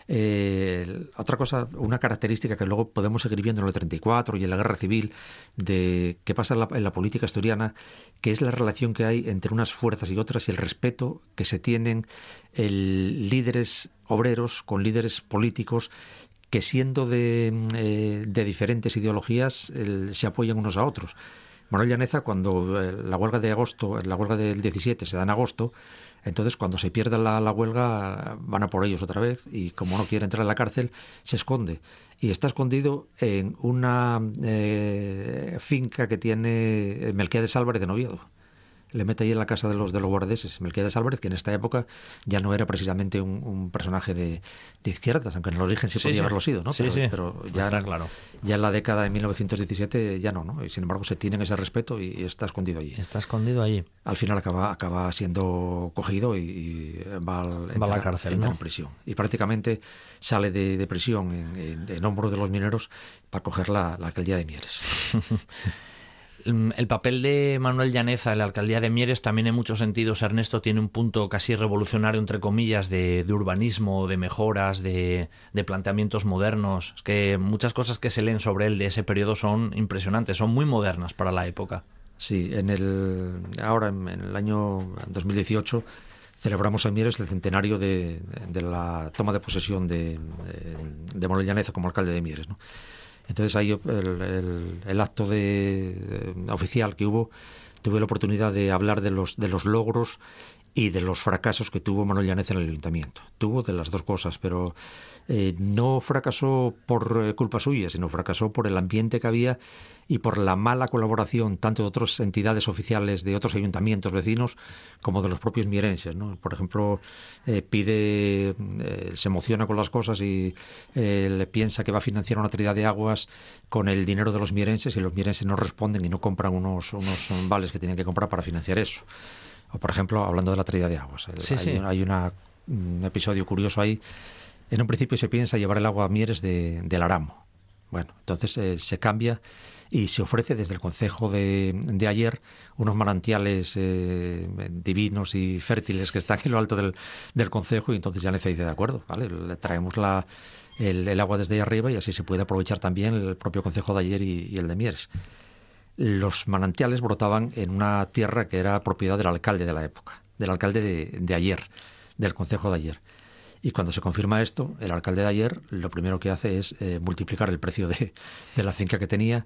eh, otra cosa, una característica que luego podemos seguir viendo en el 34 y en la guerra civil, de qué pasa en la, en la política asturiana, que es la relación que hay entre unas fuerzas y otras y el respeto que se tienen el líderes obreros con líderes políticos que siendo de, eh, de diferentes ideologías se apoyan unos a otros. Manuel Llaneza, cuando eh, la huelga de agosto, la huelga del 17 se da en agosto, entonces cuando se pierde la, huelga van a por ellos otra vez y como no quiere entrar en la cárcel, se esconde. Y está escondido en una eh, finca que tiene Melquiades Álvarez de Noviedo le mete ahí en la casa de los de los guardeses, Melquiades Álvarez, que en esta época ya no era precisamente un, personaje de, de, izquierdas, aunque en el origen sí, podía haberlo sido, ¿no? pero, pero ya, está claro. ya en la década de 1917 ya no, ¿no? Y sin embargo se tienen ese respeto y, está escondido allí. Está escondido allí. Al final acaba, acaba siendo cogido y, va, a la cárcel, entra en prisión. Y prácticamente sale de, prisión en, en, hombros de los mineros para coger la, la alcaldía de Mieres. Mm, el papel de Manuel Llaneza en la alcaldía de Mieres también en muchos sentidos, Ernesto, tiene un punto casi revolucionario, entre comillas, de, urbanismo, de mejoras, de, planteamientos modernos. Es que muchas cosas que se leen sobre él de ese periodo son impresionantes, son muy modernas para la época. Sí, en el, ahora en, el año 2018 celebramos en Mieres el centenario de, la toma de posesión de, Manuel Llaneza como alcalde de Mieres. Entonces ahí el, acto de, oficial que hubo, tuve la oportunidad de hablar de los, de los logros y de los fracasos que tuvo Manuel Llanez en el ayuntamiento. Tuvo de las dos cosas, pero eh, no fracasó por eh, culpa suya, sino fracasó por el ambiente que había y por la mala colaboración tanto de otras entidades oficiales de otros ayuntamientos vecinos como de los propios mierenses. ¿no? Por ejemplo, eh, pide, se emociona con las cosas y le piensa que va a financiar una trinidad de aguas con el dinero de los mierenses y los mierenses no responden y no compran unos, unos vales que tienen que comprar para financiar eso. O, por ejemplo, hablando de la trinidad de aguas. hay, un episodio curioso ahí en un principio se piensa llevar el agua a Mieres de, del Aramo. Bueno, entonces eh, se cambia y se ofrece desde el concejo de, de ayer unos manantiales eh, divinos y fértiles que están en lo alto del, del concejo y entonces ya dice de acuerdo, ¿vale? Le traemos la, el, agua desde ahí arriba y así se puede aprovechar también el propio concejo de ayer y, y el de Mieres. Los manantiales brotaban en una tierra que era propiedad del alcalde de la época, del alcalde de, de ayer, del concejo de ayer. Y cuando se confirma esto, el alcalde de ayer lo primero que hace es eh, multiplicar el precio de, de, la finca que tenía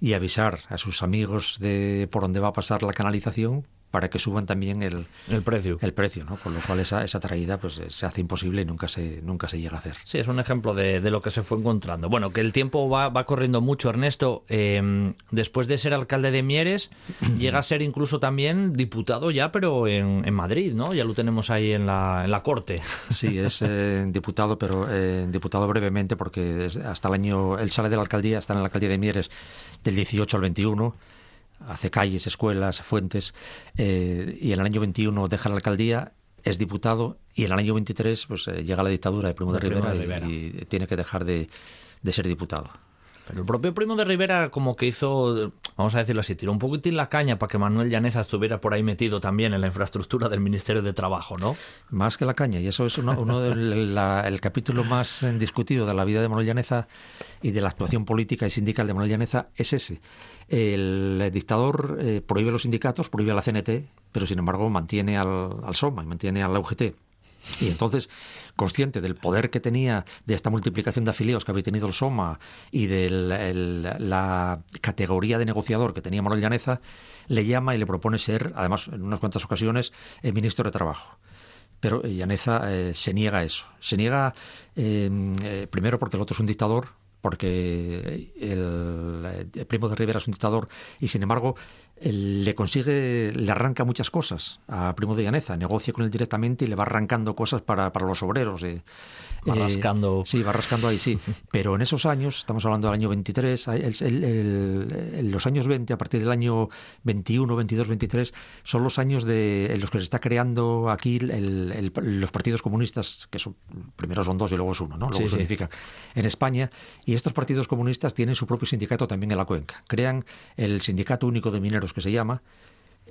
y avisar a sus amigos de por dónde va a pasar la canalización para que suban también el, el precio. El precio, ¿no? Con lo cual esa, esa traída pues eh, se hace imposible y nunca se, nunca se llega a hacer. Sí, es un ejemplo de, de lo que se fue encontrando. Bueno, que el tiempo va, va corriendo mucho, Ernesto. Em, después de ser alcalde de Mieres, llega a ser incluso también diputado ya, pero en, en Madrid, ¿no? Ya lo tenemos ahí en la, en la corte. Sí, es eh, diputado, pero eh, diputado brevemente porque hasta el año, él sale de la alcaldía, está en la alcaldía de Mieres del 18 al 21 hace calles, escuelas, fuentes, eh, y en el año 21 deja la alcaldía, es diputado, y en el año 23 pues, eh, llega la dictadura de Primo de, Rivera, Y, tiene que dejar de, ser diputado. El propio Primo de Rivera como que hizo, vamos a decirlo así, tiró un poquitín la caña para que Manuel Llaneza estuviera por ahí metido también en la infraestructura del Ministerio de Trabajo, ¿no? Más que la caña, y eso es uno, del capítulo más discutido de la vida de Manuel Llaneza y de la actuación política y sindical de Manuel Llaneza, es ese el dictador eh, prohíbe los sindicatos, prohíbe a la CNT, pero sin embargo mantiene al, al SOMA y mantiene a la UGT. Y entonces, consciente del poder que tenía, de esta multiplicación de afiliados que había tenido el SOMA y de la categoría de negociador que tenía Manuel Llaneza, le llama y le propone ser, además en unas cuantas ocasiones, el ministro de Trabajo. Pero Llaneza eh, se niega a eso. Se niega, eh, primero porque el otro es un dictador, porque el, Primo de Rivera es un dictador y sin embargo le consigue, le arranca muchas cosas a Primo de Llaneza, negocia con él directamente y le va arrancando cosas para, para los obreros. Eh. Va eh, rascando. sí, va rascando ahí, sí. Pero en esos años, estamos hablando del año 23, el, los años 20, a partir del año 21, 22, 23, son los años de, en los que se está creando aquí los partidos comunistas, que son, primero son dos y luego es uno, ¿no? Luego se significa en España. Y estos partidos comunistas tienen su propio sindicato también en la cuenca. Crean el Sindicato Único de Mineros, que se llama,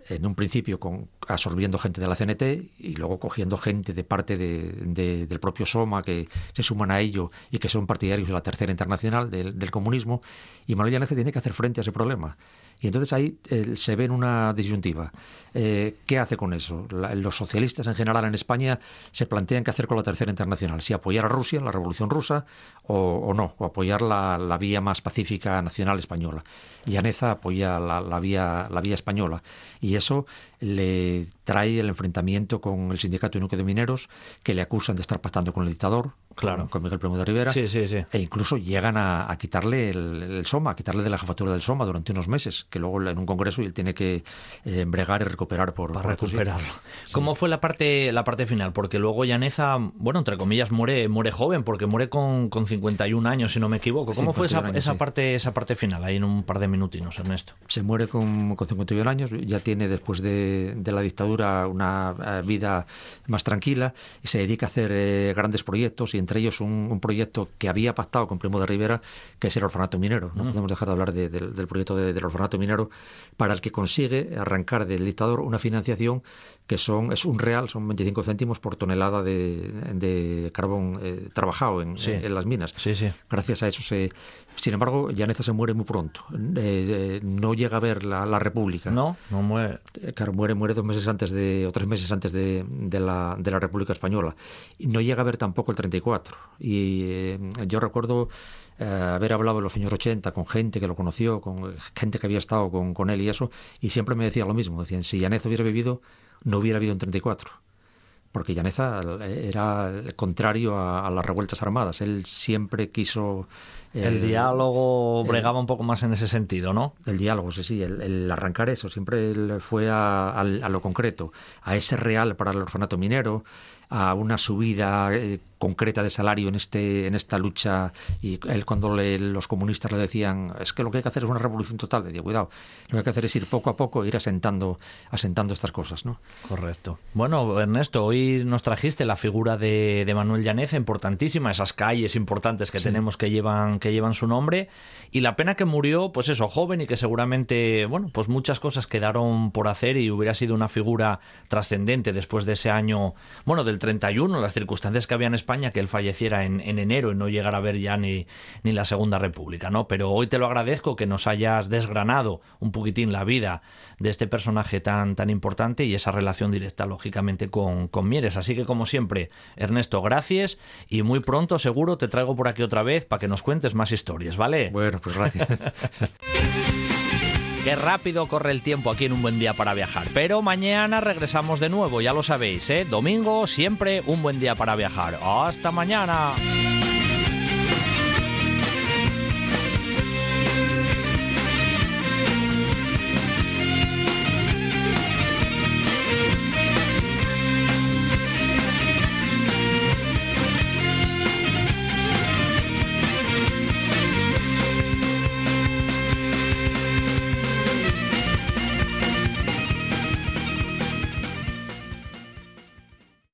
en un principio con, absorbiendo gente de la CNT y luego cogiendo gente de parte de, del propio Soma que se suman a ello y que son partidarios de la Tercera Internacional del, del comunismo. Y Manuel Llanece tiene que hacer frente a ese problema. Y entonces ahí eh, se ve en una disyuntiva. Eh, ¿Qué hace con eso? los socialistas en general en España se plantean qué hacer con la Tercera Internacional, si apoyar a Rusia, la Revolución Rusa, o, no, o apoyar la, vía más pacífica nacional española. Y Aneza apoya la, la, vía, la vía española. Y eso le trae el enfrentamiento con el Sindicato Único de Mineros, que le acusan de estar pactando con el dictador, claro. con, Miguel Primo de Rivera, sí, sí, sí. e incluso llegan a, quitarle el, SOMA, a quitarle de la jefatura del SOMA durante unos meses, que luego en un congreso él tiene que eh, embregar y recuperar por, Para recuperarlo. ¿Cómo fue la parte la parte final? Porque luego Llaneza, bueno, entre comillas, muere muere joven, porque muere con, con 51 años, si no me equivoco. ¿Cómo fue esa, esa parte esa parte final? Ahí en un par de minutinos, Ernesto. Se muere con, con 51 años, ya tiene después de de, la dictadura una eh, vida más tranquila y se dedica a hacer eh, grandes proyectos y entre ellos un, proyecto que había pactado con Primo de Rivera, que es el orfanato minero. No mm. podemos dejar de hablar del proyecto del orfanato minero para el que consigue arrancar del dictador una financiación que son es un real, son 25 céntimos por tonelada de, carbón eh, trabajado en, las minas. Sí, sí. Gracias a eso se... Sin embargo, Llaneza se muere muy pronto. no llega a ver la, la República. No, no muere. Claro, muere muere, dos meses antes de, o tres meses antes de, de, la, de la República Española. Y no llega a ver tampoco el 34. Y eh, yo recuerdo eh, haber hablado en los años 80 con gente que lo conoció, con gente que había estado con, con él y eso, y siempre me decía lo mismo. Decían, si Yanez hubiera vivido, no hubiera habido un 34 porque Llaneza era contrario a, las revueltas armadas. Él siempre quiso... El, diálogo bregaba un poco más en ese sentido, ¿no? El diálogo, sí, sí, el, arrancar eso, siempre fue a, a, lo concreto, a ese real para el orfanato minero, a una subida eh, concreta de salario en este en esta lucha y él cuando los comunistas le decían es que lo que hay que hacer es una revolución total le decía cuidado lo que hay que hacer es ir poco a poco ir asentando asentando estas cosas no correcto. Bueno Ernesto hoy nos trajiste la figura de, de Manuel Llaneza importantísima esas calles importantes que tenemos que llevan que llevan su nombre y la pena que murió pues eso joven y que seguramente bueno pues muchas cosas quedaron por hacer y hubiera sido una figura trascendente después de ese año bueno del 31, las circunstancias que había en España, que él falleciera en, enero y no llegara a ver ya ni, ni la Segunda República, ¿no? Pero hoy te lo agradezco que nos hayas desgranado un poquitín la vida de este personaje tan, tan importante y esa relación directa, lógicamente, con, con Mieres. Así que, como siempre, Ernesto, gracias y muy pronto, seguro, te traigo por aquí otra vez para que nos cuentes más historias, ¿vale? Bueno, pues gracias. Qué rápido corre el tiempo aquí en un buen día para viajar. Pero mañana regresamos de nuevo, ya lo sabéis, ¿eh? Domingo siempre un buen día para viajar. Hasta mañana.